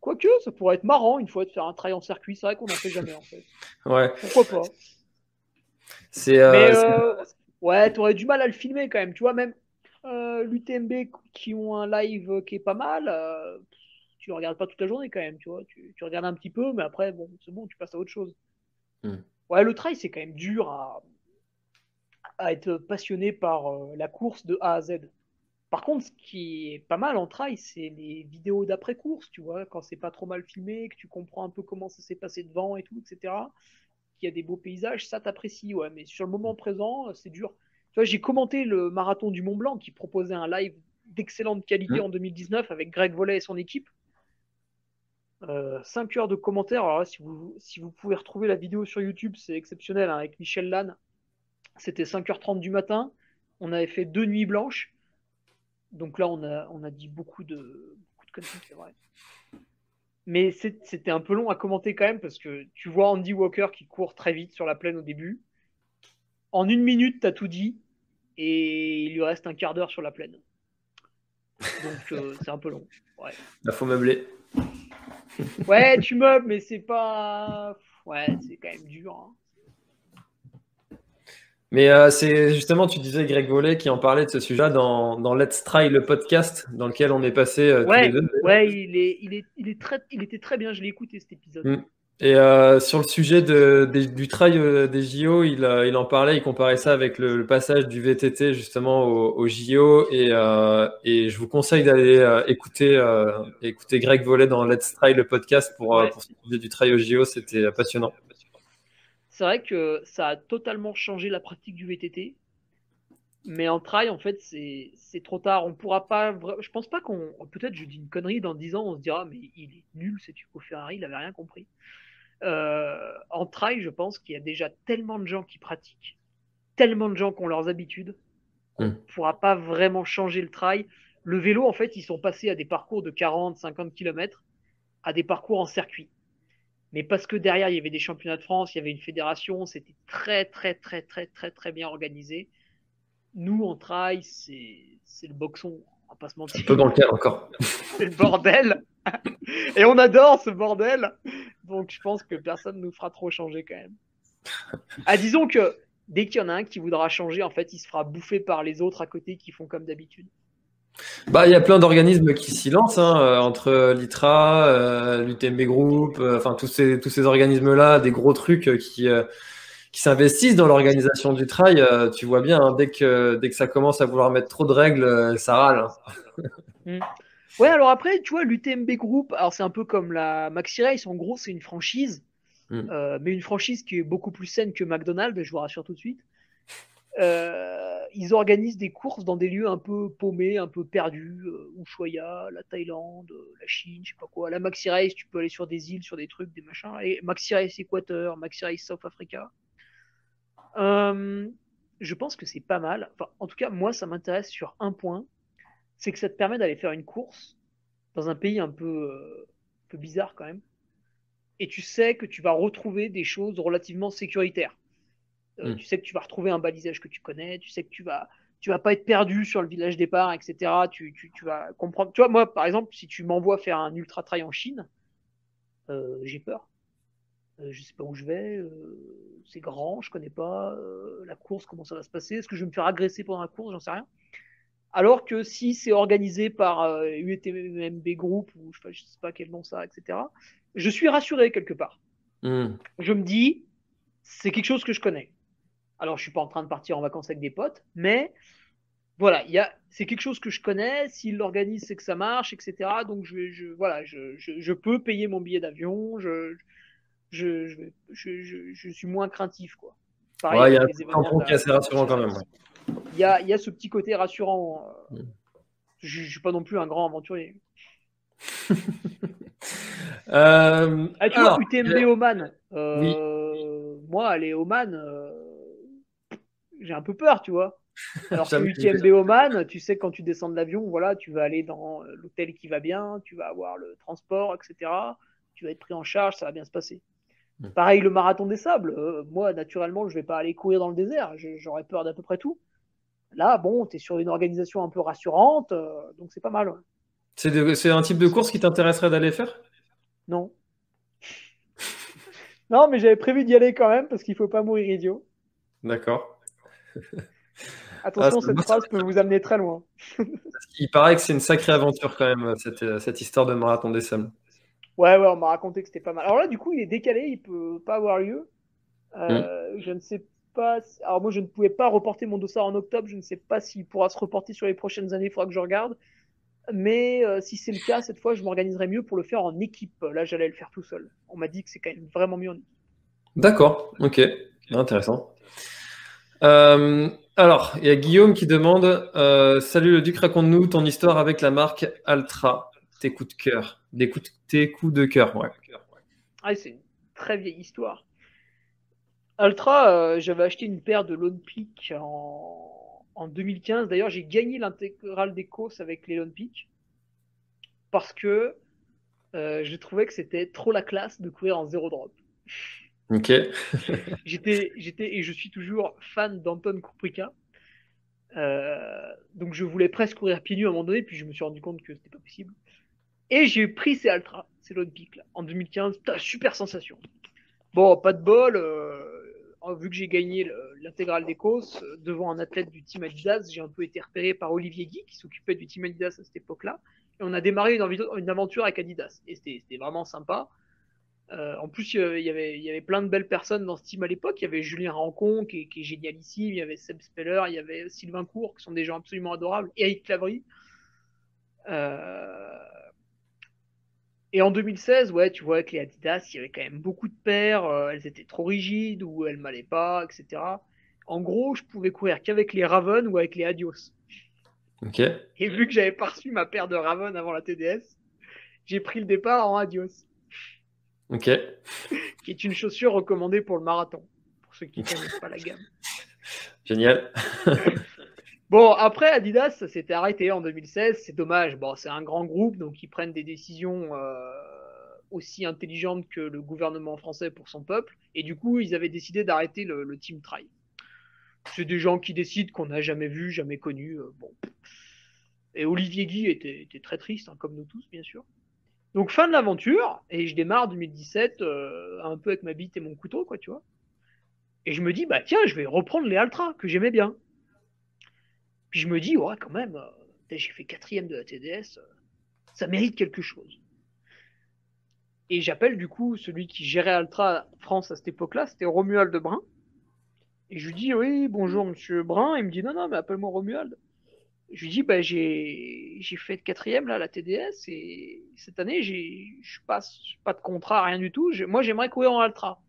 Quoique, ça pourrait être marrant une fois de faire un trail en circuit, c'est vrai qu'on n'en fait jamais en fait. Ouais. Pourquoi pas? C'est. Euh, euh, ouais, t'aurais du mal à le filmer quand même. Tu vois, même euh, l'UTMB qui ont un live qui est pas mal, tu regardes pas toute la journée quand même. Tu vois, tu, regardes un petit peu, mais après, bon, c'est bon, tu passes à autre chose. Hmm. Ouais, le trail, c'est quand même dur à, à être passionné par la course de A à Z. Par contre, ce qui est pas mal en trail, c'est les vidéos d'après-course, tu vois, quand c'est pas trop mal filmé, que tu comprends un peu comment ça s'est passé devant et tout, etc qu'il y a des beaux paysages, ça t'apprécie, ouais. Mais sur le moment présent, c'est dur. Tu vois, j'ai commenté le marathon du Mont Blanc qui proposait un live d'excellente qualité mmh. en 2019 avec Greg Vollet et son équipe. 5 euh, heures de commentaires. Alors là, si vous, si vous pouvez retrouver la vidéo sur YouTube, c'est exceptionnel hein, avec Michel Lannes. C'était 5h30 du matin. On avait fait deux nuits blanches. Donc là, on a, on a dit beaucoup de, beaucoup de conneries, c'est vrai mais c'était un peu long à commenter quand même parce que tu vois Andy Walker qui court très vite sur la plaine au début. En une minute, tu as tout dit et il lui reste un quart d'heure sur la plaine. Donc euh, c'est un peu long. Ouais. Il faut meubler. ouais, tu meubles, mais c'est pas. Ouais, c'est quand même dur. Hein. Mais euh, c'est justement, tu disais Greg Vollet qui en parlait de ce sujet dans, dans Let's Try, le podcast dans lequel on est passé euh, ouais, tous les deux. Ouais, il, est, il, est, il, est très, il était très bien, je l'ai écouté cet épisode. Mm. Et euh, sur le sujet de, du trail des JO, il, il, en parlait, il comparait ça avec le, passage du VTT justement au, JO. Et, et, je vous conseille d'aller écouter, écouter Greg Vollet dans Let's Try, le podcast pour, pour ce sujet du trail au JO. C'était passionnant c'est vrai que ça a totalement changé la pratique du VTT. Mais en trail, en fait, c'est trop tard. On pourra pas. Je pense pas qu'on. Peut-être je dis une connerie dans 10 ans, on se dira, mais il est nul, c'est au Ferrari, il avait rien compris. Euh, en trail, je pense qu'il y a déjà tellement de gens qui pratiquent, tellement de gens qui ont leurs habitudes, qu'on ne hmm. pourra pas vraiment changer le trail. Le vélo, en fait, ils sont passés à des parcours de 40, 50 km, à des parcours en circuit. Mais parce que derrière, il y avait des championnats de France, il y avait une fédération, c'était très, très, très, très, très, très bien organisé. Nous, en trail, c'est le boxon, on va pas se mentir. Un peu encore. c'est le bordel. Et on adore ce bordel. Donc je pense que personne ne nous fera trop changer quand même. Ah, disons que dès qu'il y en a un qui voudra changer, en fait, il se fera bouffer par les autres à côté qui font comme d'habitude. Bah, il y a plein d'organismes qui s'y lancent, hein, euh, entre l'ITRA, euh, l'UTMB Group, euh, enfin tous ces, tous ces organismes-là, des gros trucs qui, qui s'investissent dans l'organisation du trail. tu vois bien, hein, dès, que, dès que ça commence à vouloir mettre trop de règles, ça râle. Hein. Mm. Ouais, alors après, tu vois, l'UTMB Group, alors c'est un peu comme la Maxi Race, en gros, c'est une franchise, mm. euh, mais une franchise qui est beaucoup plus saine que McDonald's, je vous rassure tout de suite. Euh, ils organisent des courses dans des lieux un peu paumés, un peu perdus, euh, Ushuaia, la Thaïlande, la Chine, je sais pas quoi. La Maxi Race, tu peux aller sur des îles, sur des trucs, des machins. Et Maxi Race Équateur, Maxi Race South Africa. je pense que c'est pas mal. Enfin, en tout cas, moi, ça m'intéresse sur un point c'est que ça te permet d'aller faire une course dans un pays un peu, euh, peu bizarre quand même. Et tu sais que tu vas retrouver des choses relativement sécuritaires. Euh, hmm. Tu sais que tu vas retrouver un balisage que tu connais, tu sais que tu vas, tu vas pas être perdu sur le village départ, etc. Tu, tu, tu vas comprendre. Tu vois, moi, par exemple, si tu m'envoies faire un ultra trail en Chine, euh, j'ai peur. je sais pas où je vais, c'est grand, je connais pas la course, comment ça va se passer, est-ce que je vais me faire agresser pendant la course, j'en sais rien. Alors que si c'est organisé par UTMB euh, Group, ou je ne sais pas quel nom ça, etc., je suis rassuré quelque part. Hmm. Je me dis, c'est quelque chose que je connais. Alors, je suis pas en train de partir en vacances avec des potes, mais voilà, c'est quelque chose que je connais. S'il l'organise, c'est que ça marche, etc. Donc, je, voilà, je, peux payer mon billet d'avion. Je, je, suis moins craintif, quoi. il y a un point qui est assez rassurant quand même il y a, ce petit côté rassurant. Euh, mm. Je ne suis pas non plus un grand aventurier. euh, ah, tu vois, UTMB Oman. Euh, moi, aller Oman, euh, j'ai un peu peur, tu vois. Alors que UTMB Oman, tu sais, quand tu descends de l'avion, voilà, tu vas aller dans l'hôtel qui va bien, tu vas avoir le transport, etc. Tu vas être pris en charge, ça va bien se passer. Mm. Pareil, le marathon des sables. moi, naturellement, je vais pas aller courir dans le désert. J'aurais peur d'à peu près tout. Là, bon, tu es sur une organisation un peu rassurante, euh, donc c'est pas mal. C'est un type de course qui t'intéresserait d'aller faire? Non. non, mais j'avais prévu d'y aller quand même parce qu'il faut pas mourir idiot. D'accord. Attention, ah, cette phrase peut vous amener très loin. Il paraît que c'est une sacrée aventure quand même, cette, histoire de marathon des Sommes. Ouais, ouais, on m'a raconté que c'était pas mal. Alors là, du coup, il est décalé, il peut pas avoir lieu. Euh, hmm. Je ne sais alors moi, je ne pouvais pas reporter mon dossard en octobre. Je ne sais pas s'il pourra se reporter sur les prochaines années. Il faudra que je regarde. Mais euh, si c'est le cas, cette fois, je m'organiserai mieux pour le faire en équipe. Là, j'allais le faire tout seul. On m'a dit que c'est quand même vraiment mieux en équipe. D'accord, ok, intéressant. Euh, alors, il y a Guillaume qui demande euh, Salut le Duc, raconte-nous ton histoire avec la marque Altra. Tes coups de cœur. Des coups tes coups de cœur, ouais. Ah, c'est une très vieille histoire. Ultra, euh, j'avais acheté une paire de Lone Peak en, en 2015. D'ailleurs, j'ai gagné l'intégrale des courses avec les Lone Peak parce que euh, je trouvais que c'était trop la classe de courir en zéro drop. Ok. j'étais, j'étais et je suis toujours fan d'Anton Kuprika. Euh, donc je voulais presque courir pieds nus à un moment donné, puis je me suis rendu compte que c'était pas possible. Et j'ai pris ces Ultra, ces Lone Peak là, en 2015. super sensation. Bon, pas de bol. Euh, vu que j'ai gagné l'intégrale des courses euh, devant un athlète du team Adidas, j'ai un peu été repéré par Olivier Guy qui s'occupait du team Adidas à cette époque-là. Et on a démarré une, aventure avec Adidas. Et c'était vraiment sympa. Euh, en plus, il y, avait, plein de belles personnes dans ce team à l'époque. Il y avait Julien Rancon qui est, qui est, génialissime. Il y avait Seb Speller. Il y avait Sylvain Cour qui sont des gens absolument adorables. Et Eric Clavry. Euh, et en 2016, ouais, tu vois, avec les Adidas, il y avait quand même beaucoup de paires, euh, elles étaient trop rigides ou elles m'allaient pas, etc. En gros, je pouvais courir qu'avec les Raven ou avec les Adios. Ok. Et vu que j'avais pas reçu ma paire de Raven avant la TDS, j'ai pris le départ en Adios. Ok. Qui est une chaussure recommandée pour le marathon, pour ceux qui ne connaissent pas la gamme. Génial. Bon, après, Adidas, ça s'était arrêté en 2016. C'est dommage. Bon, c'est un grand groupe, donc ils prennent des décisions euh, aussi intelligentes que le gouvernement français pour son peuple. Et du coup, ils avaient décidé d'arrêter le, Team Try. C'est des gens qui décident qu'on n'a jamais vu, jamais connu. Euh, bon. Et Olivier Guy était, très triste, hein, comme nous tous, bien sûr. Donc fin de l'aventure, et je démarre 2017 euh, un peu avec ma bite et mon couteau, quoi, tu vois. Et je me dis, bah tiens, je vais reprendre les Altra, que j'aimais bien. Je me dis, ouais, quand même, euh, j'ai fait quatrième de la TDS, euh, ça mérite quelque chose. Et j'appelle du coup celui qui gérait Altra France à cette époque-là, c'était Romuald Brun. Et je lui dis, oui, bonjour monsieur Brun. Il me dit, non, non, mais appelle-moi Romuald. Je lui dis, bah, j'ai fait quatrième là, la TDS, et cette année, je passe pas de contrat, rien du tout. moi, j'aimerais courir en Altra.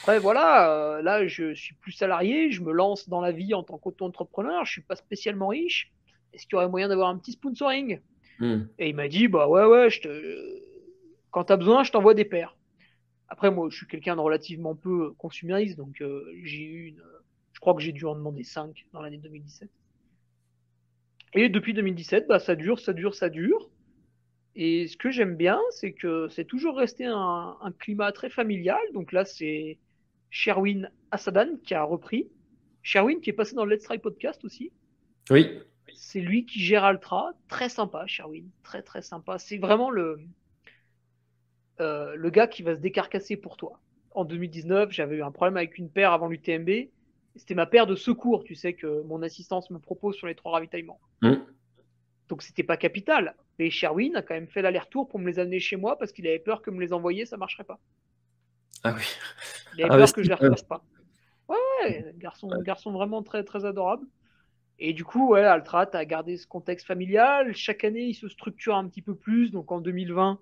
Après, voilà, euh, là, je suis plus salarié, je me lance dans la vie en tant qu'auto-entrepreneur, je suis pas spécialement riche. Est-ce qu'il y aurait moyen d'avoir un petit sponsoring? Hmm. Et il m'a dit, bah ouais, ouais, je te... quand tu as besoin, je t'envoie des paires. Après, moi, je suis quelqu'un de relativement peu consumériste, donc euh, j'ai eu une. Je crois que j'ai dû en demander 5 dans l'année 2017. Et depuis 2017, bah, ça dure, ça dure, ça dure. Et ce que j'aime bien, c'est que c'est toujours resté un, climat très familial. Donc là, c'est Sherwin Assadan qui a repris. Sherwin qui est passé dans le Let's Try podcast aussi. Oui. C'est lui qui gère Altra. Très sympa, Sherwin. Très, très sympa. C'est vraiment le, euh, le gars qui va se décarcasser pour toi. En 2019, j'avais eu un problème avec une paire avant l'UTMB. C'était ma paire de secours, tu sais, que mon assistance me propose sur les trois ravitaillements. Mmh. Donc c'était pas capital. Mais Sherwin a quand même fait l'aller-retour pour me les amener chez moi parce qu'il avait peur que me les envoyer, ça marcherait pas. Ah oui. Il avait ah peur que je les refasse pas. Ouais, ouais, garçon, garçon vraiment très très adorable. Et du coup, ouais, Altrat a gardé ce contexte familial. Chaque année, il se structure un petit peu plus. Donc en 2020,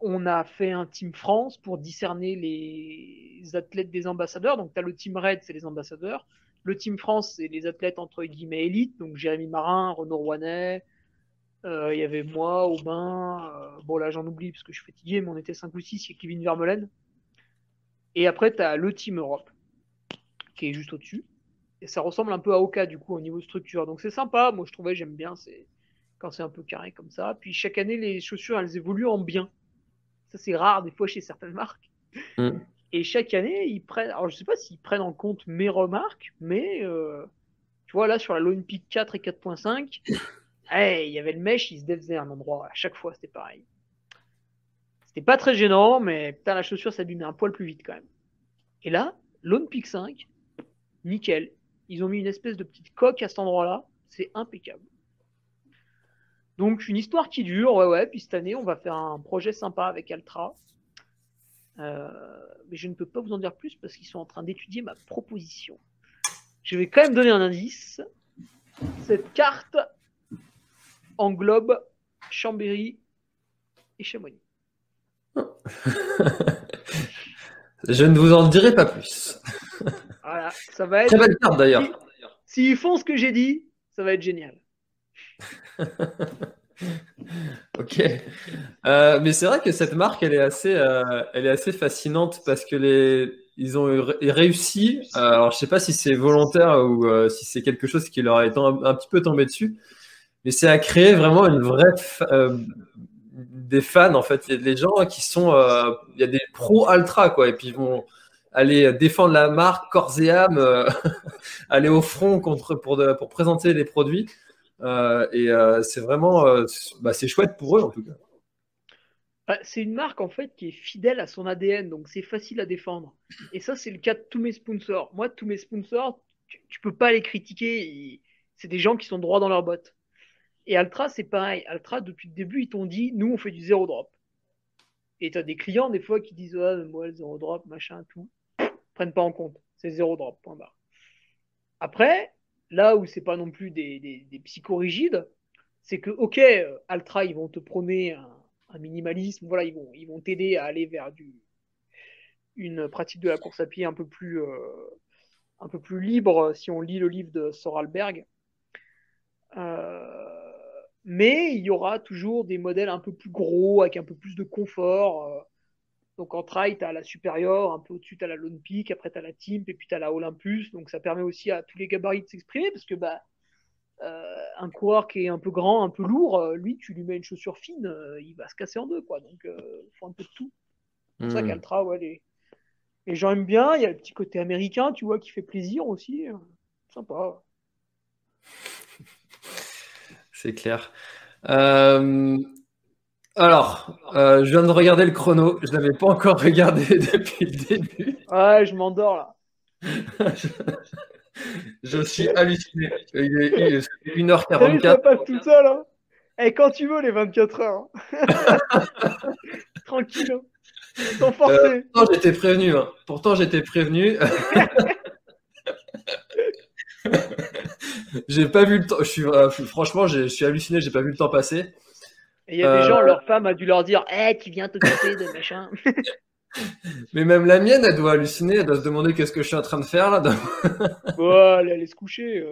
on a fait un Team France pour discerner les athlètes des ambassadeurs. Donc tu as le Team Red, c'est les ambassadeurs. Le Team France, c'est les athlètes entre guillemets élites, donc Jérémy Marin, Renaud Rouanet, euh, il y avait moi, Aubin, euh, bon là j'en oublie parce que je suis fatigué, mais on était 5 ou 6, il y a Kevin Vermeulen. Et après, tu as le Team Europe, qui est juste au-dessus. Et ça ressemble un peu à Oka du coup au niveau structure. Donc c'est sympa, moi je trouvais, j'aime bien, c'est quand c'est un peu carré comme ça. Puis chaque année, les chaussures, elles évoluent en bien. Ça c'est rare des fois chez certaines marques. Mm. Et chaque année, ils prennent. Alors, je sais pas s'ils prennent en compte mes remarques, mais euh, tu vois, là, sur la Lone Peak 4 et 4.5, il y avait le mesh, il se défaisait à un endroit. À chaque fois, c'était pareil. C'était pas très gênant, mais putain, la chaussure s'abîmait un poil plus vite quand même. Et là, Lone Peak 5, nickel. Ils ont mis une espèce de petite coque à cet endroit-là. C'est impeccable. Donc, une histoire qui dure, ouais, ouais. Puis cette année, on va faire un projet sympa avec Altra. Euh, mais je ne peux pas vous en dire plus parce qu'ils sont en train d'étudier ma proposition. Je vais quand même donner un indice. Cette carte englobe Chambéry et Chamonix. je ne vous en dirai pas plus. Voilà, ça va être. Très belle carte d'ailleurs. S'ils font ce que j'ai dit, ça va être génial. ok. Euh, mais c'est vrai que cette marque, elle est assez, euh, elle est assez fascinante parce que les, ils ont réussi. Euh, alors, je sais pas si c'est volontaire ou si c'est quelque chose qui leur est un, petit peu tombé dessus, mais c'est à créer vraiment une vraie des fans en fait. Il y a des gens qui sont, il y a des pros ultra quoi, et puis ils vont aller défendre la marque corps et âme, aller au front contre pour, présenter les produits. Euh, et euh, c'est vraiment, euh, bah, c'est chouette pour eux en tout cas. Bah, c'est une marque en fait qui est fidèle à son ADN, donc c'est facile à défendre. Et ça, c'est le cas de tous mes sponsors. Moi, tous mes sponsors, tu, peux pas les critiquer. C'est des gens qui sont droits dans leurs bottes. Et Altra, c'est pareil. Altra, depuis le début, ils t'ont dit, nous, on fait du zéro drop. Et tu as des clients, des fois, qui disent, ouais, moi, le zéro drop, machin, tout. Ils prennent pas en compte. C'est zéro drop, point barre. Après, là où c'est pas non plus des, des, psychorigides, c'est que, ok, euh, Altra, ils vont te prôner un, minimalisme, voilà, ils vont ils vont t'aider à aller vers du, une pratique de la course à pied un peu plus, euh, un peu plus libre si on lit le livre de Soralberg. Euh, mais il y aura toujours des modèles un peu plus gros, avec un peu plus de confort. Euh. Donc en trail, tu as la supérieure, un peu au-dessus, tu as la Lone Peak, après tu as la Timp, et puis tu as la Olympus. Donc ça permet aussi à tous les gabarits de s'exprimer, parce que bah, euh, un coureur qui est un peu grand, un peu lourd, lui, tu lui mets une chaussure fine, il va se casser en deux. quoi. Donc il faut un peu de tout. C'est pour ça hmm. qu'Altra, ouais, les, les gens aiment bien. Il y a le petit côté américain, tu vois, qui fait plaisir aussi. Sympa. C'est clair. Euh, alors, euh, je viens de regarder le chrono. Je ne l'avais pas encore regardé depuis le début. Ouais, je m'endors là. je, suis halluciné. Il est, 1h44. Ça passe tout seul. Hein. Et eh, quand tu veux, les 24 heures. Hein. Tranquille. Hein. Sans forcer. Euh, pourtant, j'étais prévenu. Hein. Pourtant, j'étais prévenu. J'ai pas vu le temps. Je suis, euh, franchement, je suis halluciné. J'ai pas vu le temps passer. Il y a des gens, euh, leur femme a dû leur dire Eh, tu viens t'occuper de machin. Mais même la mienne, elle doit halluciner. Elle doit se demander qu'est-ce que je suis en train de faire là. oh, elle allait se coucher.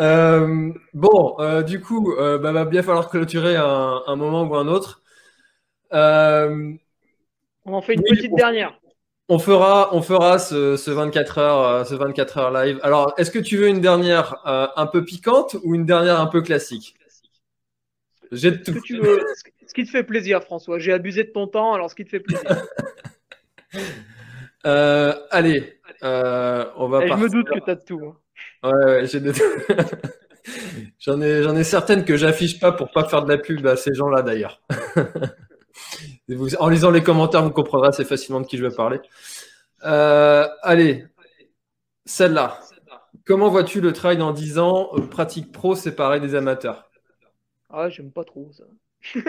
Euh. bon, du coup, bah, va bien falloir clôturer un, un, moment ou un autre. On en fait une petite dernière. On fera, on fera ce, 24 heures, euh, ce 24 heures live. Alors, est-ce que tu veux une dernière euh, un peu piquante ou une dernière un peu classique? J'ai tout. Ce, que tu veux, ce qui te fait plaisir, François? J'ai abusé de ton temps, alors ce qui te fait plaisir? Euh, allez, on va. Et je me doute que tu as de tout. Hein. Ouais, j'ai de tout. j'en ai, j'en ai certaines que j'affiche pas pour pas faire de la pub à ces gens-là d'ailleurs. En lisant les commentaires, vous comprendrez assez facilement de qui je vais parler. Euh, allez, celle-là. Comment vois-tu le trail dans 10 ans? Euh, Pratique pro séparé des amateurs Ah, j'aime pas trop ça.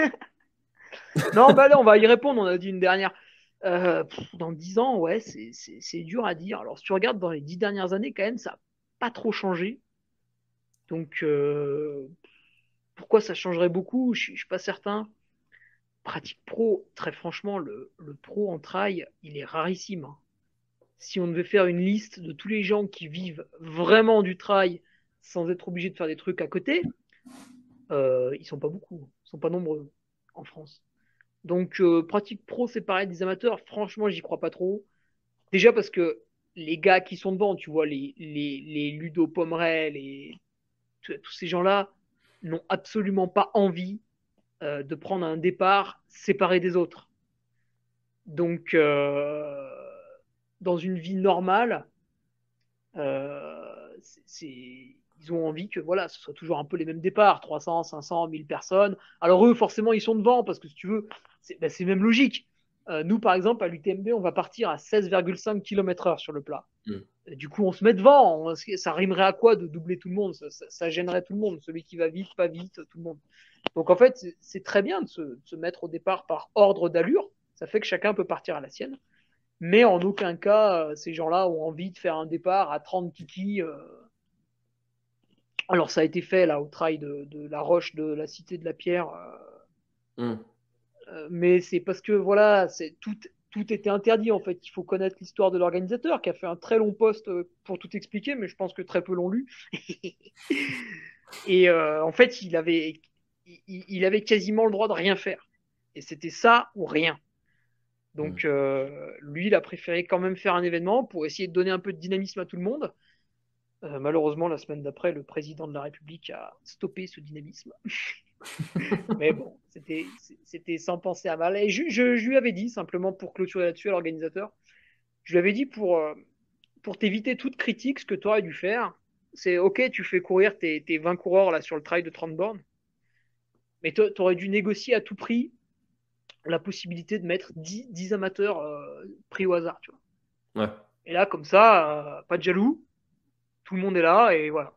non, bah allez, on va y répondre. On a dit une dernière. Euh, dans 10 ans, ouais, c'est dur à dire. Alors, si tu regardes dans les 10 dernières années, quand même, ça n'a pas trop changé. Donc, pourquoi ça changerait beaucoup? Je ne suis pas certain pratique pro, très franchement, le, pro en trail, il est rarissime. Hein. Si on devait faire une liste de tous les gens qui vivent vraiment du trail sans être obligés de faire des trucs à côté, euh, ils sont pas beaucoup, ils sont pas nombreux en France. Donc euh, pratique pro séparée des amateurs, franchement, j'y crois pas trop. Déjà parce que les gars qui sont devant, tu vois, les, les, les Ludo Pomeray, les, tous ces gens-là n'ont absolument pas envie euh, de prendre un départ séparé des autres. Donc, euh, dans une vie normale, euh, ils ont envie que voilà, ce soit toujours un peu les mêmes départs, 300, 500, 1000 personnes. Alors eux, forcément, ils sont devant parce que si tu veux, c'est ben, même logique. nous, par exemple, à l'UTMB, on va partir à 16,5 km/h sur le plat. Mm. Du coup, on se met devant. ça rimerait à quoi de doubler tout le monde? Ça, gênerait tout le monde. Celui qui va vite, pas vite, tout le monde. Donc en fait, c'est très bien de se, mettre au départ par ordre d'allure. Ça fait que chacun peut partir à la sienne. Mais en aucun cas, euh, ces gens-là ont envie de faire un départ à 30 kiki. Euh. Alors ça a été fait là au trail de, la roche de la cité de la pierre. Euh. Hmm. Mais c'est parce que voilà, c'est tout, tout était interdit en fait. Il faut connaître l'histoire de l'organisateur qui a fait un très long post pour tout expliquer, mais je pense que très peu l'ont lu. Et en fait, il avait il, avait quasiment le droit de rien faire. Et c'était ça ou rien. Donc, mm. euh, lui, il a préféré quand même faire un événement pour essayer de donner un peu de dynamisme à tout le monde. Euh, malheureusement, la semaine d'après, le président de la République a stoppé ce dynamisme. Mais bon, c'était sans penser à mal. Et je, lui avais dit, simplement pour clôturer là-dessus à l'organisateur, je lui avais dit pour, euh, pour t'éviter toute critique, ce que tu aurais dû faire, c'est OK, tu fais courir tes, tes 20 coureurs là sur le trail de 30 bornes mais tu aurais dû négocier à tout prix la possibilité de mettre 10, amateurs euh, pris au hasard. Tu vois. Et là, comme ça, euh, pas de jaloux, tout le monde est là et voilà.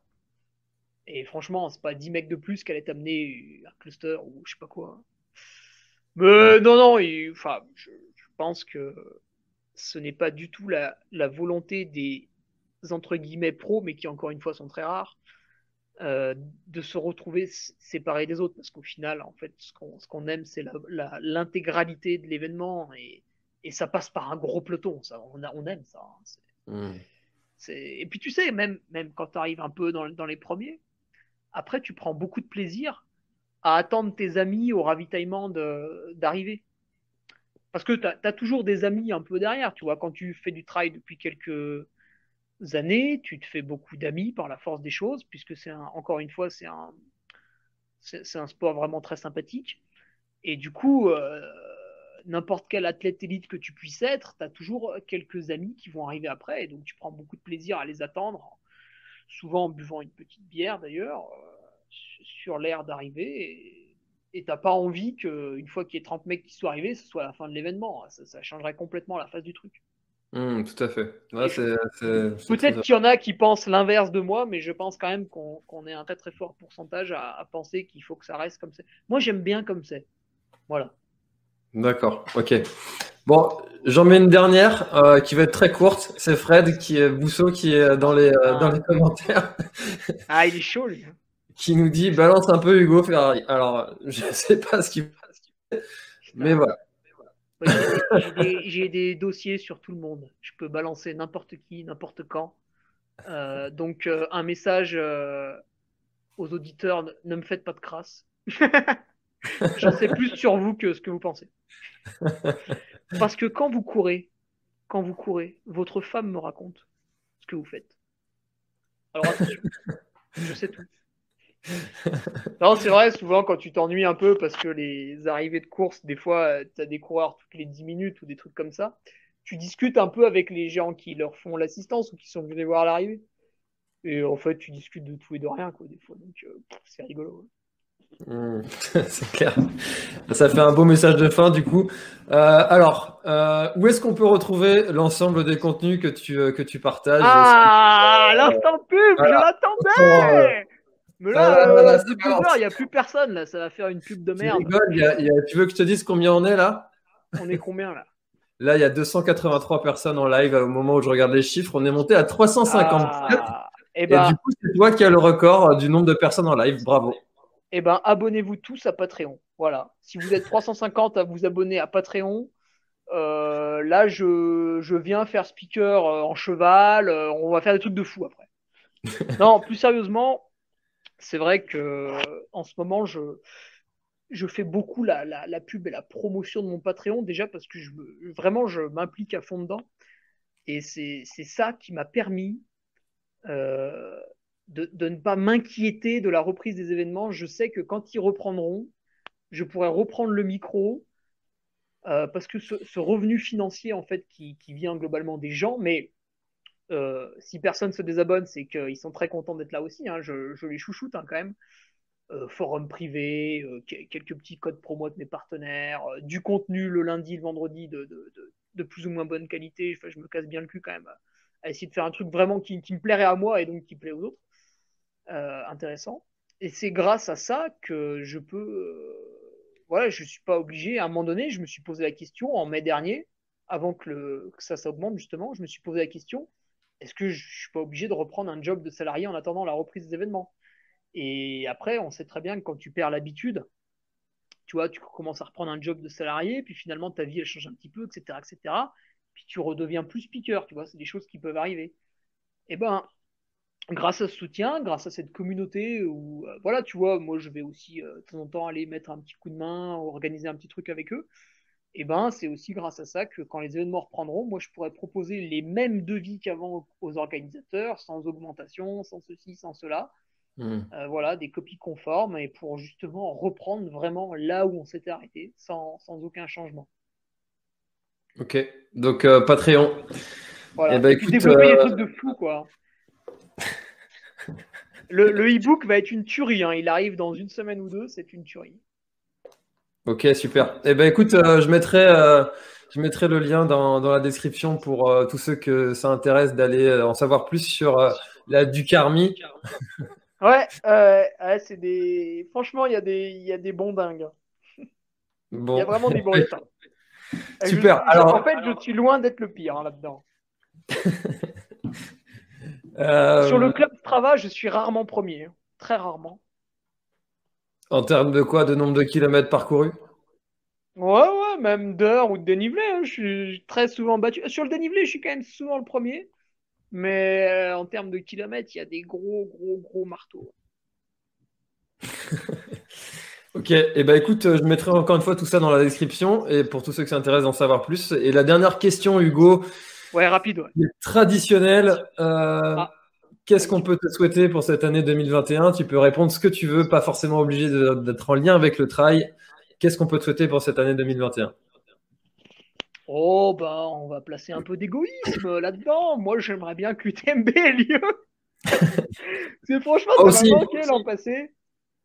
Et franchement, c'est pas 10 mecs de plus qu'elle est amener un cluster ou je sais pas quoi. Mais non, non, enfin, je, pense que ce n'est pas du tout la, la volonté des entre guillemets pros, mais qui encore une fois sont très rares, euh, de se retrouver séparés des autres parce qu'au final en fait ce qu'on aime c'est l'intégralité de l'événement et Et ça passe par un gros peloton. Ça, on, on aime ça. Hein. Et puis tu sais, même, même quand tu arrives un peu dans, dans, les premiers, après tu prends beaucoup de plaisir à attendre tes amis au ravitaillement d'arriver. Parce que tu as, toujours des amis un peu derrière, tu vois, quand tu fais du trail depuis quelques années, tu te fais beaucoup d'amis par la force des choses, puisque c'est encore une fois, c'est un, un sport vraiment très sympathique. Et du coup, euh, n'importe quel athlète élite que tu puisses être, tu as toujours quelques amis qui vont arriver après, et donc tu prends beaucoup de plaisir à les attendre, souvent en buvant une petite bière d'ailleurs, euh, sur l'air d'arriver. Et t'as pas envie qu'une fois qu'il y ait 30 mecs qui soient arrivés, ce soit la fin de l'événement. Ça, changerait complètement la face du truc. Mmh, tout à fait. Peut-être qu'il y en a qui pensent l'inverse de moi, mais je pense quand même qu'on est un très très fort pourcentage à, penser qu'il faut que ça reste comme c'est. Moi, j'aime bien comme c'est. Voilà. D'accord, ok. Bon, j'en mets une dernière euh, qui va être très courte. C'est Fred qui est Bousseau qui est dans les, euh, dans les commentaires. ah, il est chaud lui. Hein. Qui nous dit balance un peu Hugo Ferrari. Alors, je ne sais pas ce qu'il fait, mais voilà. J'ai des, dossiers sur tout le monde. Je peux balancer n'importe qui, n'importe quand. Euh, donc, euh, un message euh, aux auditeurs ne me faites pas de crasse. J'en sais plus sur vous que ce que vous pensez. Parce que quand vous courez, quand vous courez, votre femme me raconte ce que vous faites. Alors attention, je sais tout. non, c'est vrai, souvent quand tu t'ennuies un peu parce que les arrivées de course, des fois, euh, tu as des coureurs toutes les 10 minutes ou des trucs comme ça, tu discutes un peu avec les gens qui leur font l'assistance ou qui sont venus voir l'arrivée. Et en fait, tu discutes de tout et de rien, quoi, des fois. Donc, euh, c'est rigolo. Mmh, c'est clair. Ça fait un beau message de fin, du coup. Euh, alors, où est-ce qu'on peut retrouver l'ensemble des contenus que tu, que tu partages? Ah, l'instant pub, je l'attendais mais là, euh, il n'y a plus personne, là. Ça va faire une pub de merde. Tu, veux que je te dise combien on est là? On est combien là? Là, il y a 283 personnes en live au moment où je regarde les chiffres. On est monté à 357. Ah, et, ben, du coup, c'est toi qui as le record du nombre de personnes en live. Bravo. Eh ben, abonnez-vous tous à Patreon. Voilà. Si vous êtes 350 à vous abonner à Patreon, euh, là, je, je, viens faire speaker euh, en cheval. on va faire des trucs de fou après. non, plus sérieusement, c'est vrai que en ce moment, je, fais beaucoup la, la, pub et la promotion de mon Patreon, déjà parce que je, vraiment, je m'implique à fond dedans. Et c'est ça qui m'a permis euh, de, ne pas m'inquiéter de la reprise des événements. Je sais que quand ils reprendront, je pourrai reprendre le micro. Euh, parce que ce, revenu financier, en fait, qui, vient globalement des gens, mais euh, si personne se désabonne, c'est qu'ils sont très contents d'être là aussi. Hein. Je, les chouchoute hein, quand même. Euh, forum privé, euh, quelques petits codes promo de mes partenaires, du contenu le lundi, le vendredi de, plus ou moins bonne qualité. Je me casse bien le cul quand même à, essayer de faire un truc vraiment qui, me plairait à moi et donc qui plaît aux autres. intéressant. Et c'est grâce à ça que je peux. voilà, je suis pas obligé. À un moment donné, je me suis posé la question en mai dernier, avant que ça s'augmente justement, je me suis posé la question est-ce que je suis pas obligé de reprendre un job de salarié en attendant la reprise des événements? Et après, on sait très bien que quand tu perds l'habitude, tu vois, tu commences à reprendre un job de salarié, puis finalement ta vie elle change un petit peu, etc., etc. Puis tu redeviens plus speaker, tu vois, c'est des choses qui peuvent arriver. Et eh ben, grâce à ce soutien, grâce à cette communauté où, euh, voilà, tu vois, moi je vais aussi euh, de temps en temps aller mettre un petit coup de main, organiser un petit truc avec eux et eh ben, c'est aussi grâce à ça que quand les événements reprendront, moi, je pourrais proposer les mêmes devis qu'avant aux organisateurs, sans augmentation, sans ceci, sans cela. Hmm. Euh, voilà, des copies conformes et pour justement reprendre vraiment là où on s'était arrêté, sans, sans, aucun changement. Ok, donc euh, Patreon. Voilà. Et, eh ben, écoute, développer des euh, trucs de fou, quoi. le e-book va être une tuerie. Hein. Il arrive dans une semaine ou deux, c'est une tuerie. Ok, super. Eh ben, écoute, euh, je, mettrai, euh, je mettrai le lien dans, dans la description pour euh, tous ceux que ça intéresse d'aller en savoir plus sur la Ducarmi. ouais, ouais c'est des. Franchement, il y, a des, y a des bons dingues. Il y a vraiment des bons états. Super. Alors... En fait, je suis loin d'être le pire hein, là-dedans. Sur le club Strava, je suis rarement premier. Hein. Très rarement. En termes de quoi De nombre de kilomètres parcourus? Ouais, ouais, même d'heure ou de dénivelé. Hein, je suis très souvent battu. Sur le dénivelé, je suis quand même souvent le premier. Mais euh, en termes de kilomètres, il y a des gros, gros, gros marteaux. ok, et eh ben écoute, je mettrai encore une fois tout ça dans la description et pour tous ceux qui s'intéressent d'en savoir plus. Et la dernière question, Hugo. Ouais, rapide. Ouais. Traditionnelle. Euh, ah. Qu'est-ce qu'on peut te souhaiter pour cette année 2021 Tu peux répondre ce que tu veux, pas forcément obligé d'être en lien avec le trail. Qu'est-ce qu'on peut te souhaiter pour cette année 2021 Oh, bah, on va placer un peu d'égoïsme là-dedans. Moi, j'aimerais bien que l'UTMB ait lieu. C'est franchement, ça m'a manqué l'an passé.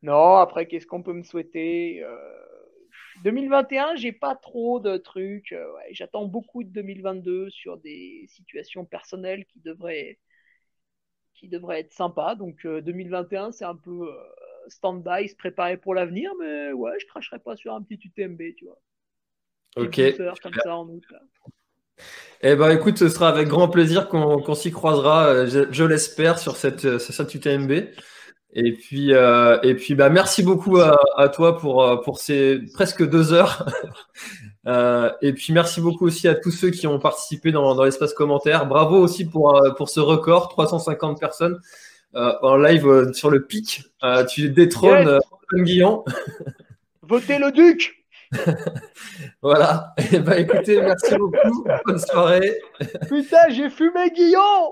Non, après, qu'est-ce qu'on peut me souhaiter? 2021, euh, j'ai pas trop de trucs. Euh, J'attends beaucoup de 2022 sur des situations personnelles qui devraient qui devrait être sympa. Donc 2021, euh, c'est un peu euh, stand-by, se préparer pour l'avenir, mais ouais, je cracherai pas sur un petit UTMB, tu vois. Ok. Comme ça en août, Eh ben, écoute, ce sera avec grand plaisir qu'on s'y croisera, euh, je, l'espère, sur cette, cette UTMB. Et puis, et puis bah, merci beaucoup à, à, toi pour, pour ces presque deux heures Euh, et puis merci beaucoup aussi à tous ceux qui ont participé dans, dans l'espace commentaire. Bravo aussi pour, euh, pour ce record, 350 personnes euh, en live euh, sur le pic. Euh, tu détrônes yes. Guillon. Votez le duc Voilà. Et eh ben, écoutez, merci beaucoup. Bonne soirée. Putain, j'ai fumé Guillon